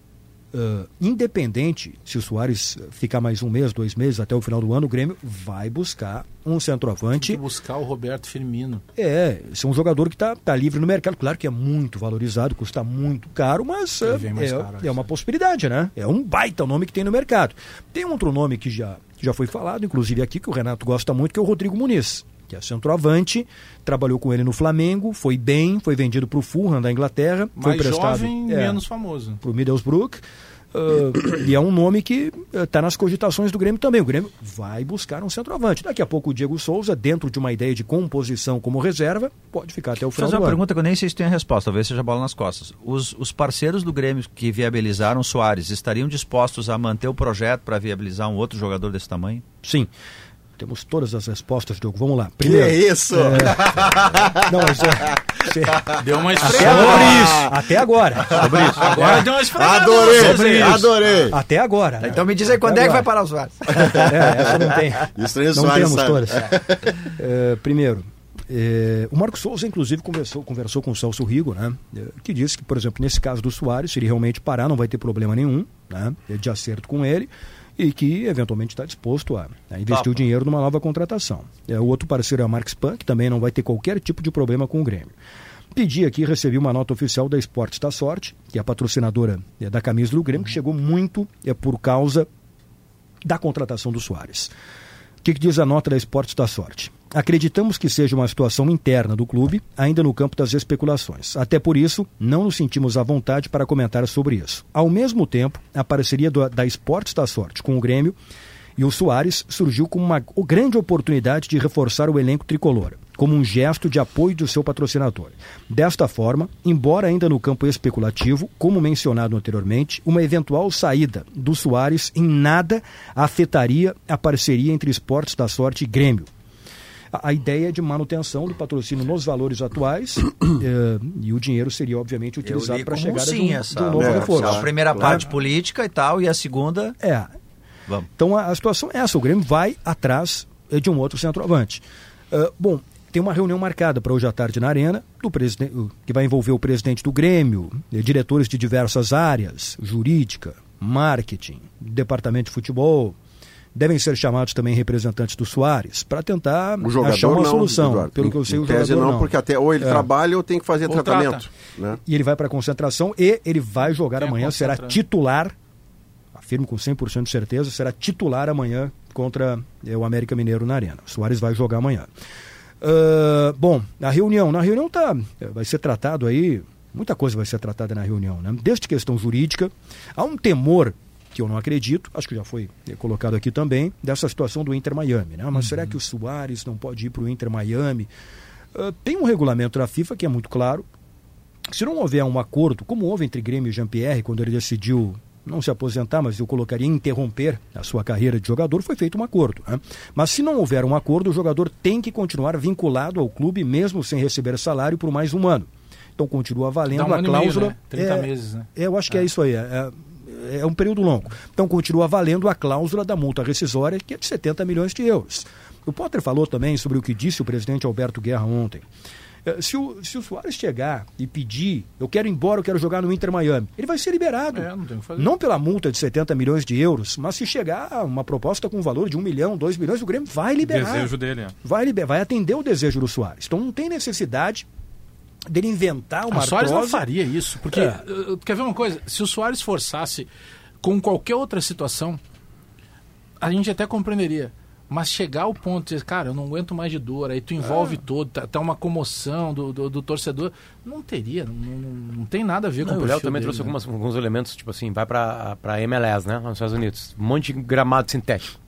ah, independente se o Soares ah, ficar mais um mês, dois meses até o final do ano, o Grêmio vai buscar um centroavante. Tem que buscar o Roberto Firmino. É, esse é um jogador que está tá livre no mercado. Claro que é muito valorizado, custa muito caro, mas Ele mais é, caro, é uma acho. possibilidade, né? É um baita nome que tem no mercado. Tem outro nome que já, que já foi falado, inclusive aqui, que o Renato gosta muito, que é o Rodrigo Muniz, que é centroavante, trabalhou com ele no Flamengo, foi bem, foi vendido para o Fulham da Inglaterra, foi Mais emprestado jovem, é, menos famoso. para o Middlesbrough. ah, <coughs> e é um nome que está nas cogitações do Grêmio também. O Grêmio vai buscar um centroavante. Daqui a pouco o Diego Souza, dentro de uma ideia de composição como reserva, pode ficar até o Vou final fazer do uma ano. pergunta que eu nem sei se tem a resposta, talvez seja bola nas costas. Os, os parceiros do Grêmio que viabilizaram Soares estariam dispostos a manter o projeto para viabilizar um outro jogador desse tamanho? Sim. Temos todas as respostas, Diogo. Vamos lá. Que Primeiro. isso? <laughs> Não, mas, é, Deu uma até esfriada. agora. Até agora. Agora deu uma esfriada. Adorei, vocês. adorei. Até agora. né? Então me diz aí quando Até é que vai agora. parar o Soares? É, essa não tem. Estranho Não Soares, temos sabe? todas. É, primeiro, é, o Marcos Souza, inclusive, conversou, conversou com o Celso Rigo, né? é, Que disse que, por exemplo, nesse caso do Soares, se ele realmente parar, não vai ter problema nenhum, né? é De acerto com ele. E que eventualmente está disposto a, a investir Topa. o dinheiro numa nova contratação. É, o outro parceiro é a Marx Pan, que também não vai ter qualquer tipo de problema com o Grêmio. Pedi aqui, recebi uma nota oficial da Esportes da Sorte, que é a patrocinadora é, da camisa do Grêmio, que chegou muito é, por causa da contratação do Soares. O que, que diz a nota da Esportes da Sorte? Acreditamos que seja uma situação interna do clube, ainda no campo das especulações. Até por isso, não nos sentimos à vontade para comentar sobre isso. Ao mesmo tempo, a parceria do- da Esportes da Sorte com o Grêmio e o Soares surgiu como uma grande oportunidade de reforçar o elenco tricolor, como um gesto de apoio do seu patrocinador. Desta forma, embora ainda no campo especulativo, como mencionado anteriormente, uma eventual saída do Soares em nada afetaria a parceria entre Esportes da Sorte e Grêmio. A, a ideia é de manutenção do patrocínio nos valores atuais <coughs> eh, e o dinheiro seria, obviamente, utilizado para a chegada de um, de um novo É, reforço. A primeira Né? parte política e tal, e a segunda. É, Vamos. então a, a situação é essa: o Grêmio vai atrás eh, de um outro centroavante. Ah, bom, tem uma reunião marcada para hoje à tarde na Arena, do que vai envolver o presidente do Grêmio, diretores de diversas áreas, jurídica, marketing, departamento de futebol. Devem ser chamados também representantes do Soares para tentar O achar uma não, solução. Eduardo. Pelo Em- que eu sei, o tese jogador não, não. porque até ou ele É. trabalha ou tem que fazer Ou tratamento. trata. Né? E ele vai para a concentração e ele vai jogar Tem amanhã, será titular, afirmo com 100% de certeza, será titular amanhã contra eh, o América Mineiro na Arena. Soares vai jogar amanhã. Ah, bom, a reunião, na reunião tá, vai ser tratado aí, muita coisa vai ser tratada na reunião, né? Desde questão jurídica, há um temor que eu não acredito, acho que já foi eh, colocado aqui também, dessa situação do Inter Miami, né? Mas será que o Soares não pode ir para o Inter Miami? Ah, tem um regulamento da FIFA que é muito claro, se não houver um acordo, como houve entre Grêmio e Jean-Pierre, quando ele decidiu não se aposentar, mas eu colocaria interromper a sua carreira de jogador, foi feito um acordo. né? Mas se não houver um acordo, o jogador tem que continuar vinculado ao clube, mesmo sem receber salário, por mais um ano. Então continua valendo um a e meio, cláusula. né? 30 meses, né? É, eu acho que é, isso aí. É, é- é um período longo. Então continua valendo a cláusula da multa rescisória, que é de 70 milhões de euros. O Potter falou também sobre o que disse o presidente Alberto Guerra ontem. Eh, Se o, se o Soares chegar e pedir, eu quero ir embora, eu quero jogar no Inter Miami, ele vai ser liberado. É, não tem o que fazer. Não pela multa de 70 milhões de euros, mas se chegar uma proposta com valor de 1 milhão, 2 milhões, o Grêmio vai liberar. Desejo dele, é. Vai, vai atender o desejo do Soares. Então não tem necessidade dele inventar uma O Soares não faria isso, porque É. uh, quer ver uma coisa? Se o Soares forçasse com qualquer outra situação, a gente até compreenderia. Mas chegar ao ponto de dizer, cara, eu não aguento mais de dor, aí tu envolve todo, tá, tá uma comoção do, do, do torcedor, não teria, não, não, não tem nada a ver com Não, o o Léo também dele, trouxe né? algumas- alguns elementos, tipo assim, vai pra, pra MLS, né? Nos Estados Unidos. Um monte de gramado sintético.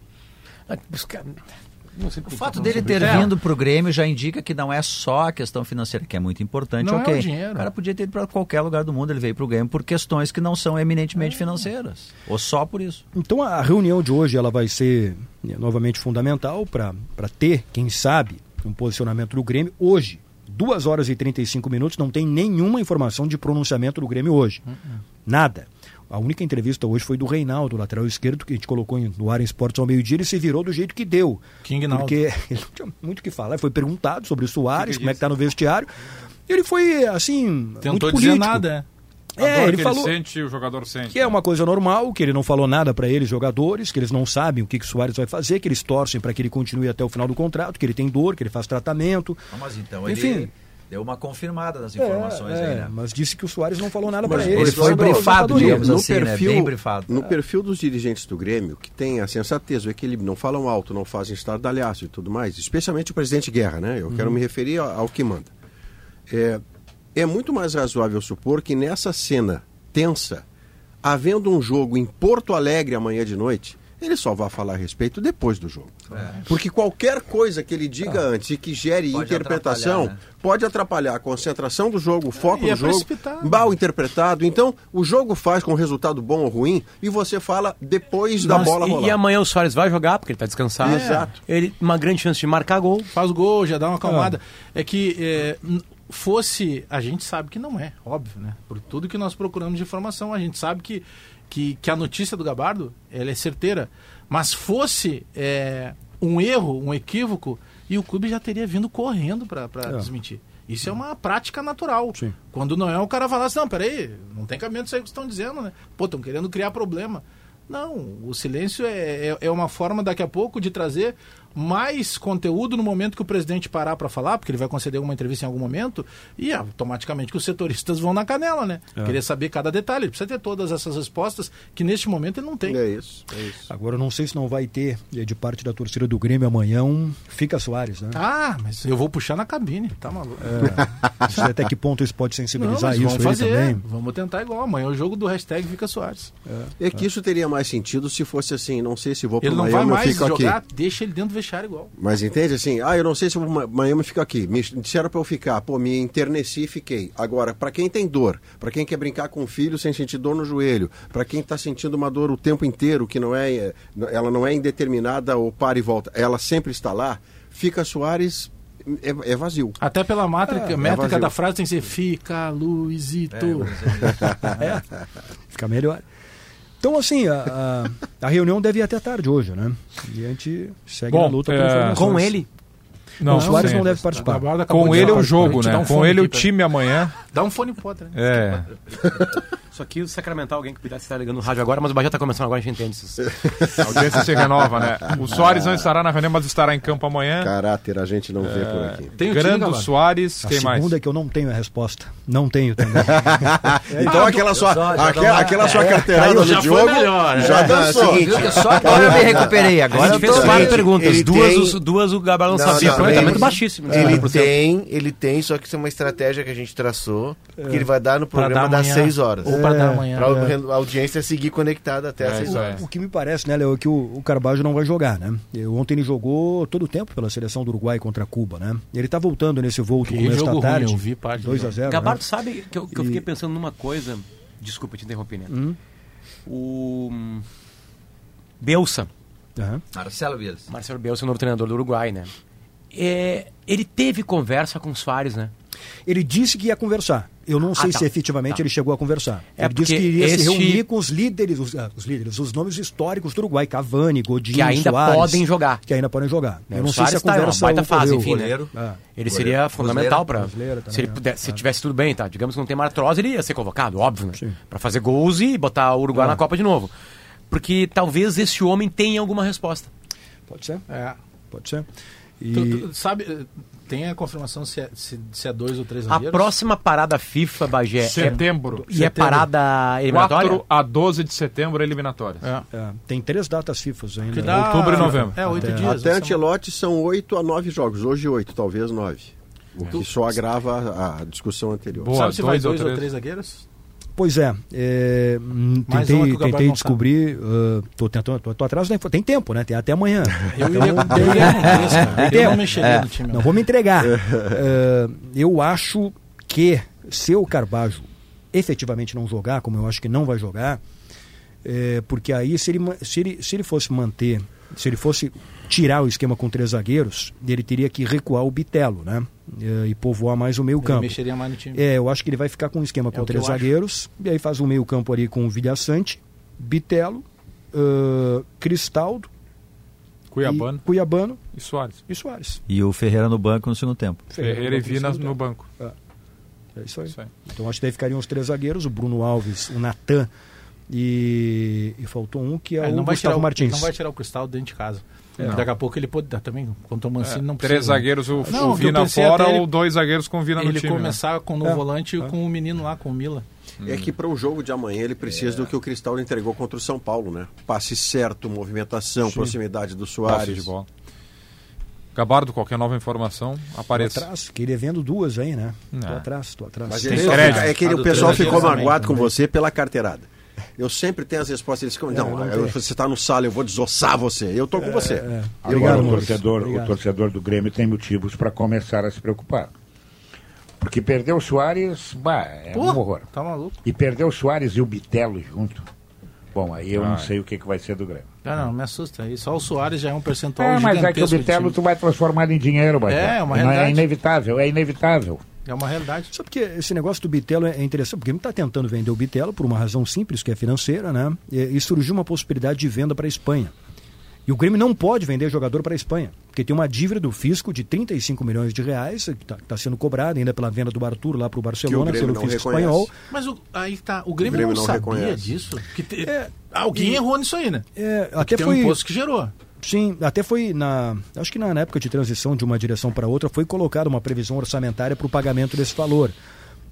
O fato dele ter isso. vindo pro Grêmio já indica que não é só a questão financeira, que é muito importante, Não é ok. o dinheiro. cara podia ter ido para qualquer lugar do mundo, ele veio pro Grêmio por questões que não são eminentemente financeiras. Ou só por isso. Então a reunião de hoje ela vai ser né, novamente fundamental para ter, quem sabe, um posicionamento do Grêmio hoje, 2 horas e 35 minutos, não tem nenhuma informação de pronunciamento do Grêmio hoje. Nada. A única entrevista hoje foi do Reinaldo, lateral esquerdo, que a gente colocou no ar em esportes ao meio-dia, ele se virou do jeito que deu. King Naldo. Porque <laughs> ele não tinha muito o que falar. Ele foi perguntado sobre o Soares, como é que tá no vestiário. Ele foi, assim, Tentou muito dizer político. nada, É, dor ele que falou ele sente, o jogador sente. que é uma coisa normal, que ele não falou nada para eles, jogadores, que eles não sabem o que, que o Soares vai fazer, que eles torcem para que ele continue até o final do contrato, que ele tem dor, que ele faz tratamento. Ah, Mas então Enfim. ele deu uma confirmada nas informações É, aí, é, né? Mas disse que o Soares não falou nada para ele eles. foi brifado, digamos no assim, né? perfil, Bem brifado. No perfil dos dirigentes do Grêmio, que tem a sensatez, o equilíbrio, não falam alto, não fazem estardalhaço e tudo mais, especialmente o presidente Guerra, né? Eu quero me referir ao, ao que manda. É, é muito mais razoável supor que nessa cena tensa, havendo um jogo em Porto Alegre amanhã de noite, ele só vai falar a respeito depois do jogo. Porque qualquer coisa que ele diga antes e que gere Pode interpretação atrapalhar, né? pode atrapalhar a concentração do jogo, o foco E é do jogo, mal interpretado. Então, o jogo faz com resultado bom ou ruim e você fala depois da Nós- bola e, rolar. e amanhã o Soares vai jogar, porque ele tá descansado. Exato. Ele, uma grande chance de marcar gol. faz gol, já dá uma acalmada. É que é, fosse, a gente sabe que não é, óbvio, né? Por tudo que nós procuramos de informação, a gente sabe que, que, que a notícia do Gabardo ela é certeira. Mas fosse é, um erro, um equívoco, e o clube já teria vindo correndo para É. desmentir. Isso é uma prática natural. Sim. Quando não é, o cara fala assim, não, peraí, não tem cabimento isso aí que estão dizendo, né? Pô, estão querendo criar problema. Não, o silêncio é, é, é uma forma daqui a pouco de trazer mais conteúdo no momento que o presidente parar para falar, porque ele vai conceder uma entrevista em algum momento, e automaticamente que os setoristas vão na canela, né? Querer saber cada detalhe. Ele precisa ter todas essas respostas que neste momento ele não tem. É isso, é isso. Agora, eu não sei se não vai ter, eh, de parte da torcida do Grêmio amanhã, um Fica Soares, né? Ah, mas eu vou puxar na cabine, tá maluco? <laughs> Não sei até que ponto isso pode Não, sensibilizar mas isso vamos fazer, também. vamos tentar igual. Amanhã é o jogo do hashtag Fica Soares. É que isso teria mais sentido se fosse assim, não sei se vou para Ele não vai Miami mais fico jogar, aqui. deixa ele dentro do vestiário igual. Mas entende assim, ah, eu não sei se eu vou para Miami ou fico aqui. Me disseram para eu ficar, pô, me interneci e fiquei. Agora, para quem tem dor, para quem quer brincar com o filho sem sentir dor no joelho, para quem está sentindo uma dor o tempo inteiro, que não é, é, ela não é indeterminada ou para e volta, ela sempre está lá, fica Soares é, é vazio. Até pela mátrica, é métrica vazio. da frase tem que ser Fica, Luizito. <laughs> Fica melhor. Então, assim, a, a, a reunião deve ir até tarde hoje, né? E a gente segue Bom, na luta é. Com ele. Não, o Soares não deve participar. Com ele é o jogo, né? um Com ele o time amanhã. Dá um fone pro Potter, né? É. <laughs> Isso aqui, o Sacramental, alguém que pudesse estar ligando no rádio agora, mas o Bahia tá começando agora, a gente entende isso. <laughs> A audiência se renova, né? O Soares não estará na reunião, mas estará em campo amanhã. Caráter a gente não vê por aqui. Tem o time, Grando Gabardo? Soares, A quem mais? segunda é que eu não tenho a resposta. Não tenho também. <laughs> Então aquela sua, só- já aquela, aquela sua carteirada do foi Diogo melhor, né? já dançou. Viu que só agora eu me recuperei. A Agora gente eu fez quatro perguntas, ele duas, tem- os- duas o Gabardo não, Não, sabia, não, aproveitamento ele- baixíssimo. né? Ele 100%. tem, ele tem, só que isso é uma estratégia que a gente traçou, que ele vai dar no programa das. 6 horas. Pra dar amanhã. Pra a audiência seguir conectada até as É, 6 isso horas. é. O que me parece, né, Léo, é que o, o Carbajo não vai jogar, né? E Ontem ele jogou todo o tempo pela seleção do Uruguai contra Cuba, né? Ele tá voltando nesse voo do Que começo jogo da ruim, tarde. eu vi parte do 2 a jogo. 0 Gabardo, né? sabe que eu, que eu E- fiquei pensando numa coisa. Desculpa te interromper, né? Hum. O. Belsa, Aham. Marcelo Bielsa. Marcelo Belsa, o novo treinador do Uruguai, né? É, ele teve conversa com o Soares, né? Ele disse que ia conversar. Eu não sei tá. se efetivamente Tá. ele chegou a conversar. É ele disse que porque iria se este- reunir com os líderes, os, ah, os líderes, os nomes históricos do Uruguai, Cavani, Godinho, Que ainda Soares, podem jogar. Que ainda podem jogar. Né, Eu não sei se a Soares tá conversa baita fase, ocorreu. enfim, né? Ah. Ele Goleiro. seria fundamental para. Se ele pudesse, se É. tivesse tudo bem, tá? Digamos que não tem martrose, ele ia ser convocado, óbvio, né? Para fazer gols e botar o Uruguai Ah. na Copa de novo. Porque talvez esse homem tenha alguma resposta. Pode ser, É. pode ser. E... Tu, tu sabe, tem a confirmação se é, se, se é dois ou três A zagueiros? próxima parada FIFA, Bagé, é, Setembro. e é parada eliminatória? 4 a 12 de setembro, eliminatórias. É. É, tem três datas FIFA ainda. Que né? dá- Outubro e novembro. É, oito Até- dias. Até essa Antelote são 8 a 9 jogos. Hoje 8, talvez 9. O que só agrava a, a discussão anterior. Boa. Sabe se vai dois ou dois ou três? três zagueiros? Pois é, é, hum, tentei, tentei descobrir, ah, tô, tentando, tô, tô atrás, tem tempo, né? Tem até amanhã. <laughs> Eu Então, iria, iria não mexeria no time. Não vou me entregar. Ah, <laughs> eu acho que se o Carbajo efetivamente não jogar, como eu acho que não vai jogar, é, porque aí se ele, se ele, se ele fosse manter se ele fosse tirar o esquema com três zagueiros, ele teria que recuar o Bitelo, né? Eh, E povoar mais o meio Ele campo. mexeria mais no time. É, eu acho que ele vai ficar com um esquema com o que três eu acho. zagueiros, e aí faz o meio campo ali com o Vilhaçante, Bitelo, ah, Cristaldo, Cuiabano e, Cuiabano e Soares. e Soares. E o Ferreira no banco no segundo tempo. Ferreira e no Vina no tempo. banco. É isso aí. Isso aí. Então acho que daí ficariam os três zagueiros, o Bruno Alves, o Natan e, e faltou um que é, É, ele o não vai, tirar Gustavo o, Martins. não vai tirar o cristal dentro de casa. É. Daqui a pouco ele pode dar também. Contra o Mancini não precisa. Três zagueiros, o, Não, o o Vina fora ele- ou dois zagueiros com o Vina no Ele time. né? começar com no É. volante com o menino lá, com o Mila. É que para o jogo de amanhã ele precisa do que o Cristal entregou contra o São Paulo, né? Passe certo, movimentação, proximidade do Passe Soares. de bola. Gabardo, qualquer nova informação, Tô apareça. atrás, queria vendo duas aí, né? Tô Não. atrás, tô atrás. Mas Tem ele- crédito. é que ele- A o pessoal ficou magoado também, com você pela carteirada. Eu sempre tenho as respostas. Eles ficam, não, não eu- você está no sala, eu vou desossar você. Eu tô com você. É, Agora obrigado, o torcedor, o torcedor do Grêmio tem motivos para começar a se preocupar. Porque perdeu o Soares, bah, é Pô, um horror. Tá maluco? E perdeu o Soares e o Bitelo junto. Bom, aí eu Ah, não é. sei o que, que vai ser do Grêmio. Ah, não, me assusta aí. Só o Soares já é um percentual É, mas é que o Bitelo tu vai transformar em dinheiro, Bagé. É, é uma Não realidade. É inevitável, é inevitável. É uma realidade. Só porque esse negócio do Bitelo é interessante, porque ele está tentando vender o Bitelo por uma razão simples, que é financeira, né? E, e surgiu uma possibilidade de venda para a Espanha. E o Grêmio não pode vender jogador para a Espanha, porque tem uma dívida do fisco de 35 milhões de reais, que está sendo cobrada ainda pela venda do Arthur lá para o Barcelona, Grêmio pelo não fisco reconhece. espanhol. Mas o- aí tá. O Grêmio, O Grêmio não, não sabia reconhece. disso. Que te- É, Alguém e- errou nisso aí, né? É, até Tem foi. um imposto que gerou. Sim, até foi na. Acho que na época de transição de uma direção para outra foi colocada uma previsão orçamentária para o pagamento desse valor.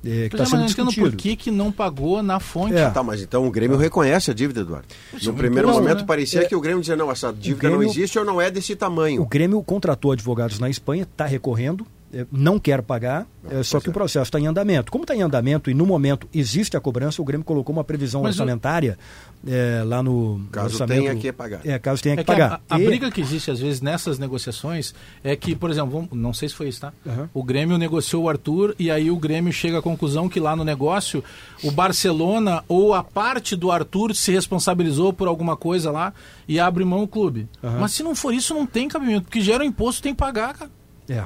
É, que está é, mas sendo discutido. por que, que não pagou na fonte. É. Tá, mas então o Grêmio reconhece a dívida, Eduardo. Isso é No um primeiro imposto, momento né? parecia É. que o Grêmio dizia, não, essa dívida Grêmio- não existe ou não é desse O tamanho. Grêmio contratou advogados na Espanha, está recorrendo, eh, não quer pagar, eh, só que o processo está em andamento. Como está em andamento e no momento existe a cobrança, o Grêmio colocou uma previsão Mas o- orçamentária eh, lá no Caso orçamento. tenha que pagar. É, caso tenha que, É que a, pagar. a E- briga que existe às vezes nessas negociações é que, por exemplo, vamos- não sei se foi isso, tá? Aham. O Grêmio negociou o Arthur e aí o Grêmio chega à conclusão que lá no negócio o Barcelona ou a parte do Arthur se responsabilizou por alguma coisa lá e abre mão o clube. Aham. Mas se não for isso, não tem cabimento, porque gera o imposto, tem que pagar, cara. É.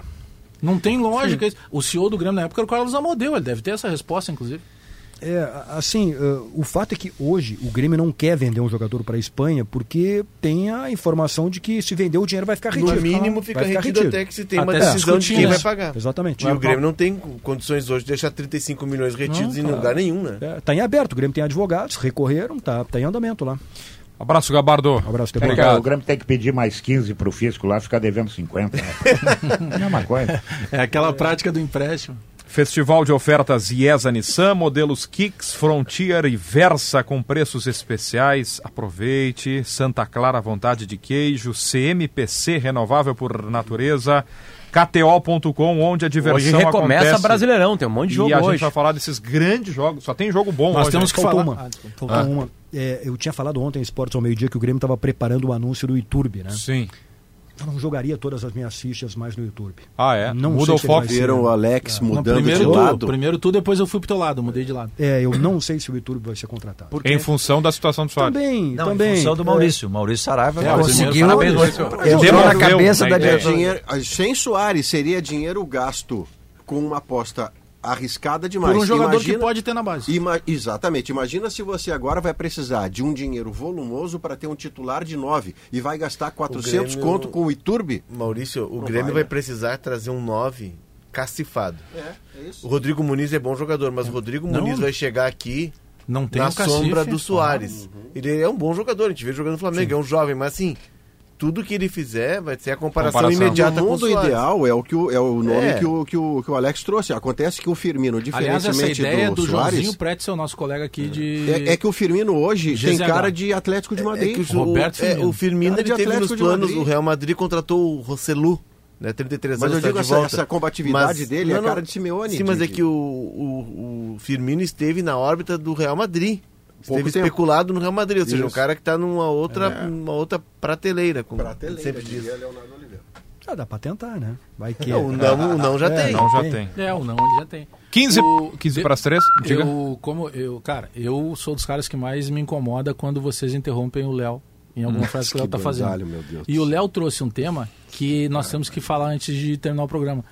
Não tem lógica. isso. O CEO do Grêmio na época era o Carlos Amodeu, ele deve ter essa resposta, inclusive. É, assim, eh, o fato é que hoje o Grêmio não quer vender um jogador para a Espanha porque tem a informação de que se vender o dinheiro vai ficar No retido. mínimo Vai fica ficar retido até que se tenha uma Até se decisão de quem vai pagar. Exatamente. E o Grêmio não tem condições hoje de deixar 35 milhões retidos Não, em tá. lugar nenhum, né? É, tá em aberto, o Grêmio tem advogados, recorreram, tá, tá em andamento lá. Abraço, Gabardo. abraço, Obrigado. o Grêmio tem que pedir mais 15 pro fisco lá, ficar devendo 50. Né? <laughs> Mesma coisa. É aquela prática do empréstimo. Festival de ofertas IESA Nissan, modelos Kicks, Frontier e Versa com preços especiais. Aproveite. Santa Clara Vontade de Queijo, CMPC Renovável por Natureza, KTO.com, onde a diversão Hoje recomeça acontece. Brasileirão, tem um monte de jogo e a hoje. gente vai falar desses grandes jogos. Só tem jogo bom Nós hoje. temos né? que Faltou falar. uma. Ah. Faltou uma. É, eu tinha falado ontem em Esportes ao meio-dia que o Grêmio estava preparando o anúncio do YouTube, né? Sim. Eu não jogaria todas as minhas fichas mais no YouTube. Ah, é? Não Muda sei o foco. Viram o Alex Não, mudando primeiro de tu, lado. primeiro tu, depois eu fui pro teu lado, mudei de lado. É, eu não sei se o YouTube vai ser contratado. Em função da situação do Soares. Também, Não, também. em função do é, Maurício. Maurício Saraiva É, conseguiu. parabéns, Maurício. Na cabeça da. É dinheiro, sem Soares, seria dinheiro gasto com uma aposta arriscada demais. Por um jogador Imagina- que pode ter na base. Ima- exatamente. Imagina se você agora vai precisar de um dinheiro volumoso para ter um titular de 9 e vai gastar 400 Grêmio- conto com o Iturbe. Maurício, o Não Grêmio vai, vai, né? precisar trazer um 9 cacifado. É, é isso. O Rodrigo Muniz é bom jogador, mas o Rodrigo Não. Muniz vai chegar aqui Não tem na cacife. sombra do Soares. Ele é um bom jogador, a gente vê jogando no Flamengo, é um jovem, mas assim, tudo que ele fizer vai ser a comparação, Comparação. imediata o com o mundo Soares. ideal é o, que o, é o nome É. Que, o, que, o, que o Alex trouxe. Acontece que o Firmino, Aliás, essa diferentemente ideia do, do, Soares, Joãozinho Pretzel, nosso colega aqui de... é, é que o Firmino hoje tem GZH. cara de Atlético de É Madrid. que o, Roberto é, Firmino. o Firmino Cara ele de teve nos Atlético de planos, Madrid. o Real Madrid contratou o Rossellu, né, 33 Mas anos eu tá digo de essa, volta. essa combatividade dele é a cara de Simeone. Sim, mas é que o, o, o Firmino esteve na órbita do Real Madrid. Pouco tempo. especulado no Real Madrid, ou seja, um Isso. cara que está numa outra, uma outra prateleira, como Prateleira, sempre diz. Leonardo Oliveira. Ah, dá pra tentar, né? Vai que. Não, o não, o não já É, tem. Não, já Tem. tem. É, o não, ele já tem. 15, O- 15 para as 3? Diga. Eu, como eu, cara, eu sou dos caras que mais me incomoda quando vocês interrompem o Léo em alguma frase que o Léo está fazendo. meu Deus E o Léo trouxe um tema que nós temos que falar antes de terminar o programa.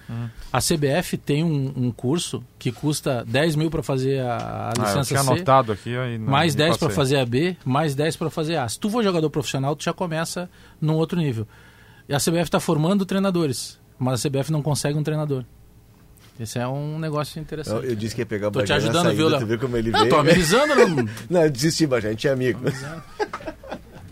A CBF tem um, um curso que custa 10 mil para fazer a, a Ah, eu licença tinha C, anotado aqui. Aí não- mais não 10 para fazer a B, mais 10 para fazer a. Se tu for jogador profissional, tu já começa num outro nível. E a CBF está formando treinadores, mas a CBF não consegue um treinador. Esse é um negócio Eu, interessante. eu disse que ia pegar o Tô te ajudando, saída, viu, Léo? Tu viu como ele Não, veio? tô amenizando, não... <laughs> Não, eu desisti, Bagé, a gente é amigo.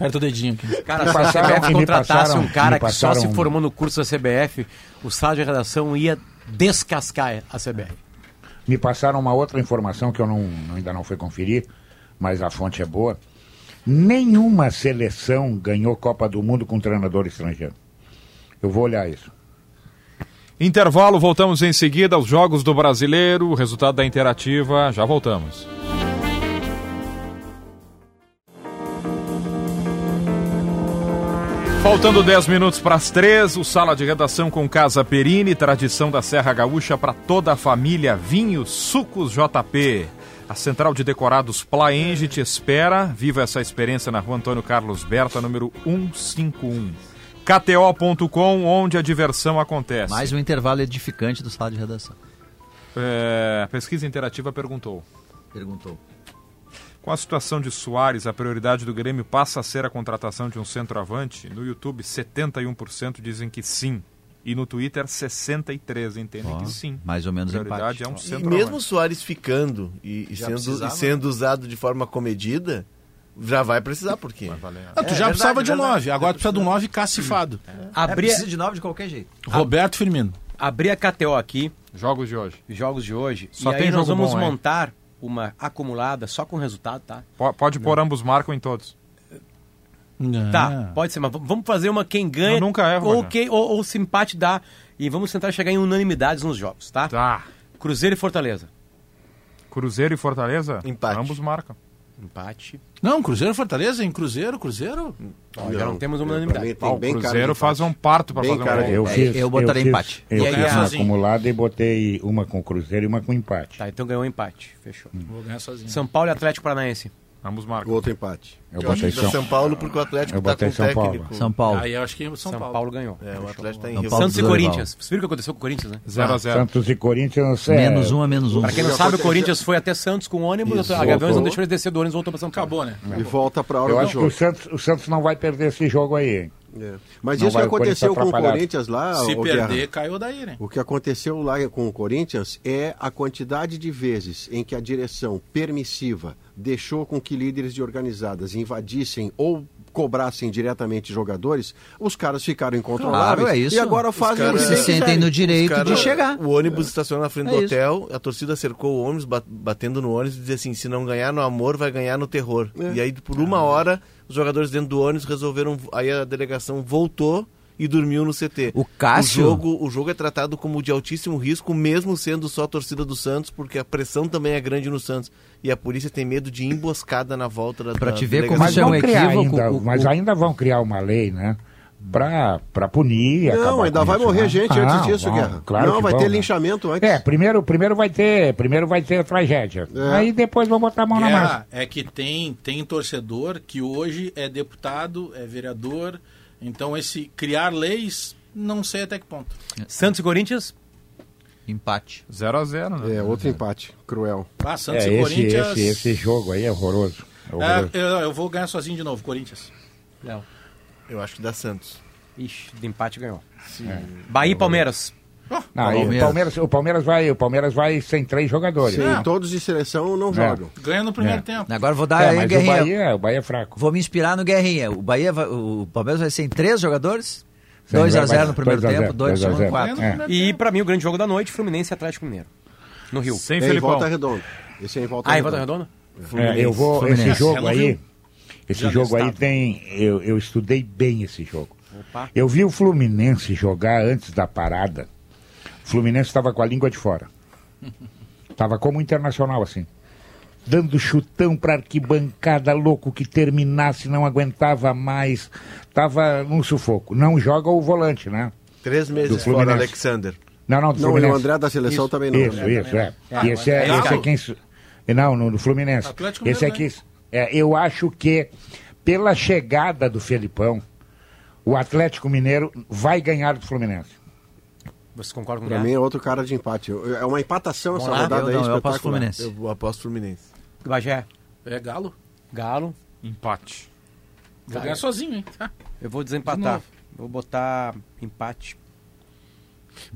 Aperta o dedinho aqui. Cara, se a CBF me contratasse passaram- um cara que só se formou no curso da CBF, o sala de redação ia descascar a CBF. Me passaram uma outra informação que eu não, ainda não fui conferir, mas a fonte é boa. Nenhuma seleção ganhou Copa do Mundo com treinador estrangeiro. Eu vou olhar isso. Intervalo, voltamos em seguida aos Jogos do Brasileiro, o resultado da interativa, já voltamos. Faltando 10 minutos para as 3, o Sala de Redação com Casa Perini, tradição da Serra Gaúcha para toda a família, vinhos, sucos JP. A Central de Decorados Plaenge te espera. Viva essa experiência na rua Antônio Carlos Berta, número 151. KTO.com, onde a diversão acontece. Mais um intervalo edificante do sala de redação. É, a pesquisa interativa perguntou. Perguntou. Com a situação de Soares, a prioridade do Grêmio passa a ser a contratação de um centroavante? No YouTube, 71% dizem que sim. E no Twitter, 63% entendem Ó, que sim. mais ou menos a prioridade empate. é um E centroavante. mesmo o Soares ficando e, e sendo, e sendo usado de forma comedida, já vai precisar, por quê? Ah, tu É já precisava verdade, de um verdade. 9, agora tu precisa de um 9 cacifado. É, Abri, precisa de nove de qualquer jeito. Roberto Firmino. abri a KTO aqui, Jogos de hoje. jogos de hoje, Só e tem aí nós vamos bom, hein? montar uma acumulada só com resultado, tá? Po- Pode pôr ambos marcam em todos. Tá, pode ser, mas vamos fazer uma quem ganha Eu nunca erro, ou, quem, ou, ou se empate dá. E vamos tentar chegar em unanimidades nos jogos, tá? Tá. Cruzeiro e Fortaleza. Cruzeiro e Fortaleza? Empate. Ambos marcam. Empate. Não, Cruzeiro Fortaleza, em Cruzeiro, Cruzeiro. Já não temos uma unanimidade. tem o Cruzeiro faz um parto para fazer um cara Eu fiz, eu botaria fiz- empate. Eu E aí, fiz uma sozinho? acumulada e botei uma com Cruzeiro e uma com empate. Tá, então ganhou um empate. Fechou. Vou ganhar sozinho. São Paulo e Atlético Paranaense. Ambos marcam. Outro empate. Eu Eu acho botei São, São Paulo, porque o Atlético Eu tá com botei São Paulo. técnico. São Paulo. Aí eu acho que São, São, Paulo. Paulo. ganhou. É, o Atlético tá em Rio. Paulo Santos e. Corinthians. Vocês viram o que aconteceu com o Corinthians, né? 0 a 0 Santos e Corinthians. é, Menos um a menos um. Pra quem não sabe, o. Corinthians foi até Santos com ônibus, Isso, a Gaviões não deixou ele descer do ônibus e voltou pra São Paulo. Acabou, né? E volta para a hora Eu do acho que jogo. o Santos, o Santos não vai perder esse jogo aí. hein? É. Mas Não isso que aconteceu com o. Corinthians lá, Se perder, Guerra, caiu daí, né? o que aconteceu lá com o Corinthians é a quantidade de vezes em que a direção permissiva deixou com que líderes de organizadas invadissem ou cobrassem diretamente jogadores, os caras ficaram incontroláveis Claro, é isso. e agora Os fazem caras o que Se sentem no direito Os cara- de chegar. O ônibus estacionou na frente É do isso. hotel, a torcida cercou o ônibus, ba- batendo no ônibus e dizia assim: se não ganhar no amor, vai ganhar no terror. É. E aí, por uma hora, os jogadores dentro do ônibus resolveram. Aí a delegação voltou e dormiu no CT. O Cássio- O jogo, o jogo é tratado como de altíssimo risco, mesmo sendo só a torcida do Santos, porque a pressão também é grande no Santos. E a polícia tem medo de emboscada na volta da Pra da te ver como. Mas é um criar equívoco, ainda, o- mas o- ainda vão criar uma lei, né? Pra, pra punir. Não, acabar ainda vai isso, morrer né? gente Ah, antes disso, vão, Guerra. Claro não, que vai vão, ter né? linchamento antes. É, primeiro, primeiro vai ter, primeiro vai ter tragédia. É. Aí depois vão botar a mão na massa. Guerra, é que tem, tem torcedor que hoje é deputado, é vereador. Então, esse criar leis, não sei até que ponto. Santos e Corinthians, Empate. 0 a 0 né? É, outro empate. Cruel. Ah, Santos É, e esse, Corinthians. esse, esse jogo aí é horroroso. É horroroso. É, eu, eu vou ganhar sozinho de novo, Corinthians. Léo. Eu acho que dá Santos. Ixi, de empate ganhou. Bahia e Palmeiras. Não, aí o Palmeiras. Palmeiras, o Palmeiras vai, o Palmeiras vai sem três jogadores. Sim, É. todos de seleção não É. jogam. Ganha no primeiro É. tempo. Agora vou dar É, aí, mas o Guerrinha. Bahia, o Bahia é fraco. Vou me inspirar no Guerrinha. O Bahia vai- o Palmeiras vai ser em três jogadores? Sim, 2 a vai- 0 vai- no primeiro 2 a 0, tempo, 2 no 2 a segundo, 0. 4. Ganha no É. primeiro E pra mim, o grande jogo da noite, Fluminense e Atlético Mineiro. No Rio. Sem É em Felipão. volta redonda. Esse é em volta Ah, em redonda. Volta Redonda? É, eu vou, Fluminense. esse jogo É aí, esse Já jogo aí tem, eu, eu estudei bem esse jogo. Opa. Eu vi o Fluminense jogar antes da parada. O Fluminense estava com a língua de fora. Tava como internacional assim. Dando chutão pra arquibancada, louco que terminasse, não aguentava mais. Tava num sufoco. Não joga o volante, né? Três Do meses fora, Fluminense. Alexander. Não, não, do Não, Fluminense. o André da seleção também não. Isso, isso, é. E esse é, é esse é isso. quem. Não, no, no Fluminense. Atlético esse Mineiro, aqui. É, eu acho que pela chegada do Felipão, o Atlético Mineiro vai ganhar do Fluminense. Você concorda com o Pra mim é outro cara de empate. É uma empatação essa Vamos lá? rodada Eu aí não, eu aposto. Fluminense. Eu aposto Fluminense. Bagé, É Galo. Galo. Empate. Vou ganhar sozinho, hein? Eu vou De desempatar. novo. Vou botar empate.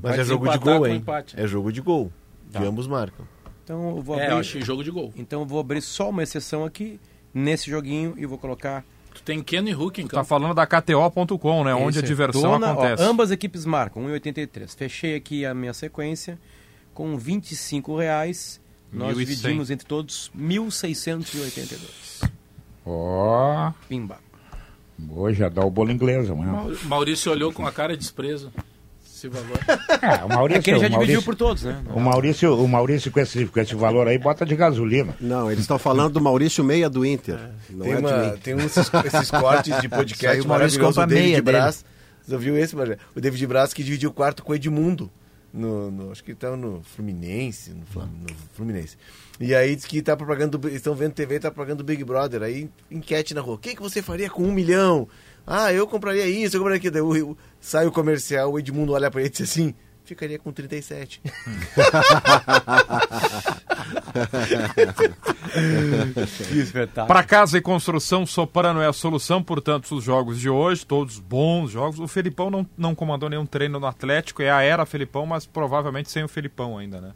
Mas Vai é jogo de gol, hein? empate. É jogo de gol. Tá. E ambos marcam. Então eu vou É, abrir. eu achei jogo de gol. Então eu vou abrir só uma exceção aqui nesse joguinho e vou colocar Tu tem Keno e Hulk em Tá campo. falando da KTO.com, né? Onde a é diversão dona, ó, acontece. ambas equipes marcam 1,83. Fechei aqui a minha sequência com 25 reais. Nós 1.100. dividimos entre todos 1.682. Ó, Pimba. hoje já dá o bolo inglês amanhã. Mau- Maurício olhou com a cara de desprezo. Esse valor. É, o Maurício, É que ele já o dividiu por todos, né? o Maurício, o Maurício com, esse, com esse valor aí bota de gasolina. Não, eles estão falando do Maurício Meia do Inter. Não Tem, é uma, tem uns, esses, esses cortes de podcast o Maurício maravilhoso. compra O David meia dele. Braz. Você ouviu esse? O David Braz que dividiu o quarto com o Edmundo. No, no- acho que ele tava no Fluminense. No, Flam- no Fluminense. E aí diz que tá propagando. do- Estão vendo TV e tá propagando do Big Brother. Aí enquete na rua. O que, que você faria com um milhão? Ah, eu compraria isso, eu compraria aquilo. O- o- sai o comercial, o Edmundo olha pra ele e diz assim. Ficaria com 37. <laughs> Que espetáculo. Para casa e construção, Soprano é a solução, portanto, os jogos de hoje, todos bons jogos. O Felipão não, não comandou nenhum treino no Atlético, é a era Felipão, mas provavelmente sem o Felipão ainda, né?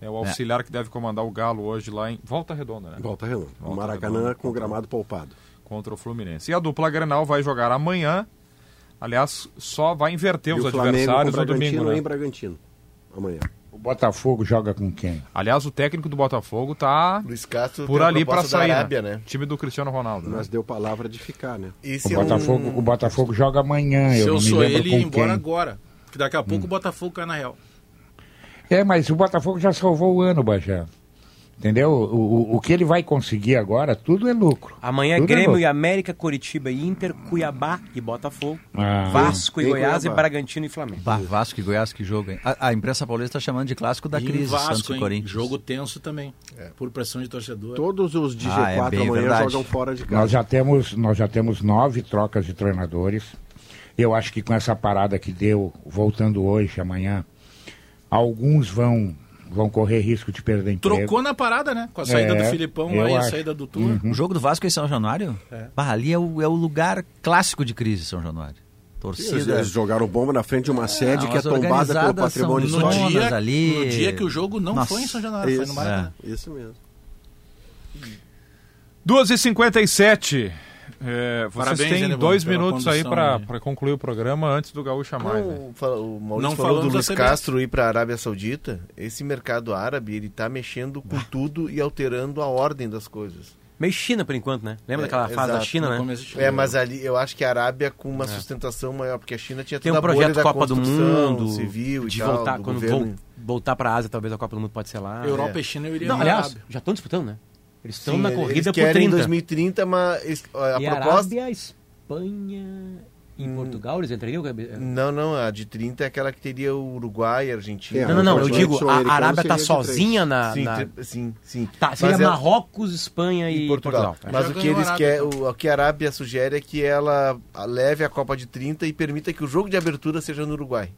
É o auxiliar que deve comandar o Galo hoje lá em Volta Redonda, né? Volta Redonda. Volta Maracanã Redonda. com o gramado poupado. Contra o Fluminense. E a dupla Grenal vai jogar amanhã. Aliás, só vai inverter E os adversários no domingo, né? em Bragantino. Amanhã. O Botafogo joga com quem? Aliás, o técnico do Botafogo tá Luiz Castro por ali para sair, Arábia, né? né? Time do Cristiano Ronaldo. né? Mas deu palavra de ficar, né? O Botafogo, um... o Botafogo joga amanhã, Se eu eu não me sou lembro ele, com ir embora quem. agora. Que daqui a pouco o Botafogo cai na real. É, mas o Botafogo já salvou o ano, Bajé. Entendeu? O, o, o que ele vai conseguir agora, tudo é lucro. Amanhã Tudo é Grêmio lucro. e América, Curitiba e Inter, Cuiabá e Botafogo, Ah. Vasco e Goiás Cuiabá. e Bragantino e Flamengo. Bah, Vasco e Goiás, que jogo, hein? A, a imprensa paulista está chamando de clássico da E crise, Santos Vasco, e hein? Corinthians. Jogo tenso também. Por pressão de torcedor. Todos os de Ah, é G4 bem amanhã verdade. jogam fora de Nós casa. já temos, nós já temos nove trocas de treinadores. Eu acho que com essa parada que deu, voltando hoje, amanhã, alguns vão, vão correr risco de perder emprego. Trocou na parada, né? Com a saída É, do Filipão lá e a saída do Tur. O jogo do Vasco é em São Januário? Bah, ali é o, é o lugar clássico de crise, São Januário. Eles, Torcida. eles jogaram bomba na frente de uma sede que é tombada pelo patrimônio são No histórico. dia, ali. no dia que o jogo não Nossa. foi em São Januário, foi no Isso. Maracanã. Isso mesmo. 2h57. É, vocês Parabéns, têm dois minutos aí para concluir o programa antes do Gaúcha Mais. né? O Maurício Não falou do da Luiz. Castro ir para a Arábia Saudita. Esse mercado árabe, ele tá mexendo com tudo e alterando a ordem das coisas. Meio China por enquanto, né? Lembra É, daquela fase da exato, China, né? começo de É, mas ali eu acho que a Arábia com uma sustentação maior, porque a China tinha Tem toda um a bolha projeto da Copa do construção Mundo, civil e de tal, voltar, do quando governo. voltar pra Ásia, talvez a Copa do Mundo pode ser lá. Europa é. e China eu iria Não, aliás, Arábia. já estão disputando, né? Eles estão na eles corrida por querem 30. em 2030, mas eles- a e proposta... Arábia, Espanha e Hum. Portugal, eles entrariam? Não, não, a de 30 é aquela que teria o Uruguai, a Argentina. É, Não, não, não, eu digo, a Arábia tá três. sozinha na... Sim, na- sim, sim. Tá, seria Mas é- Marrocos, Espanha e, e Portugal. Portugal. Mas o que eles o, o que a Arábia sugere é que ela leve a Copa de 30 e permita que o jogo de abertura seja no Uruguai.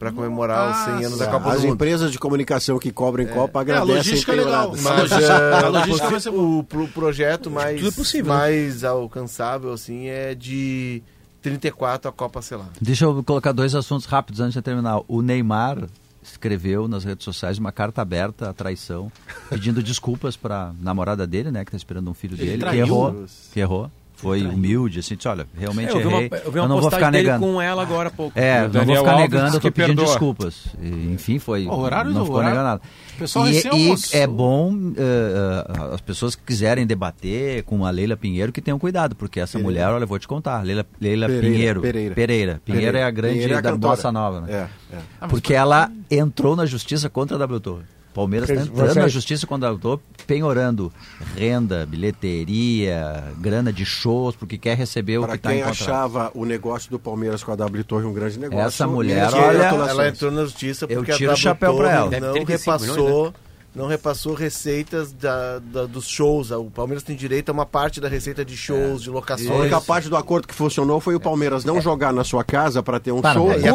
Pra comemorar os 100 anos da Copa As do Mundo. empresas de comunicação que cobrem Copa É, a agradecem logística é legal. Mas <laughs> A logística- eh, a logística o- vai ser o, pro- projeto mais, é possível, né? mais alcançável assim é de 34 a Copa, sei lá. Deixa eu colocar dois assuntos rápidos antes de terminar. O Neymar escreveu nas redes sociais uma carta aberta à traição, pedindo desculpas para namorada dele, né, que está esperando um filho Ele dele, que errou, que errou. Foi humilde, assim, disse, olha, realmente É, eu vi uma, errei, eu vi eu não vou postagem ficar dele negando. com ela agora há pouco. É, O não vou ficar Alves negando, eu tô pedindo perdoa. desculpas. E, enfim, foi. Pô, horário não do ficou horário. negando nada. O pessoal e, e é bom eh, as pessoas que quiserem debater com a Leila Pinheiro que tenham cuidado, porque essa mulher, olha, eu vou te contar, Leila, Leila Pereira, Pinheiro. Pereira. Pereira. Pinheiro é a grande é a da bossa nova, né? É, é. Porque ela entrou na justiça contra a W Torre. Palmeiras está entrando vocês- na justiça W Torre, penhorando renda, bilheteria, grana de shows, porque quer receber o Para que está em quem contrato. achava o negócio do Palmeiras com a W Torre um grande negócio. Essa mulher, olha. Ela entrou na justiça Eu porque tiro a o chapéu pra Torre ela. Não ter 35 repassou não repassou receitas da, da- dos shows. O Palmeiras tem direito a uma parte da receita de shows, de A locações. única parte do acordo que funcionou foi o Palmeiras não jogar na sua casa para ter um Para, show, E a, e a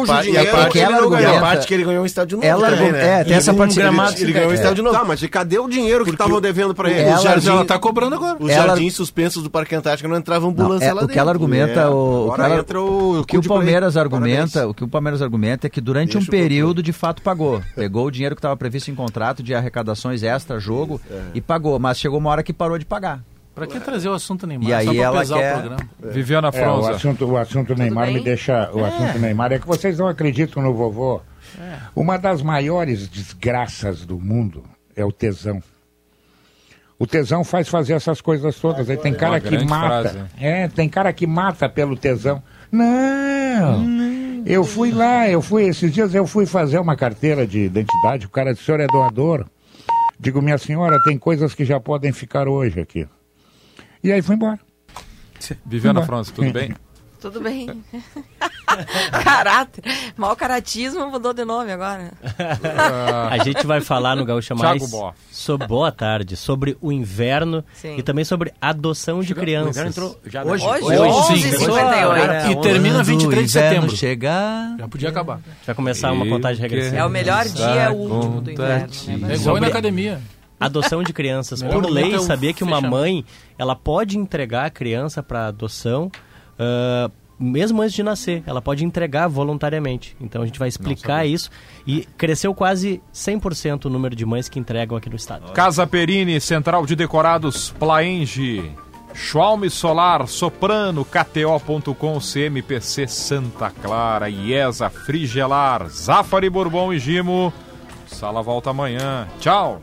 parte, que ele ela não e a parte que ele ganhou um estádio novo Ela também, né? é, tem essa um parte- gramado, ele- ele ganhou um estádio novo. Tá, mas e cadê o dinheiro que estavam devendo para ele? Ela- Os jardins, Ela tá cobrando agora. os Ela- jardins suspensos do Parque Antártico não entrava Não, ambulância é, lá o que ela dentro. argumenta, É, o, o que agora ela- entra o o que o Palmeiras argumenta, o que o Palmeiras argumenta é que durante um o período de fato pagou. Pegou o dinheiro que estava previsto em contrato de arrecadações extra jogo e pagou, mas chegou uma hora que parou de pagar. Pra que trazer o assunto Neymar? E aí Só pra ela pesar quer- o programa. Viviana É, o Fronza. assunto, o assunto Neymar me bem? deixa. O assunto Neymar é que vocês não acreditam no vovô. É. Uma das maiores desgraças do mundo é o tesão. O tesão faz fazer essas coisas todas. Aí tem cara Uma que mata. frase. É, tem cara que mata pelo tesão. Não! Eu fui lá, eu fui, esses dias eu fui fazer uma carteira de identidade, o cara disse, o senhor é doador? Digo, minha senhora, tem coisas que já podem ficar hoje aqui. E aí fui embora. Viviana. Fronza, tudo bem? Tudo bem. <laughs> Caráter. Mau caratismo mudou de nome agora. <laughs> A gente vai falar no Gaúcha Thiago Mais sobre boa tarde, sobre o inverno Sim. e também sobre adoção de O crianças. inverno entrou já Hoje, Hoje, hoje, 11h58. E termina 23 de setembro. chegar. Já podia acabar. Vai começar uma contagem regressiva. É o melhor dia, é o último do inverno. É igual na academia. Adoção de crianças. Por lei, sabia que uma mãe ela pode entregar a criança para adoção ah, mesmo antes de nascer. Ela pode entregar voluntariamente. Então a gente vai explicar isso. E cresceu quase 100% o número de mães que entregam aqui no estado. Casa Perini, Central de Decorados, Plaenge, Schwalm Solar, Soprano, KTO.com, CMPC Santa Clara, IESA, Frigelar, Zafari Bourbon e Gimo. Sala volta amanhã. Tchau.